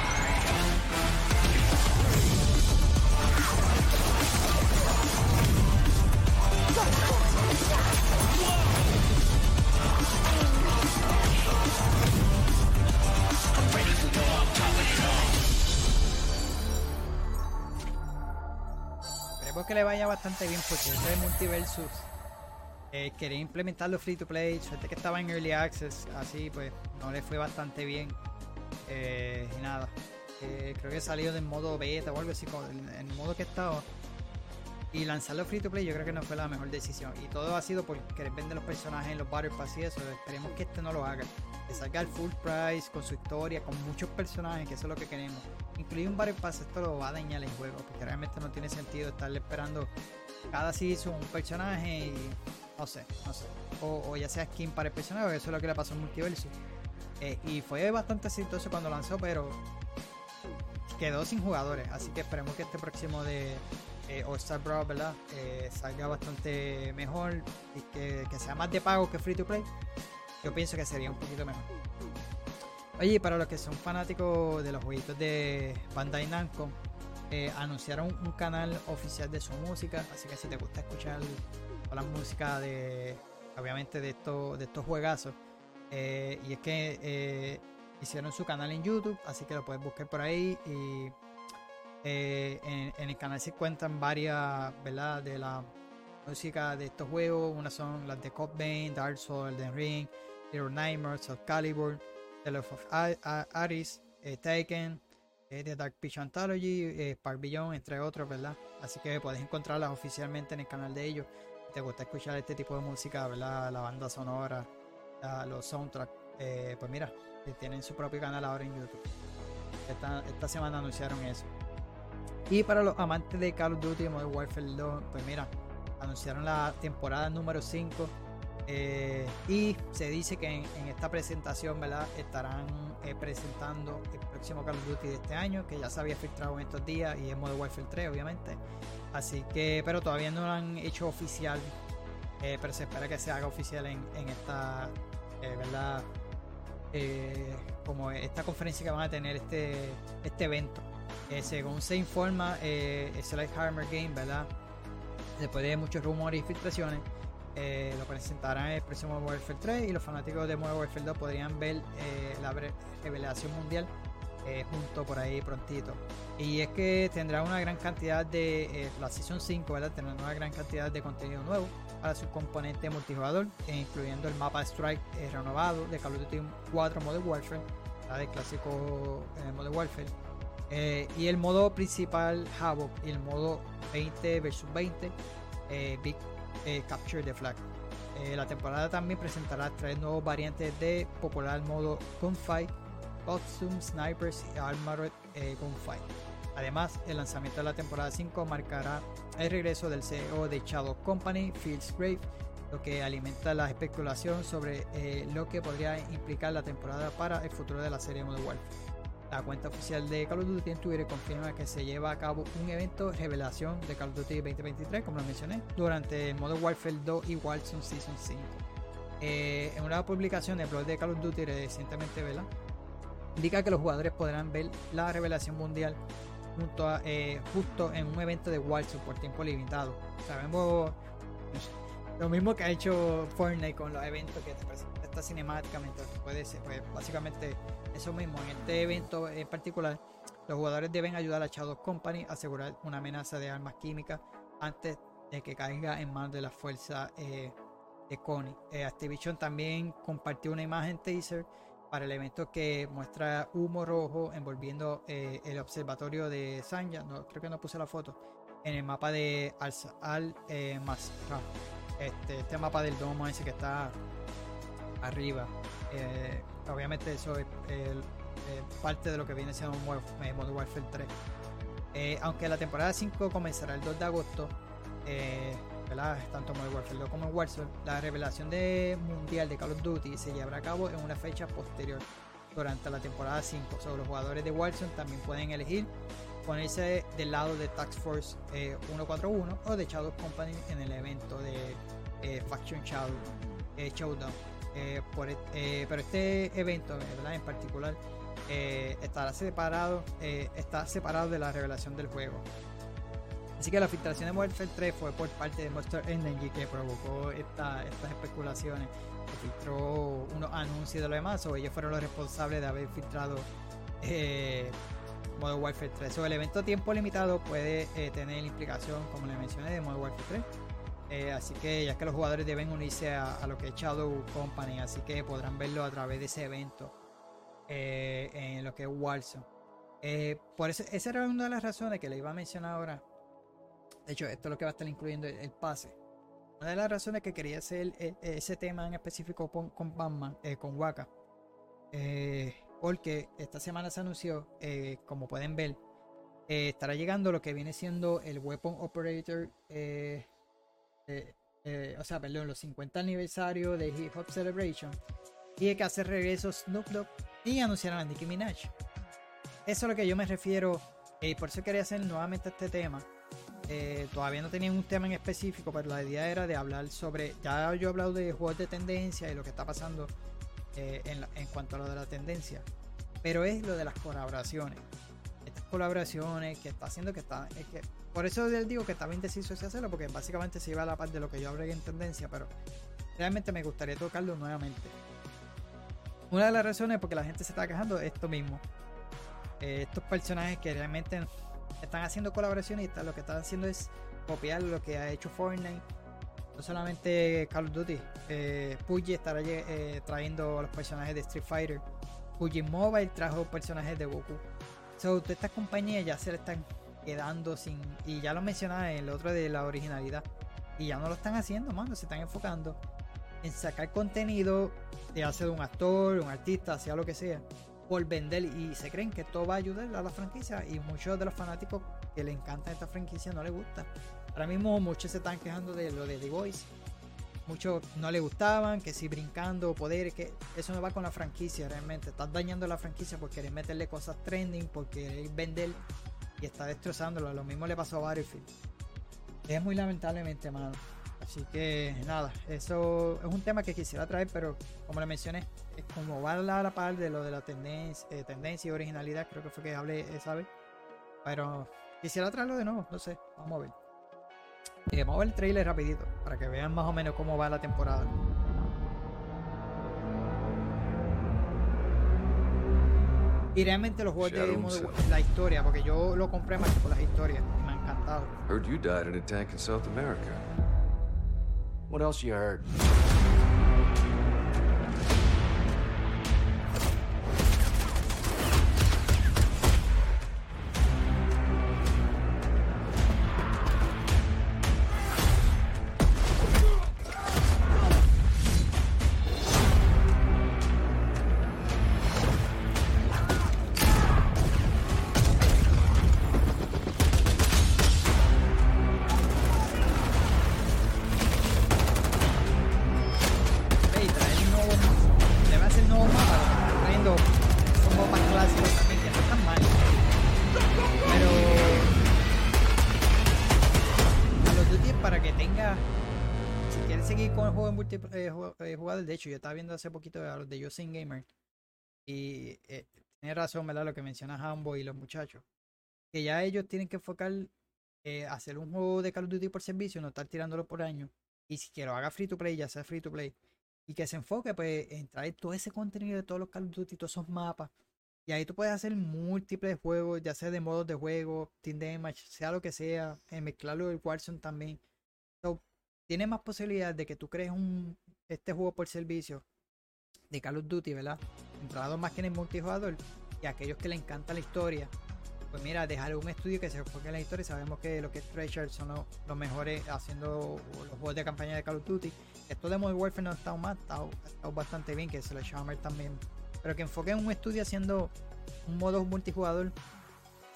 Esperemos que le vaya bastante bien porque este de Multiversus eh, quería implementarlo free to play. Suerte que estaba en Early Access, así pues no le fue bastante bien. Eh, y nada, eh, creo que salió del modo beta o algo así, con el, el modo que estaba. Y lanzarlo free to play yo creo que no fue la mejor decisión. Y todo ha sido por querer vender los personajes en los Battle Pass y eso. Esperemos que este no lo haga. Que salga al full price, con su historia, con muchos personajes, que eso es lo que queremos. Incluir un Battle Pass, esto lo va a dañar el juego. Porque realmente no tiene sentido estarle esperando cada season un personaje y no sé, no sé. O, ya sea skin para el personaje, eso es lo que le pasó en Multiverso. Eh, y fue bastante exitoso cuando lanzó, pero quedó sin jugadores. Así que esperemos que este próximo de eh, All Star Brawl. Eh, salga bastante mejor y que sea más de pago que free to play. Yo pienso que sería un poquito mejor. Oye, para los que son fanáticos de los jueguitos de Bandai Namco, eh, anunciaron un canal oficial de su música, así que si te gusta escuchar la música de, obviamente de estos, de estos juegazos, eh, y es que eh, hicieron su canal en YouTube, así que lo puedes buscar por ahí y en, el canal se encuentran varias, ¿verdad? De la música de estos juegos, unas son las de Code Vein, Dark Souls, Elden Ring, Little Nightmares, Soul Calibur, The Aris, eh, Taken, eh, The Dark Pitch Anthology, eh, Spark Beyond, entre otros, ¿verdad? Así que puedes encontrarlas oficialmente en el canal de ellos. Si te gusta escuchar este tipo de música, ¿verdad? La banda sonora, los soundtracks, pues mira, tienen su propio canal ahora en YouTube. Esta, esta semana anunciaron eso. Y para los amantes de Call of Duty Modern Warfare 2, pues mira, anunciaron la temporada número 5. Eh, y se dice que en, esta presentación, ¿verdad? Estarán eh, presentando el próximo Call of Duty de este año, que ya se había filtrado en estos días, y es Modern Warfare 3, obviamente. Así que, pero todavía no lo han hecho oficial. eh, pero se espera que se haga oficial en, esta, ¿verdad? Como esta conferencia que van a tener este, este evento. Según se informa, eh, Slide Hammer Game, ¿verdad? Después de muchos rumores y filtraciones, eh, lo presentarán el próximo Warfare 3 y los fanáticos de Modern Warfare 2 podrían ver eh, la revelación mundial eh, junto por ahí prontito. Y es que tendrá una gran cantidad de, eh, la Season 5, ¿verdad? Tendrá una gran cantidad de contenido nuevo para su componente multijugador, eh, incluyendo el mapa Strike eh, renovado de Call of Duty 4 Modern Warfare, la del clásico Modern Warfare. Y el modo principal Havoc y el modo 20 vs 20 eh, Big eh, Capture the Flag. Eh, la temporada también presentará tres nuevos variantes de popular modo Gunfight, Costume, Snipers y Armored eh, Gunfight. Además, el lanzamiento de la temporada 5 marcará el regreso del CEO de Shadow Company, Fields Grave, lo que alimenta la especulación sobre lo que podría implicar la temporada para el futuro de la serie Modern Warfare. La cuenta oficial de Call of Duty en Twitter confirma que se lleva a cabo un evento revelación de Call of Duty 2023, como lo mencioné, durante Modern Warfare 2 y Warzone Season 5. Eh, en una publicación del blog de Call of Duty recientemente, ¿verdad? indica que los jugadores podrán ver la revelación mundial eh, justo en un evento de Warzone por tiempo limitado. Sabemos lo mismo que ha hecho Fortnite con los eventos que te presenta cinemática mientras pues básicamente eso mismo en este evento en particular los jugadores deben ayudar a Shadow Company a asegurar una amenaza de armas químicas antes de que caiga en manos de la fuerza eh, de Connie. Eh, Activision también compartió una imagen teaser para el evento que muestra humo rojo envolviendo eh, el observatorio de Sanya, no, creo que no puse la foto, en el mapa de Al, Al este, este mapa del domo ese que está arriba. Eh, obviamente eso es eh, parte de lo que viene siendo Modern eh, Modern Warfare 3. Eh, aunque la temporada 5 comenzará el 2 de agosto, eh, ¿verdad? tanto Modern Warfare 2 como Warzone, la revelación de mundial de Call of Duty se llevará a cabo en una fecha posterior durante la temporada 5. So, los jugadores de Warzone también pueden elegir ponerse del lado de Task Force eh, 141 o de Shadow Company en el evento de eh, Faction Shadow, eh, Showdown. Eh, por et- eh, pero este evento ¿verdad? en particular eh, estará separado está separado de la revelación del juego. Así que la filtración de Warfare 3 fue por parte de Monster Energy que provocó esta- estas especulaciones. Que filtró unos anuncios de lo demás, o ellos fueron los responsables de haber filtrado eh, Modern Warfare 3. So, el evento tiempo limitado puede eh, tener implicación, como le mencioné, de Modern Warfare 3. Eh, así que ya que los jugadores deben unirse a, lo que es Shadow Company, así que podrán verlo a través de ese evento eh, en lo que es Warzone. Eh, por eso, esa era una de las razones que le iba a mencionar ahora. De hecho, esto es lo que va a estar incluyendo el, pase. Una de las razones que quería hacer ese tema en específico con, Batman, con Waka, porque esta semana se anunció, como pueden ver, estará llegando lo que viene siendo el Weapon Operator, eh, eh, o sea, perdón, los 50 aniversario de Hip Hop Celebration, y que hace regreso Snoop Dogg y anunciaron a Nicki Minaj. Eso es lo que yo me refiero, y por eso quería hacer nuevamente este tema. Eh, todavía no tenían un tema en específico, pero la idea era de hablar sobre. Ya yo he hablado de juegos de tendencia y lo que está pasando eh, en, la- en cuanto a lo de la tendencia, pero es lo de las colaboraciones. Colaboraciones que está haciendo que está. Es que, por eso les digo que estaba indeciso si hacerlo, porque básicamente se iba a la parte de lo que yo hablé en tendencia, pero realmente me gustaría tocarlo nuevamente. Una de las razones es porque la gente se está quejando de esto mismo. Eh, estos personajes que realmente están haciendo colaboraciones está- lo que están haciendo es copiar lo que ha hecho Fortnite. No solamente Call of Duty, eh, PUBG estará eh, trayendo los personajes de Street Fighter. PUBG Mobile trajo personajes de Goku. So, todas estas compañías ya se le están quedando sin. Y ya lo mencionaba en el otro de la originalidad. Y ya no lo están haciendo, mano. Se están enfocando en sacar contenido, ya sea de un actor, un artista, sea lo que sea, por vender. Y se creen que esto va a ayudar a la franquicia. Y muchos de los fanáticos que le encantan esta franquicia no les gusta. Ahora mismo muchos se están quejando de lo de The Voice. Muchos no le gustaban, que si brincando poderes, que eso no va con la franquicia realmente. Estás dañando la franquicia por querer meterle cosas trending, por querer vender y está destrozándolo. Lo mismo le pasó a Battlefield. Es muy lamentablemente, mano. La Así que nada, eso es un tema que quisiera traer, pero como le mencioné, es como va a la, par de lo de la tendencia, eh, tendencia y originalidad, creo que fue que hablé esa vez. Pero quisiera traerlo de nuevo, no sé, vamos a ver. Eh, vamos a ver el trailer rapidito, para que vean más o menos cómo va la temporada. Y realmente los juegos de Shadow modo- himself. la historia, porque yo lo compré más que por las historias, y me ha encantado. Heard you died in a tank in South America. What else you heard? Yo estaba viendo hace poquito a los de Yosin Gamer y eh, tiene razón, ¿verdad? Lo que menciona Hambo y los muchachos. Que ya ellos tienen que enfocar eh, hacer un juego de Call of Duty por servicio, no estar tirándolo por año. Y si quiero haga free to play, ya sea free to play, y que se enfoque pues en traer todo ese contenido de todos los Call of Duty, todos esos mapas. Y ahí tú puedes hacer múltiples juegos, ya sea de modos de juego, Team Deathmatch, sea lo que sea, eh, mezclarlo del Warzone también. So, tiene más posibilidades de que tú crees un este juego por servicio de Call of Duty, ¿verdad? Centrado más que en el multijugador y a aquellos que le encanta la historia. Pues mira, dejar un estudio que se enfoque en la historia. Sabemos que lo que es Treasure son los, mejores haciendo los juegos de campaña de Call of Duty. Esto de Modern Warfare no ha estado mal, ha estado, bastante bien, que Sledgehammer también. Pero que enfoque en un estudio haciendo un modo multijugador.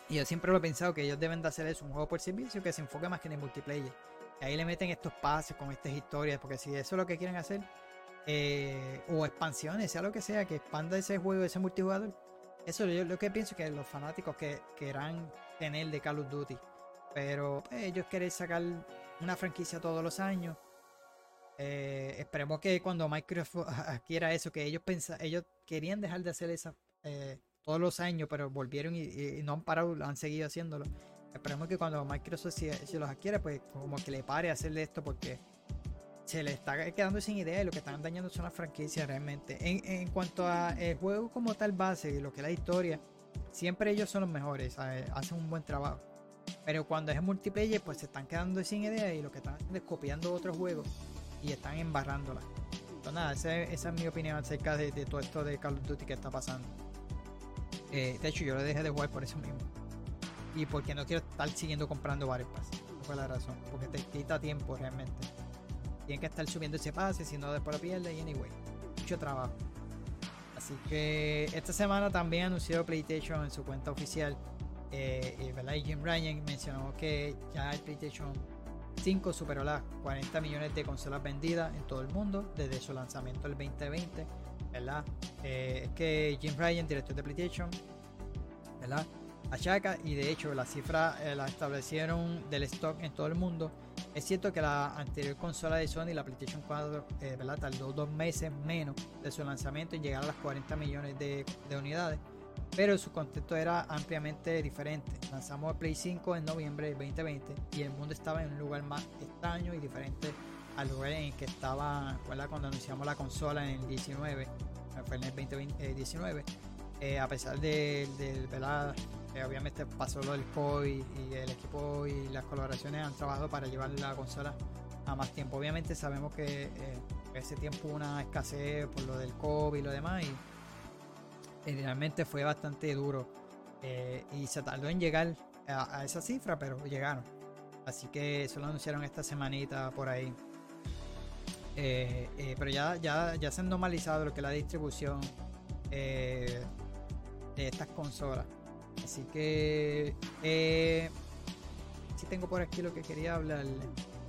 Y yo siempre lo he pensado que ellos deben de hacer eso, un juego por servicio que se enfoque más que en el multiplayer. Ahí le meten estos pases con estas historias, porque si eso es lo que quieren hacer, eh, o expansiones, sea lo que sea, que expanda ese juego, ese multijugador. Eso yo lo que pienso que los fanáticos que querrán tener de Call of Duty. Pero pues, ellos quieren sacar una franquicia todos los años. Eh, esperemos que cuando Microsoft adquiera eso, que ellos pensa, ellos querían dejar de hacer esa eh, todos los años, pero volvieron y, y no han parado, han seguido haciéndolo. Esperemos que cuando Microsoft si, si los adquiere, pues como que le pare a hacerle esto porque se le está quedando sin idea y lo que están dañando son las franquicias realmente. En, en cuanto a el juego como tal base y lo que es la historia, siempre ellos son los mejores, ¿sabes? hacen un buen trabajo. Pero cuando es multiplayer, pues se están quedando sin idea y lo que están haciendo es copiando otros juegos y están embarrándola. Entonces, nada, esa, es mi opinión acerca de, de todo esto de Call of Duty que está pasando. Eh, de hecho, yo lo dejé de jugar por eso mismo. Y porque no quiero estar siguiendo comprando Battle Pass. Esa fue la razón. Porque te quita tiempo realmente. Tienen que estar subiendo ese pase, si no después lo pierdes. Y anyway, mucho trabajo. Así que esta semana también anunció PlayStation en su cuenta oficial. Eh, ¿verdad? y Jim Ryan mencionó que ya el PlayStation 5 superó las 40 millones de consolas vendidas en todo el mundo desde su lanzamiento el 2020. ¿verdad? Eh, es que Jim Ryan, director de PlayStation, ¿verdad? Achaca y de hecho la cifra eh, la establecieron del stock en todo el mundo. Es cierto que la anterior consola de Sony, la PlayStation 4, eh, ¿verdad? tardó dos meses menos de su lanzamiento en llegar a las 40 millones de, de unidades, pero su contexto era ampliamente diferente. Lanzamos el Play 5 en noviembre del 2020 y el mundo estaba en un lugar más extraño y diferente al lugar en que estaba cuando anunciamos la consola en el 19, fue en el 2019. Eh, a pesar de, ¿verdad? Eh, obviamente pasó lo del COVID y el equipo y las colaboraciones han trabajado para llevar la consola a más tiempo. Obviamente sabemos que eh, ese tiempo hubo una escasez por lo del COVID y lo demás y, y realmente fue bastante duro eh, y se tardó en llegar a, esa cifra, pero llegaron. Así que eso lo anunciaron esta semanita por ahí. Eh, eh, pero ya, ya, ya se han normalizado lo que es la distribución de estas consolas. Así que eh, si tengo por aquí lo que quería hablar.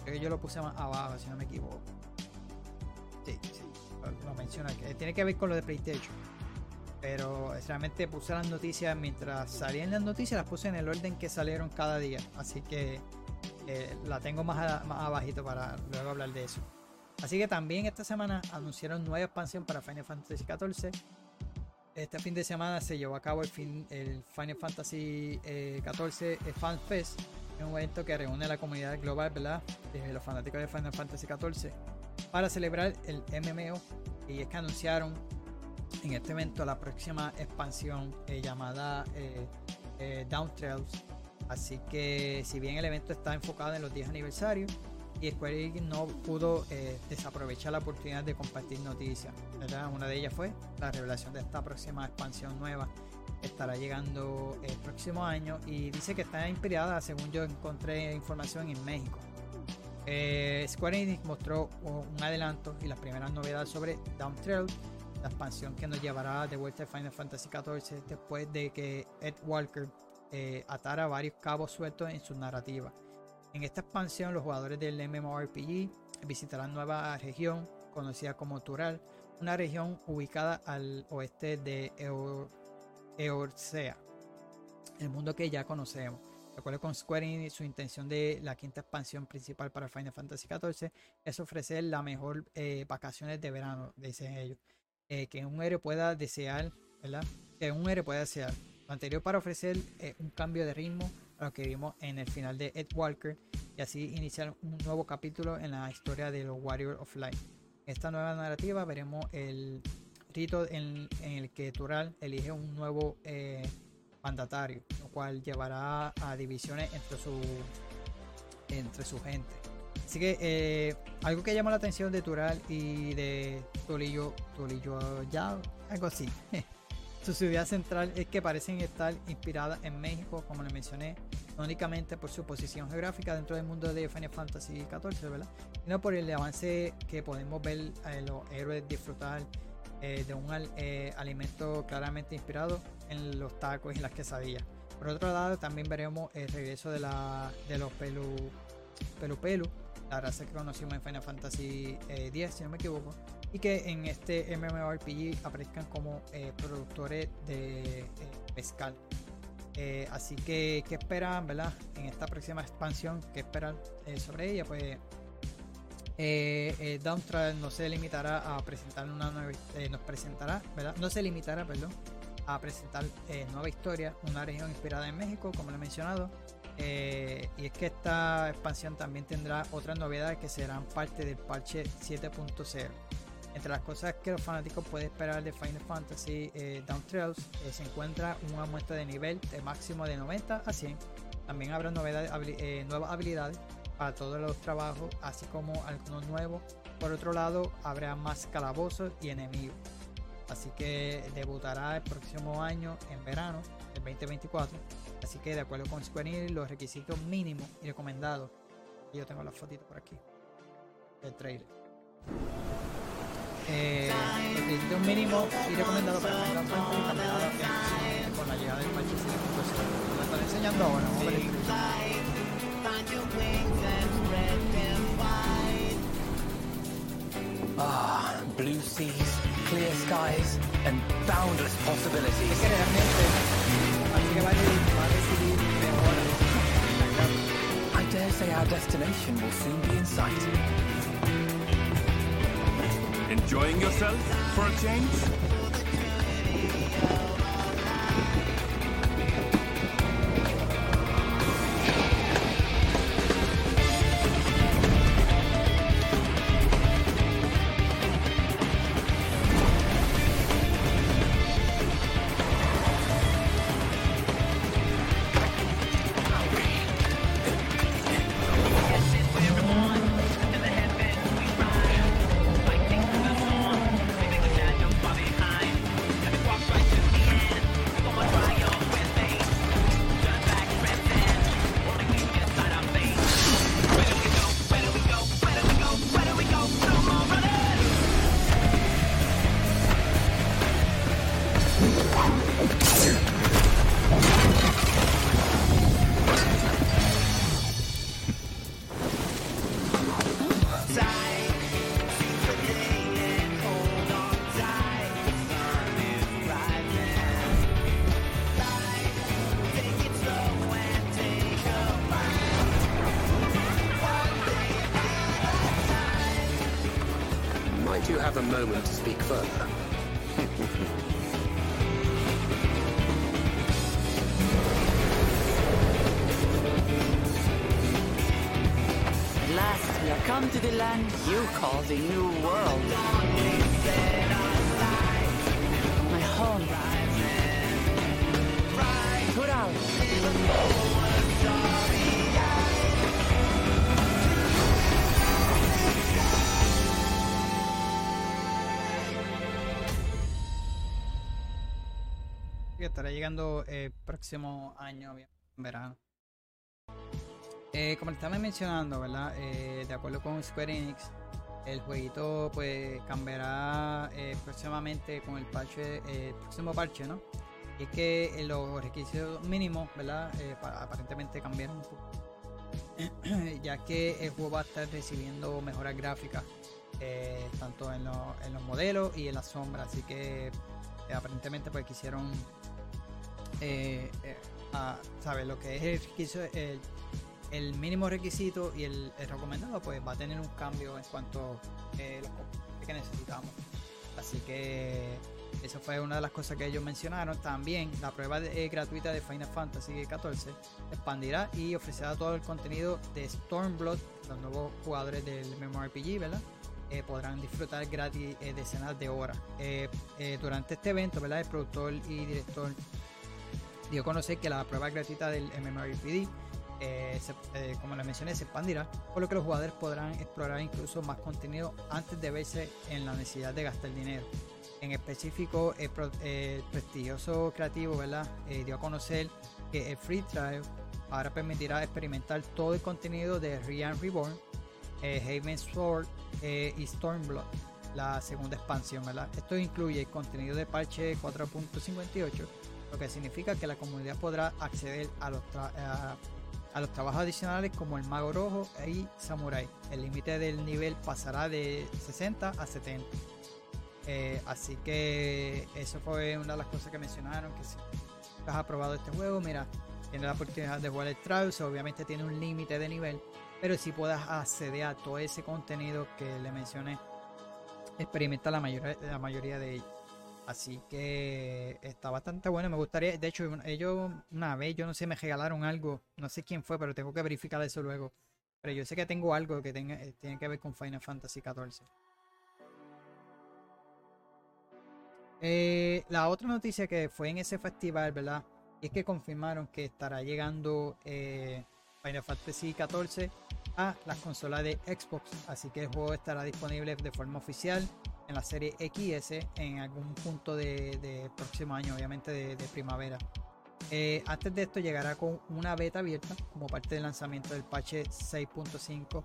Creo que yo lo puse más abajo, si no me equivoco. Sí, sí, lo menciona que tiene que ver con lo de PlayStation. Pero realmente puse las noticias mientras salían las noticias, las puse en el orden que salieron cada día. Así que eh, la tengo más, a- más abajito para luego hablar de eso. Así que también esta semana anunciaron nueva expansión para Final Fantasy XIV. Este fin de semana se llevó a cabo el, fin- el Final Fantasy eh, XIV Fan Fest, es un evento que reúne a la comunidad global, ¿verdad? De los fanáticos de Final Fantasy XIV para celebrar el MMO. Y es que anunciaron en este evento la próxima expansión eh, llamada eh, eh, Down Trails. Así que si bien el evento está enfocado en los 10 aniversarios y Square Enix no pudo eh, desaprovechar la oportunidad de compartir noticias. Una de ellas fue la revelación de esta próxima expansión nueva estará llegando el próximo año y dice que está inspirada, según yo encontré información en México. Eh, Square Enix mostró un adelanto y las primeras novedades sobre Down Trails la expansión que nos llevará de vuelta a Final Fantasy XIV después de que Ed Walker eh, atara varios cabos sueltos en su narrativa. En esta expansión, los jugadores del MMORPG visitarán nueva región conocida como Tural, una región ubicada al oeste de Eo- Eorzea, el mundo que ya conocemos. De acuerdo con Square Enix, su intención de la quinta expansión principal para Final Fantasy XIV es ofrecer la mejor eh, vacaciones de verano, dicen ellos eh, que un héroe pueda desear, ¿verdad? Que un héroe pueda desear. Lo anterior para ofrecer eh, un cambio de ritmo a lo que vimos en el final de Ed Walker y así iniciar un nuevo capítulo en la historia de los Warriors of Light. En esta nueva narrativa veremos el rito en, en el que Tural elige un nuevo eh, mandatario, lo cual llevará a divisiones entre su, entre su gente. Así que eh, algo que llamó la atención de Tural y de Tolillo, Tolillo ya, algo así. Su ciudad central es que parecen estar inspiradas en México, como le mencioné, no únicamente por su posición geográfica dentro del mundo de Final Fantasy XIV, ¿verdad? Sino por el avance que podemos ver a los héroes disfrutar eh, de un eh, alimento claramente inspirado en los tacos y las quesadillas. Por otro lado, también veremos el regreso de, la, de los pelu, pelu pelu, la raza que conocimos en Final Fantasy eh, X, si no me equivoco, y que en este MMORPG aparezcan como eh, productores de eh, pescal. Eh, así que, ¿qué esperan, verdad? En esta próxima expansión, ¿qué esperan eh, sobre ella? Pues eh, eh, Downtrail no se limitará a presentar una nueva, eh, nos presentará, ¿verdad? No se limitará, perdón, a presentar eh, nueva historia, una región inspirada en México, como lo he mencionado. Eh, y es que esta expansión también tendrá otras novedades que serán parte del parche 7.0. Entre las cosas que los fanáticos pueden esperar de Final Fantasy eh, Down Trails eh, se encuentra un aumento de nivel de máximo de 90 a 100. También habrá novedades, nuevas habilidades para todos los trabajos, así como algunos nuevos. Por otro lado, habrá más calabozos y enemigos. Así que debutará el próximo año en verano del 2024. Así que de acuerdo con Square Enix, los requisitos mínimos y recomendados. Yo tengo la fotito por aquí del trailer. Eh, los requisitos mínimos y recomendados para adaptan con la llegada del parche 5.0. Lo están enseñando ahora, vamos a ver el. Ah, blue seas, clear skies, and boundless Es possibilities. que realmente así que va a, re- va a recibir mejoras. las gráficas. I dare say our destination will soon be in sight. Enjoying yourself for a change? Estará llegando el próximo año, en verano. Eh, como estaba mencionando, ¿verdad? Eh, de acuerdo con Square Enix, el jueguito pues cambiará eh, próximamente con el parche, eh, el próximo parche, ¿no? Y es que eh, los requisitos mínimos, ¿verdad? Eh, pa- aparentemente cambiaron un poco. ya que el juego va a estar recibiendo mejoras gráficas, eh, tanto en, lo- en los modelos y en las sombras. Así que eh, aparentemente pues quisieron eh, eh, a, ¿sabes? Lo que es el, mínimo requisito y el, recomendado, pues va a tener un cambio en cuanto a los que necesitamos. Así que eso fue una de las cosas que ellos mencionaron. También la prueba de- eh, gratuita de Final Fantasy XIV expandirá y ofrecerá todo el contenido de Stormblood. Los nuevos jugadores del MMORPG, ¿verdad? Eh, podrán disfrutar gratis eh, decenas de horas. Eh, eh, durante este evento, ¿verdad? El productor y director dio a conocer que la prueba gratuita del MMORPG, eh, se- eh, como les mencioné, se expandirá, por lo que los jugadores podrán explorar incluso más contenido antes de verse en la necesidad de gastar dinero. En específico, el, prestigioso creativo ¿verdad? Eh, dio a conocer que el Free Trial ahora permitirá experimentar todo el contenido de Rian Reborn, Haven Sword eh, y Stormblood, la segunda expansión. ¿verdad? Esto incluye el contenido de parche 4.58 lo que significa que la comunidad podrá acceder a los, a, los trabajos adicionales como el mago rojo y samurai. El límite del nivel pasará de 60 a 70. Eh, así que eso fue una de las cosas que mencionaron, que si has aprobado este juego, mira, tienes la oportunidad de jugar el Trials, obviamente tiene un límite de nivel, pero si puedas acceder a todo ese contenido que le mencioné, experimenta la mayoría, la mayoría de ellos. Así que está bastante bueno. Me gustaría, de hecho, ellos una vez, yo no sé, me regalaron algo. No sé quién fue, pero tengo que verificar eso luego. Pero yo sé que tengo algo que tenga, eh, tiene que ver con Final Fantasy XIV. Eh, la otra noticia que fue en ese festival, ¿verdad? Es que confirmaron que estará llegando eh, Final Fantasy XIV a las consolas de Xbox. Así que el juego estará disponible de forma oficial en la serie XS en algún punto de, de próximo año, obviamente de, de primavera. Eh, antes de esto llegará con una beta abierta como parte del lanzamiento del parche 6.5,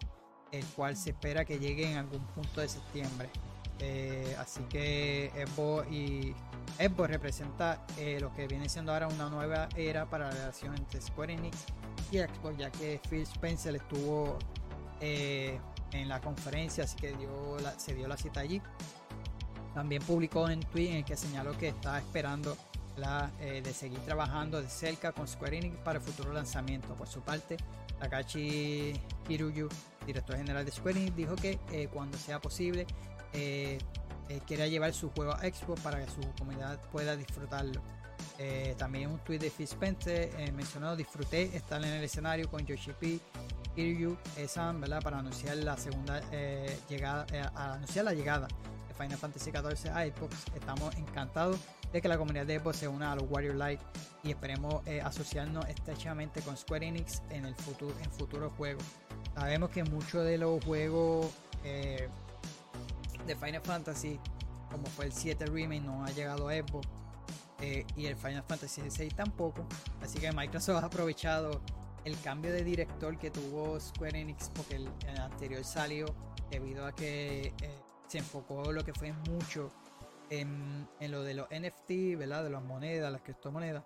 el cual se espera que llegue en algún punto de septiembre. Eh, así que Xbox y Xbox representa eh, lo que viene siendo ahora una nueva era para la relación entre Square Enix y Xbox, ya que Phil Spencer estuvo eh, en la conferencia, así que dio la- se dio la cita allí. También publicó en tweet en el que señaló que está esperando la, eh, de seguir trabajando de cerca con Square Enix para el futuro lanzamiento. Por su parte, Takashi Kiruyu, director general de Square Enix, dijo que eh, cuando sea posible eh, eh, quiere llevar su juego a Xbox para que su comunidad pueda disfrutarlo. También un tweet de Phil Spencer mencionó disfruté estar en el escenario con Yoshi P, Kiryu, Esan, ¿verdad? Para anunciar la segunda llegada, anunciar la llegada Final Fantasy XIV a Xbox. Estamos encantados de que la comunidad de Xbox se una a los Warrior Light y esperemos eh, asociarnos estrechamente con Square Enix en el futuro, en futuros juegos. Sabemos que muchos de los juegos eh, de Final Fantasy, como fue el 7 Remake, no ha llegado a Xbox. eh, y el Final Fantasy XVI tampoco. Así que Microsoft ha aprovechado el cambio de director que tuvo Square Enix porque el, el anterior salió debido a que eh, se enfocó lo que fue mucho en, lo de los NFT, ¿verdad? De las monedas, las criptomonedas.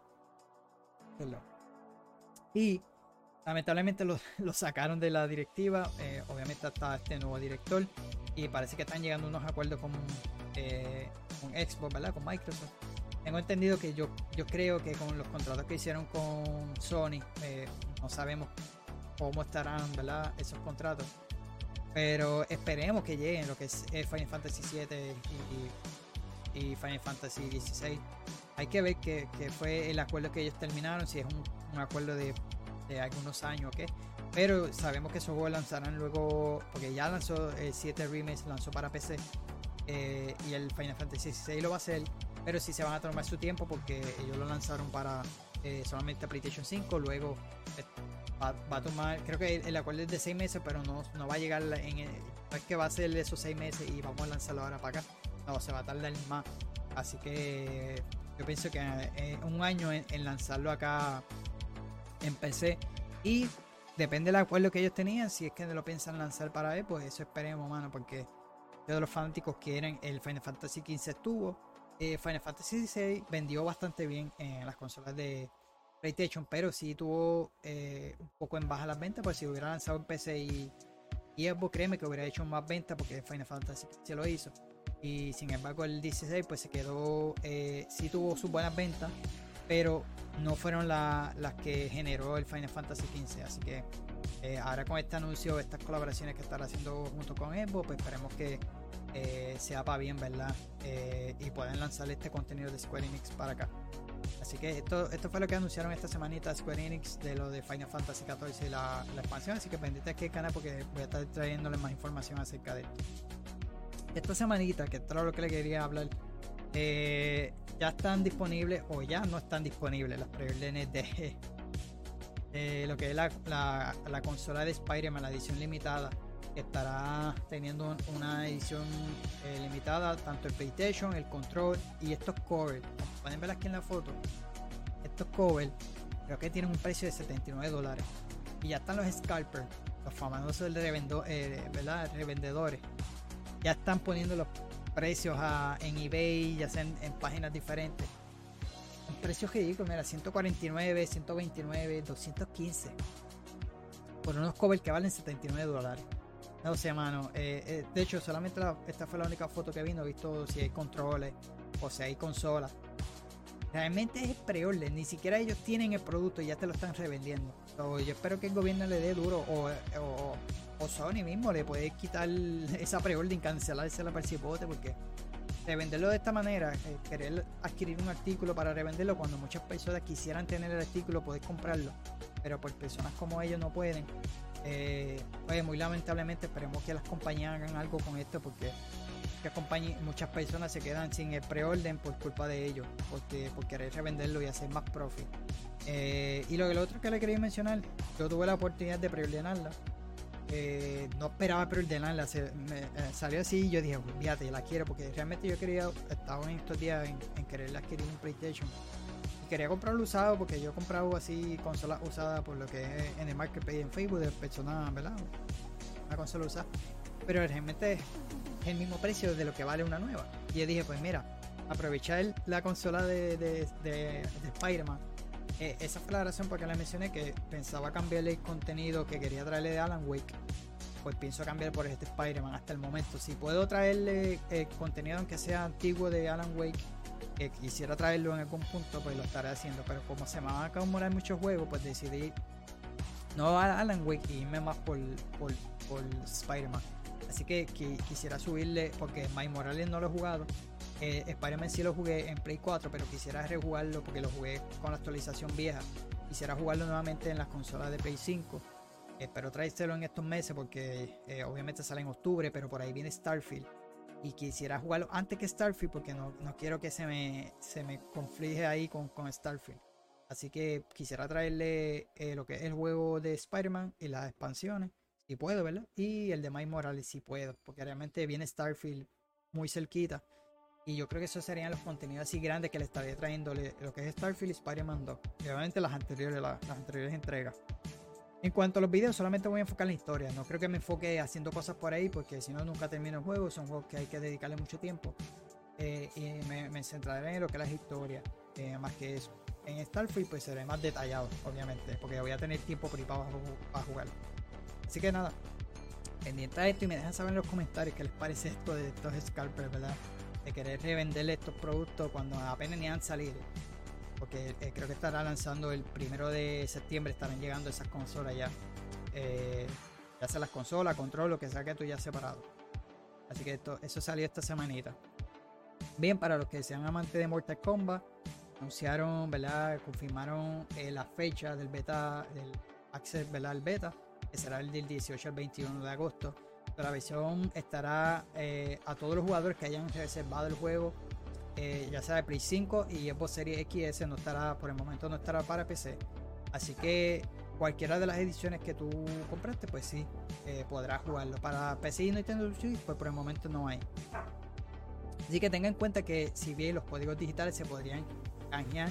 Perdón. Y lamentablemente lo, lo sacaron de la directiva. eh, obviamente está este nuevo director. Y parece que están llegando unos acuerdos con, eh, con Xbox, ¿verdad? Con Microsoft. Tengo entendido que yo, yo creo que con los contratos que hicieron con Sony, eh, no sabemos cómo estarán, ¿verdad? Esos contratos. Pero esperemos que lleguen lo que es eh, Final Fantasy 7 y, Final Fantasy 16. Hay que ver qué qué fue el acuerdo que ellos terminaron, si es un, acuerdo de, de algunos años o qué. Pero sabemos que esos juegos lanzarán luego, porque ya lanzó el 7 Remix, lanzó para PC. eh, y el Final Fantasy 16 lo va a hacer. Pero sí se van a tomar su tiempo porque ellos lo lanzaron para eh, solamente PlayStation 5. Luego va, a tomar, creo que el, acuerdo es de 6 meses, pero no, no va a llegar en el, no es que va a ser esos 6 meses y vamos a lanzarlo ahora para acá. No, se va a tardar más. Así que yo pienso que eh, un año en, lanzarlo acá en PC. Y depende del acuerdo que ellos tenían. Si es que lo piensan lanzar para él, pues eso esperemos, mano. Porque todos los fanáticos quieren. El Final Fantasy XV estuvo. eh, Final Fantasy XVI vendió bastante bien en las consolas de PlayStation. Pero sí tuvo eh, un poco en baja las ventas. Pues si hubiera lanzado en PC y, y Xbox, créeme que hubiera hecho más ventas. Porque Final Fantasy se lo hizo. Y sin embargo, el 16 pues se quedó. Eh, sí tuvo sus buenas ventas pero no fueron la- las que generó el Final Fantasy XV. Así que eh, ahora con este anuncio, estas colaboraciones que están haciendo junto con Xbox, pues esperemos que eh, sea para bien, ¿verdad? Y puedan lanzar este contenido de Square Enix para acá. Así que esto, esto fue lo que anunciaron esta semanita Square Enix de lo de Final Fantasy XIV y la, expansión. Así que pendiente aquí el canal porque voy a estar trayéndoles más información acerca de esto. Esta semanita, que esto era lo que le quería hablar, eh, ya están disponibles o ya no están disponibles las preórdenes de lo que es la, la- la consola de Spider-Man, la edición limitada, estará teniendo un- una edición eh, limitada, tanto el PlayStation, el control y estos covers. Pueden ver aquí en la foto, estos covers creo que tienen un precio de 79 dólares. Y ya están los scalpers, los famosos revendo- eh, ¿verdad? revendedores. Ya están poniendo los precios a- en eBay, ya sea en, en páginas diferentes. Un precio ridículo, mira, 149, 129, 215. Por unos covers que valen 79 dólares. No sé, mano. eh, eh, de hecho, solamente la- esta fue la única foto que vi. No he visto si hay controles o si hay consolas. Realmente es preorden, ni siquiera ellos tienen el producto y ya te lo están revendiendo. So, yo espero que el gobierno le dé duro o, Sony mismo le puede quitar esa preorden, cancelársela para el cipote porque revenderlo de esta manera, eh, querer adquirir un artículo para revenderlo cuando muchas personas quisieran tener el artículo, poder comprarlo, pero por personas como ellos no pueden. Eh, pues muy lamentablemente esperemos que las compañías hagan algo con esto porque muchas, personas se quedan sin el preorden por culpa de ellos, porque por querer revenderlo y hacer más profit. Eh, y lo, lo otro que le quería mencionar, yo tuve la oportunidad de preordenarla. Eh, no esperaba preordenarla, salió así y yo dije, "Pues, fíjate, la quiero porque realmente yo quería, estaba en estos días en, en adquirir un PlayStation. Y quería comprarlo usado porque yo he comprado así consolas usadas por lo que es en el marketplace en Facebook de personas, ¿verdad? Una consola usada. Pero realmente es el mismo precio de lo que vale una nueva. Y yo dije, pues mira, aprovechar la consola de, de, de, de Spider-Man. Eh, esa fue la razón por la que le mencioné que pensaba cambiarle el contenido que quería traerle de Alan Wake. Pues pienso cambiar por este Spider-Man hasta el momento. Si puedo traerle eh, contenido aunque sea antiguo de Alan Wake, que quisiera traerlo en algún punto, pues lo estaré haciendo. Pero como se me van a acabar muchos juegos, pues decidí no a Alan Wake y irme más por, por, por Spider-Man. Así que, qui- quisiera subirle, porque Miles Morales no lo he jugado. Eh, Spider-Man sí lo jugué en Play 4, pero quisiera rejugarlo porque lo jugué con la actualización vieja. Quisiera jugarlo nuevamente en las consolas de Play 5. Espero traérselo en estos meses porque eh, obviamente sale en octubre, pero por ahí viene Starfield. Y quisiera jugarlo antes que Starfield porque no, no quiero que se me, se me conflige ahí con, con Starfield. Así que quisiera traerle eh, lo que es el juego de Spider-Man y las expansiones, si puedo, ¿verdad? Y el de Miles Morales, si puedo, porque realmente viene Starfield muy cerquita. Y yo creo que esos serían los contenidos así grandes que le estaría trayendo lo que es Starfield y Spider-Man 2. Y obviamente las anteriores, la- las anteriores entregas. En cuanto a los videos, solamente voy a enfocar en la historia. No creo que me enfoque haciendo cosas por ahí, porque si no, nunca termino el juego. Son juegos que hay que dedicarle mucho tiempo. Eh, y me, centraré en lo que es la historia, eh, más que eso. En Starfield, pues seré más detallado, obviamente, porque voy a tener tiempo privado para, ju- para jugar. Así que nada, pendiente a esto y me dejan saber en los comentarios qué les parece esto de estos scalpers, ¿verdad? De querer revenderle estos productos cuando apenas ni han salido. Porque eh, creo que estará lanzando el primero de septiembre, estarán llegando esas consolas ya. Eh, ya sea las consolas, control, lo que sea que tú ya separado. Así que esto, eso salió esta semanita. Bien, para los que sean amantes de Mortal Kombat, anunciaron, ¿verdad? Confirmaron eh, la fecha del beta, del access, ¿verdad? El beta, que será el del 18 al 21 de agosto. La versión estará eh, a todos los jugadores que hayan reservado el juego, eh, ya sea de Play 5 y Xbox Series XS, no estará, por el momento no estará para PC. Así que cualquiera de las ediciones que tú compraste, pues sí, eh, podrás jugarlo. Para PC y Nintendo Switch, pues por el momento no hay. Así que tenga en cuenta que si bien los códigos digitales se podrían canjear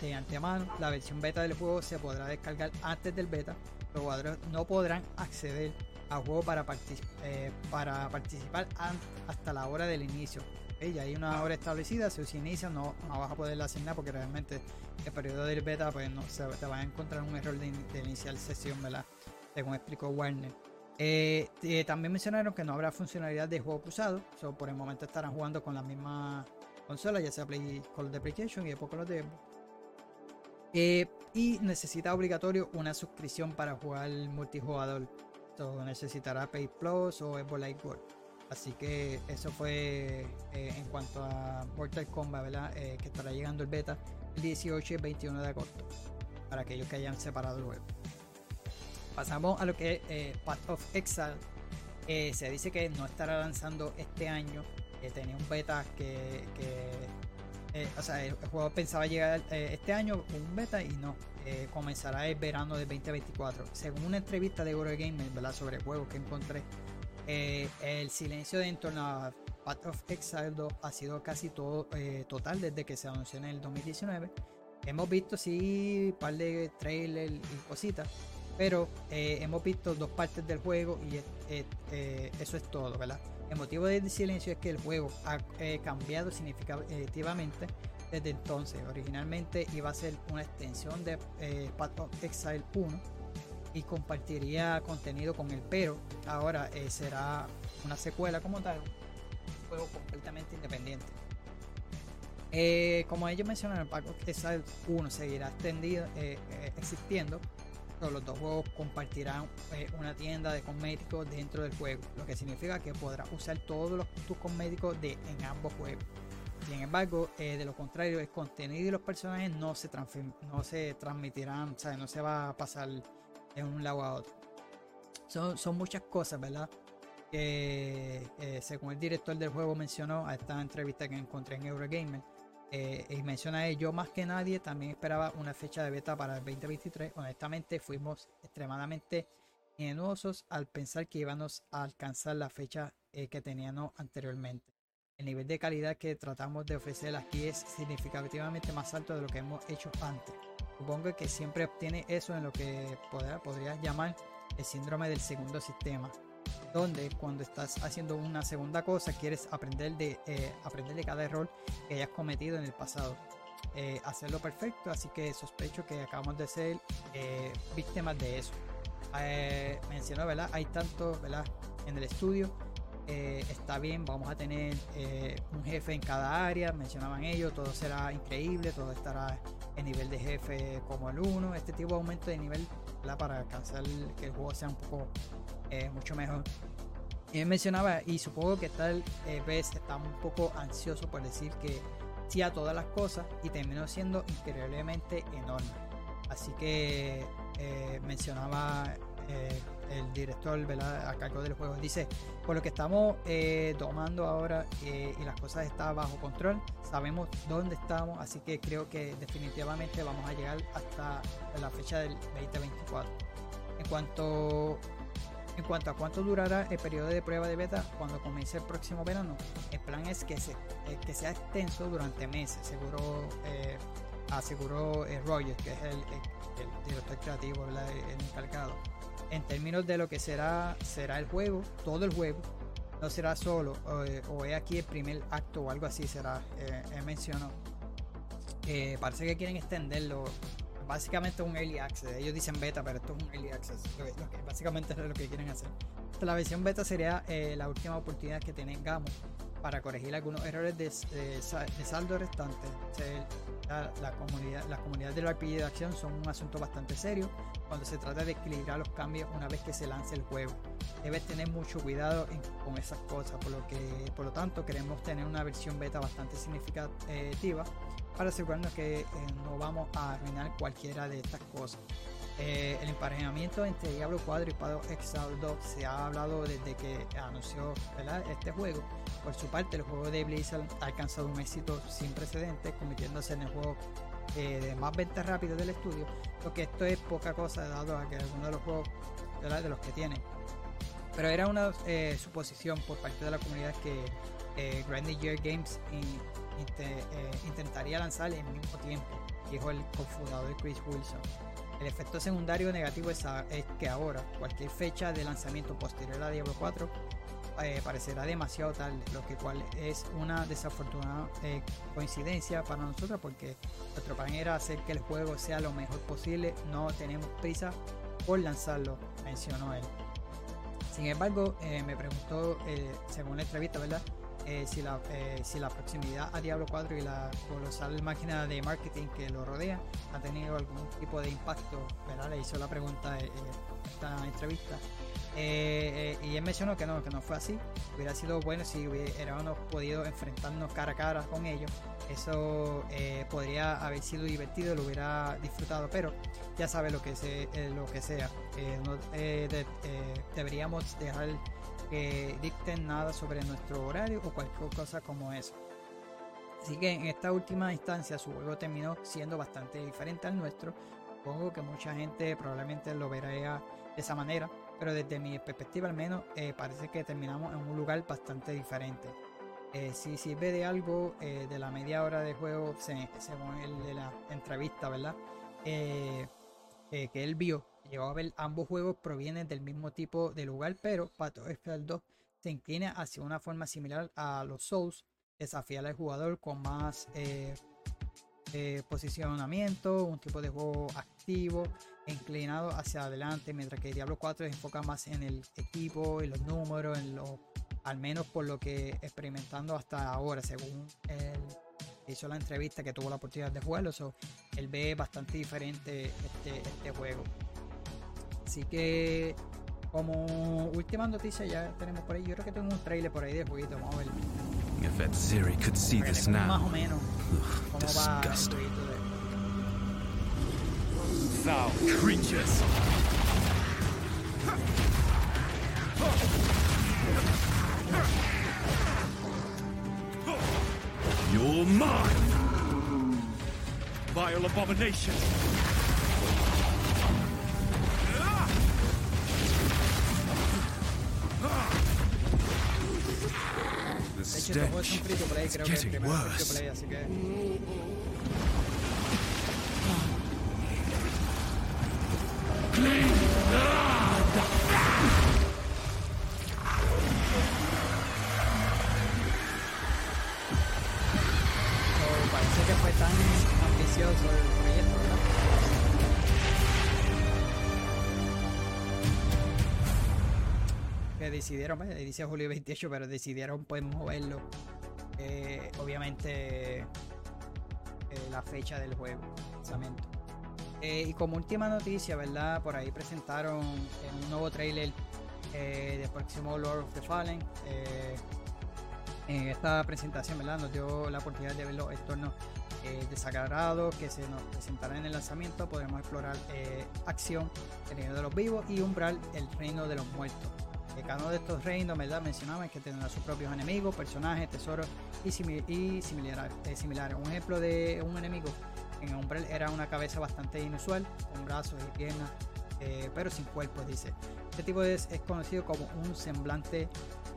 de antemano, la versión beta del juego se podrá descargar antes del beta. Los jugadores no podrán acceder al juego para, eh, participar hasta la hora del inicio. Ya hay una hora establecida, si se inicia no, no vas a poderla asignar porque realmente el periodo del beta pues no te va a encontrar un error de, in- de iniciar sesión, ¿verdad? Según explicó Warner. Eh, eh, también mencionaron que no habrá funcionalidad de juego cruzado, so, por el momento estarán jugando con la misma consola, ya sea Play, Call de PlayStation y después con los de. Eh, y necesita obligatorio una suscripción para jugar multijugador. So, necesitará Pay Plus o Xbox Live Gold. Así que eso fue eh, en cuanto a Mortal Kombat, ¿verdad? Eh, que estará llegando el beta el 18 y el 21 de agosto. Para aquellos que hayan separado el juego. Pasamos a lo que es eh, Path of Exile. Se dice que no estará lanzando este año. tenía un beta que, o sea, el, juego pensaba llegar este año un beta y no. comenzará el verano de 2024. Según una entrevista de Eurogamer, ¿verdad? Sobre el juego que encontré, eh, el silencio de en torno a Path of Exile 2 ha sido casi todo eh, total desde que se anunció en el 2019. Hemos visto sí un par de trailers y cositas, pero eh, hemos visto dos partes del juego y eso es todo, ¿verdad? El motivo del silencio es que el juego ha cambiado significativamente desde entonces. Originalmente iba a ser una extensión de Path of Exile 1 y compartiría contenido con el pero ahora eh, será una secuela como tal, un juego completamente independiente. Eh, como ellos mencionaron, Path of Exile 1 seguirá extendido, eh, existiendo. pero Los dos juegos compartirán una tienda de cosméticos dentro del juego, lo que significa que podrás usar todos los, tus cosméticos de, en ambos juegos. Sin embargo, de lo contrario, el contenido y los personajes no se, no se transmitirán, o sea, no se va a pasar de un lado a otro. Son, son muchas cosas, ¿verdad? Que eh, según el director del juego mencionó a esta entrevista que encontré en Eurogamer, eh, y menciona él, yo más que nadie también esperaba una fecha de beta para el 2023. Honestamente, fuimos extremadamente ingenuosos al pensar que íbamos a alcanzar la fecha eh, que teníamos anteriormente. El nivel de calidad que tratamos de ofrecer aquí es significativamente más alto de lo que hemos hecho antes. Supongo que siempre obtiene eso en lo que podrías llamar el síndrome del segundo sistema, donde cuando estás haciendo una segunda cosa quieres aprender de, eh, cada error que hayas cometido en el pasado. Eh, hacerlo perfecto, así que sospecho que acabamos de ser eh, víctimas de eso. Eh, mencionó, ¿verdad? Hay tanto, ¿verdad? En el estudio. Eh, está bien, vamos a tener eh, un jefe en cada área, mencionaban ellos, todo será increíble, todo estará en nivel de jefe como el 1, este tipo de aumento de nivel ¿verdad? para alcanzar que el juego sea un poco eh, mucho mejor. Él mencionaba, y supongo que tal vez está un poco ansioso por decir que sí a todas las cosas y terminó siendo increíblemente enorme. Así que mencionaba eh, el director ¿verdad? a cargo del juego. Dice, por lo que estamos eh, tomando ahora eh, y las cosas están bajo control, sabemos dónde estamos, así que creo que definitivamente vamos a llegar hasta la fecha del 2024. En cuanto en cuanto a cuánto durará el periodo de prueba de beta cuando comience el próximo verano, el plan es que, se, eh, que sea extenso durante meses, seguro, eh, aseguró eh, Rogers, que es el, director creativo, el encargado. En términos de lo que será, será el juego, todo el juego, no será solo, o, es aquí el primer acto o algo así será, eh, mencionó. Eh, parece que quieren extenderlo. Básicamente un early access. Ellos dicen beta, pero esto es un early access. Lo que- lo que básicamente es lo que quieren hacer. La versión beta sería eh, la última oportunidad que tengamos para corregir algunos errores de, de sa- de saldo restante. La, comunidad, las comunidades del RPG de acción son un asunto bastante serio cuando se trata de equilibrar los cambios una vez que se lance el juego. Debes tener mucho cuidado con esas cosas, por lo que, por lo tanto, queremos tener una versión beta bastante significativa para asegurarnos que eh, no vamos a arruinar cualquiera de estas cosas. Eh, el emparejamiento entre Diablo 4 y Pado Exile 2 se ha hablado desde que anunció ¿verdad? este juego. Por su parte, el juego de Blizzard ha alcanzado un éxito sin precedentes, convirtiéndose en el juego eh, de más ventas rápido del estudio, lo que esto es poca cosa dado a que algunos de los juegos ¿verdad? de los que tienen. Pero era una eh, suposición por parte de la comunidad que eh, Grandy Year Games in- inte- eh, intentaría lanzar al mismo tiempo, dijo el cofundador Chris Wilson. El efecto secundario negativo es, que ahora cualquier fecha de lanzamiento posterior a Diablo 4 eh, parecerá demasiado tarde, lo que cual es una desafortunada eh, coincidencia para nosotros porque nuestro plan era hacer que el juego sea lo mejor posible, no tenemos prisa por lanzarlo, mencionó él. Sin embargo, eh, me preguntó, eh, según la entrevista, ¿verdad? Eh, si, la, eh, si la proximidad a Diablo 4 y la colosal máquina de marketing que lo rodea ha tenido algún tipo de impacto, ¿verdad? Le hizo la pregunta en esta entrevista. Eh, eh, y él mencionó que no, que no fue así. Hubiera sido bueno si hubiéramos podido enfrentarnos cara a cara con ellos. Eso eh, podría haber sido divertido, lo hubiera disfrutado, pero ya sabe lo que, se, eh, lo que sea. Eh, eh, eh, deberíamos dejar que dicten nada sobre nuestro horario o cualquier cosa como eso. Así que en esta última instancia su juego terminó siendo bastante diferente al nuestro. Supongo que mucha gente probablemente lo verá de esa manera, pero desde mi perspectiva al menos eh, parece que terminamos en un lugar bastante diferente. Eh, si sirve de algo eh, de la media hora de juego, se- según el de la entrevista, ¿verdad? Eh, que él vio, llegó a ver ambos juegos provienen del mismo tipo de lugar, pero Path of Exile 2 se inclina hacia una forma similar a los Souls, desafiar al jugador con más eh, eh, posicionamiento, un tipo de juego activo inclinado hacia adelante, mientras que Diablo 4 se enfoca más en el equipo y los números, en al menos por lo que experimentando hasta ahora, según él hizo la entrevista que tuvo la oportunidad de jugarlo, so, él ve bastante diferente este, este juego. Así que como última noticia ya tenemos por ahí, yo creo que tengo un trailer por ahí de jueguito, vamos a ver. If Ed Ziri could see this tengamos más o now. menos el disgusting. de- Foul creatures! You're mine! Vile abomination! The stench. It's getting worse. Decidieron, vaya, dice julio 28, pero decidieron pues moverlo. eh, obviamente eh, la fecha del juego, lanzamiento. Eh, y como última noticia, ¿verdad? Por ahí presentaron un nuevo trailer del próximo Lord of the Fallen. en esta presentación, ¿verdad? Nos dio la oportunidad de ver los entornos desagradados que se nos presentarán en el lanzamiento. Podremos explorar acción, el reino de los vivos y umbral, el reino de los muertos. Eh, cada de estos reinos, ¿verdad? Mencionaba que tendrá sus propios enemigos, personajes, tesoros y, simi- y similar- eh, similares. Un ejemplo de un enemigo en Umbral era una cabeza bastante inusual, con brazos y piernas, eh, pero sin cuerpo, dice. Este tipo es, conocido como un semblante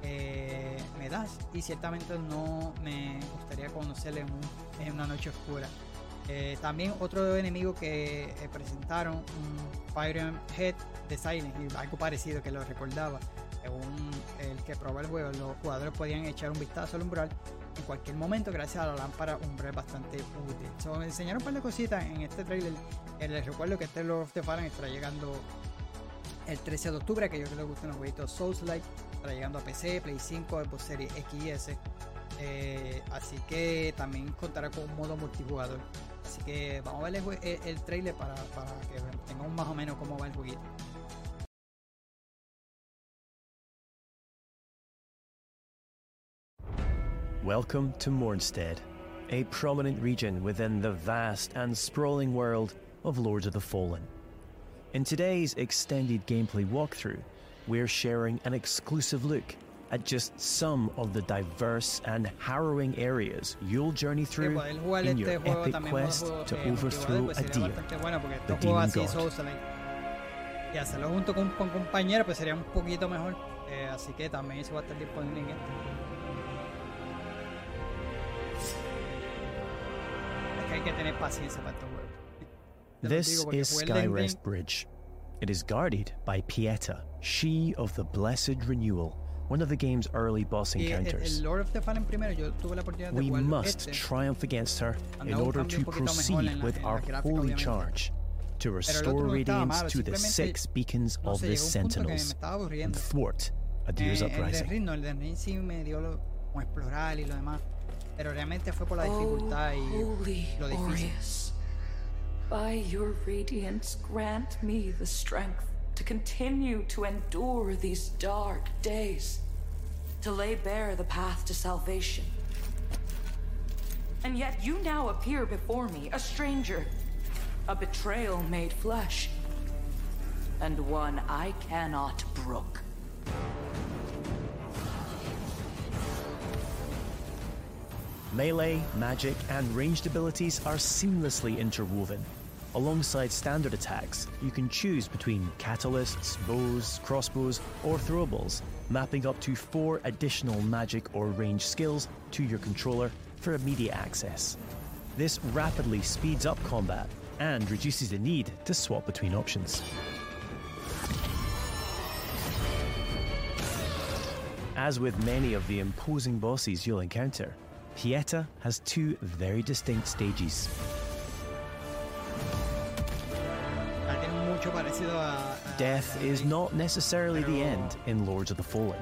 eh, y ciertamente no me gustaría conocerle en, un- en una noche oscura. Eh, también otro enemigo que eh, presentaron, un Pyrian Head de Silent algo parecido que lo recordaba. Según el que probó el juego, los jugadores podían echar un vistazo al umbral en cualquier momento gracias a la lámpara umbral bastante útil. So, me enseñaron un par de cositas en este trailer. Eh, les recuerdo que este Lord of the Fallen estará llegando el 13 de octubre, que yo creo que les gustan los jueguitos Souls-like. Estará llegando a PC, Play 5, Xbox Series X y. Eh, así que también contará con un modo multijugador. Así que vamos a ver el, el- el trailer para, para que tengamos más o menos cómo va el jueguito. Welcome to Mornstead, a prominent region within the vast and sprawling world of Lords of the Fallen. In today's extended gameplay walkthrough, we're sharing an exclusive look at just some of the diverse and harrowing areas you'll journey through in your epic quest to overthrow pues a deer, bastante bueno porque the demon god. Y hacerlo junto con, con compañeros pues sería un poquito mejor Eh, así que también eso va a estar disponible en este This is Skyrest Bridge. It is guarded by Pieta, she of the Blessed Renewal, one of the game's early boss encounters. We must triumph against her in order to proceed with our holy charge to restore radiance to the six beacons of the Sentinels. and thwart Adir's uprising. Ring no, el de Ring sí me dio lo, como explorar y lo demás. Pero realmente fue por la oh, dificultad Oh, y holy lo difícil. By your radiance, grant me the strength to continue to endure these dark days, to lay bare the path to salvation. And yet you now appear before me, a stranger, a betrayal made flesh, and one I cannot brook. Melee, magic, and ranged abilities are seamlessly interwoven. Alongside standard attacks, you can choose between catalysts, bows, crossbows, or throwables, mapping up to four additional magic or range skills to your controller for immediate access. This rapidly speeds up combat and reduces the need to swap between options. As with many of the imposing bosses you'll encounter, Pieta has two very distinct stages. Ya tiene mucho parecido a, a- Death is not necessarily the end in Lords of the Fallen.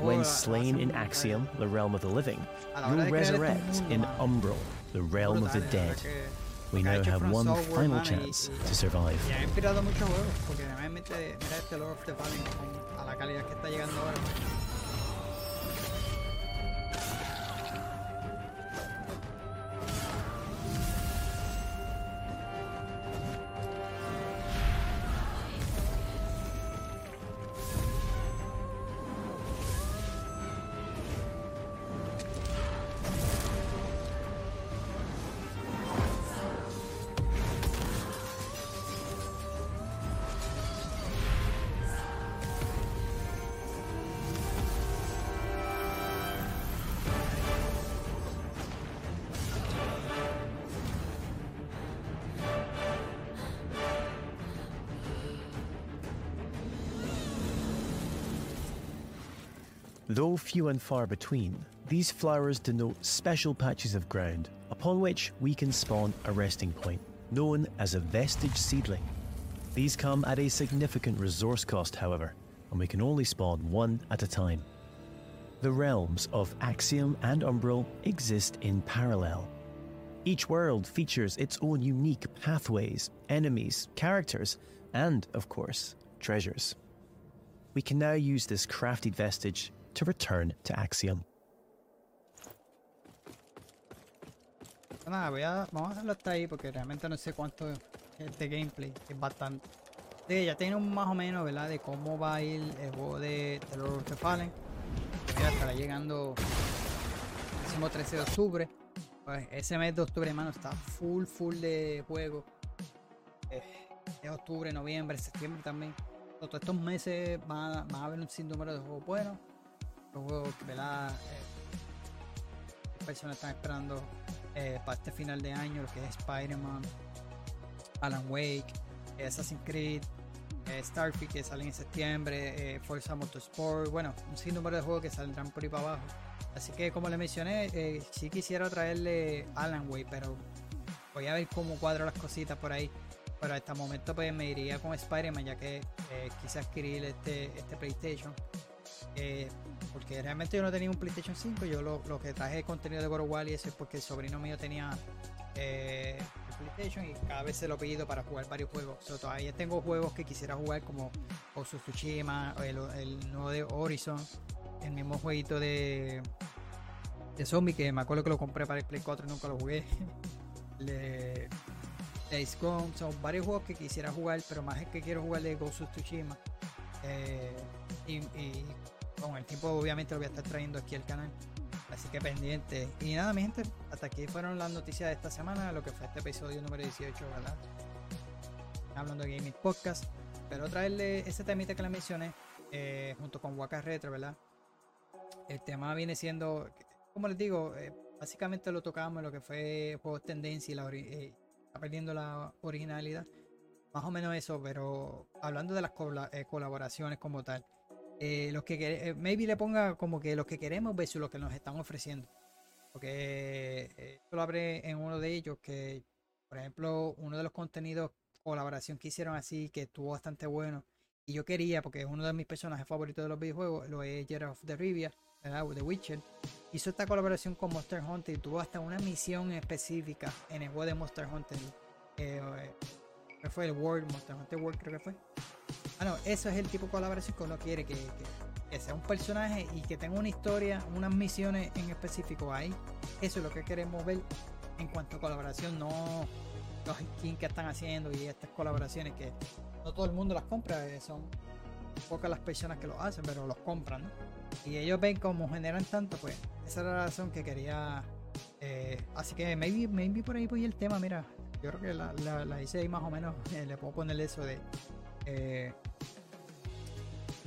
When slain in Axiom, the realm of the living, A la hora you'll de crear este resurrect in. Umbral, the realm of the Brutal, de verdad dead. We lo que ha now have one final chance to survive. Though few and far between, these flowers denote special patches of ground upon which we can spawn a resting point, known as a vestige seedling. These come at a significant resource cost, however, and we can only spawn one at a time. The realms of Axiom and Umbral exist in parallel. Each world features its own unique pathways, enemies, characters, and, of course, treasures. We can now use this crafted vestige to return to Axiom. Nada, voy a, vamos a hacerlo hasta ahí porque realmente no sé cuánto es este gameplay, es bastante. Que ya tenemos más o menos, ¿verdad? De cómo va a ir el juego de, de of the Fallen. Ya estará llegando el próximo 13 de octubre. Pues ese mes de octubre, hermano, está full, full de juego. Eh, es octubre, noviembre, septiembre también. Todos estos meses van a, van a haber un sinnúmero de juegos buenos. Juegos, ¿verdad? Eh, personas están esperando eh, para este final de año, lo que es Spider-Man, Alan Wake, Assassin's Creed, eh, Starfield que salen en septiembre, eh, Forza Motorsport, bueno, un sinnúmero de juegos que saldrán por ahí para abajo. Así que como le mencioné, eh, sí quisiera traerle Alan Wake, pero voy a ver cómo cuadro las cositas por ahí. Pero hasta el momento pues me iría con Spider-Man ya que eh, quise adquirir este, este PlayStation. Eh, porque realmente yo no tenía un PlayStation 5, yo lo, que traje contenido de War y eso es porque el sobrino mío tenía eh, el PlayStation y cada vez se lo pido para jugar varios juegos. So, todavía tengo juegos que quisiera jugar como Osu Tsushima, el, nuevo de Horizon, el mismo jueguito de, de Zombie que me acuerdo que lo compré para el Play 4 y nunca lo jugué. Le, Days son varios juegos que quisiera jugar, pero más es que quiero jugar de Ghost of Tsushima. Eh, con el tiempo obviamente lo voy a estar trayendo aquí al canal. Así que pendiente. Y nada, mi gente, hasta aquí fueron las noticias de esta semana, lo que fue este episodio número 18, ¿verdad? Hablando de Gaming Podcast. Pero traerle ese temita que le mencioné, eh, junto con Waka Retro, ¿verdad? El tema viene siendo, como les digo, eh, básicamente lo tocamos en lo que fue juegos tendencia y la eh, perdiendo la originalidad. Más o menos eso, pero hablando de las colaboraciones como tal. Eh, los que eh, maybe le ponga como que los que queremos versus lo que nos están ofreciendo. Porque eh, lo hablé en uno de ellos que, por ejemplo, uno de los contenidos, colaboración que hicieron así, que estuvo bastante bueno. Y yo quería, porque es uno de mis personajes favoritos de los videojuegos, lo es Gerard of the Rivia, ¿verdad? The Witcher. Hizo esta colaboración con Monster Hunter y tuvo hasta una misión específica en el juego de Monster Hunter. Eh, fue el World, Monster Hunter World creo que fue. Ah, no, eso es el tipo de colaboración que uno quiere, que, sea un personaje y que tenga una historia, unas misiones en específico ahí. Eso es lo que queremos ver en cuanto a colaboración, no los skins que están haciendo y estas colaboraciones que no todo el mundo las compra, eh, son pocas las personas que lo hacen, pero los compran, Y ellos ven cómo generan tanto, pues esa era la razón que quería. Eh, así que maybe, maybe por ahí voy el tema, mira, yo creo que la, hice ahí más o menos, le puedo poner eso de eh,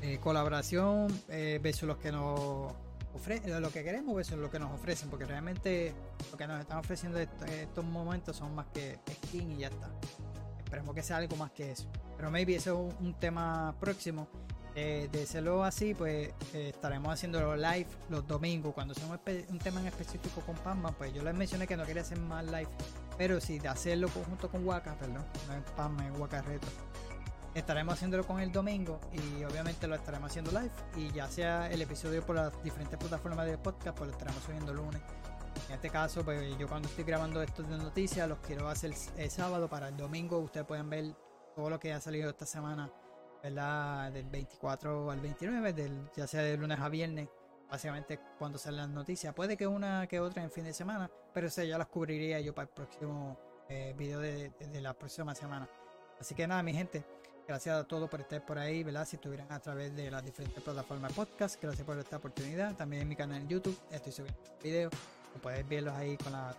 eh, colaboración eh, versus los que nos ofrecen, lo que queremos versus lo que nos ofrecen, porque realmente lo que nos están ofreciendo en estos momentos son más que skin y ya está. Esperemos que sea algo más que eso. Pero maybe eso es un, tema próximo. de serlo así, pues estaremos haciendo live los domingos. Cuando sea un, tema en específico con Pamman, pues yo les mencioné que no quería hacer más live. Pero si de hacerlo junto con Waka, perdón, no es Pamman, es Waka Reto estaremos haciéndolo con el domingo y obviamente lo estaremos haciendo live. Y ya sea el episodio por las diferentes plataformas de podcast pues lo estaremos subiendo lunes. En este caso pues yo cuando estoy grabando esto de noticias los quiero hacer el sábado para el domingo. Ustedes pueden ver todo lo que ha salido esta semana ¿verdad? del 24 al 29 del, ya sea de lunes a viernes básicamente cuando salen las noticias. Puede que una que otra en fin de semana pero ya las cubriría yo para el próximo eh, video de la próxima semana. Así que nada mi gente Gracias a todos por estar por ahí, ¿verdad? Si estuvieran a través de las diferentes plataformas podcast, gracias por esta oportunidad. También en mi canal en YouTube estoy subiendo videos, puedes verlos ahí con las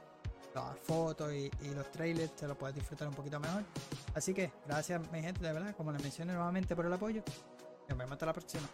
fotos y, los trailers, te lo puedes disfrutar un poquito mejor. Así que gracias mi gente, de verdad, como les mencioné nuevamente por el apoyo. Nos vemos hasta la próxima.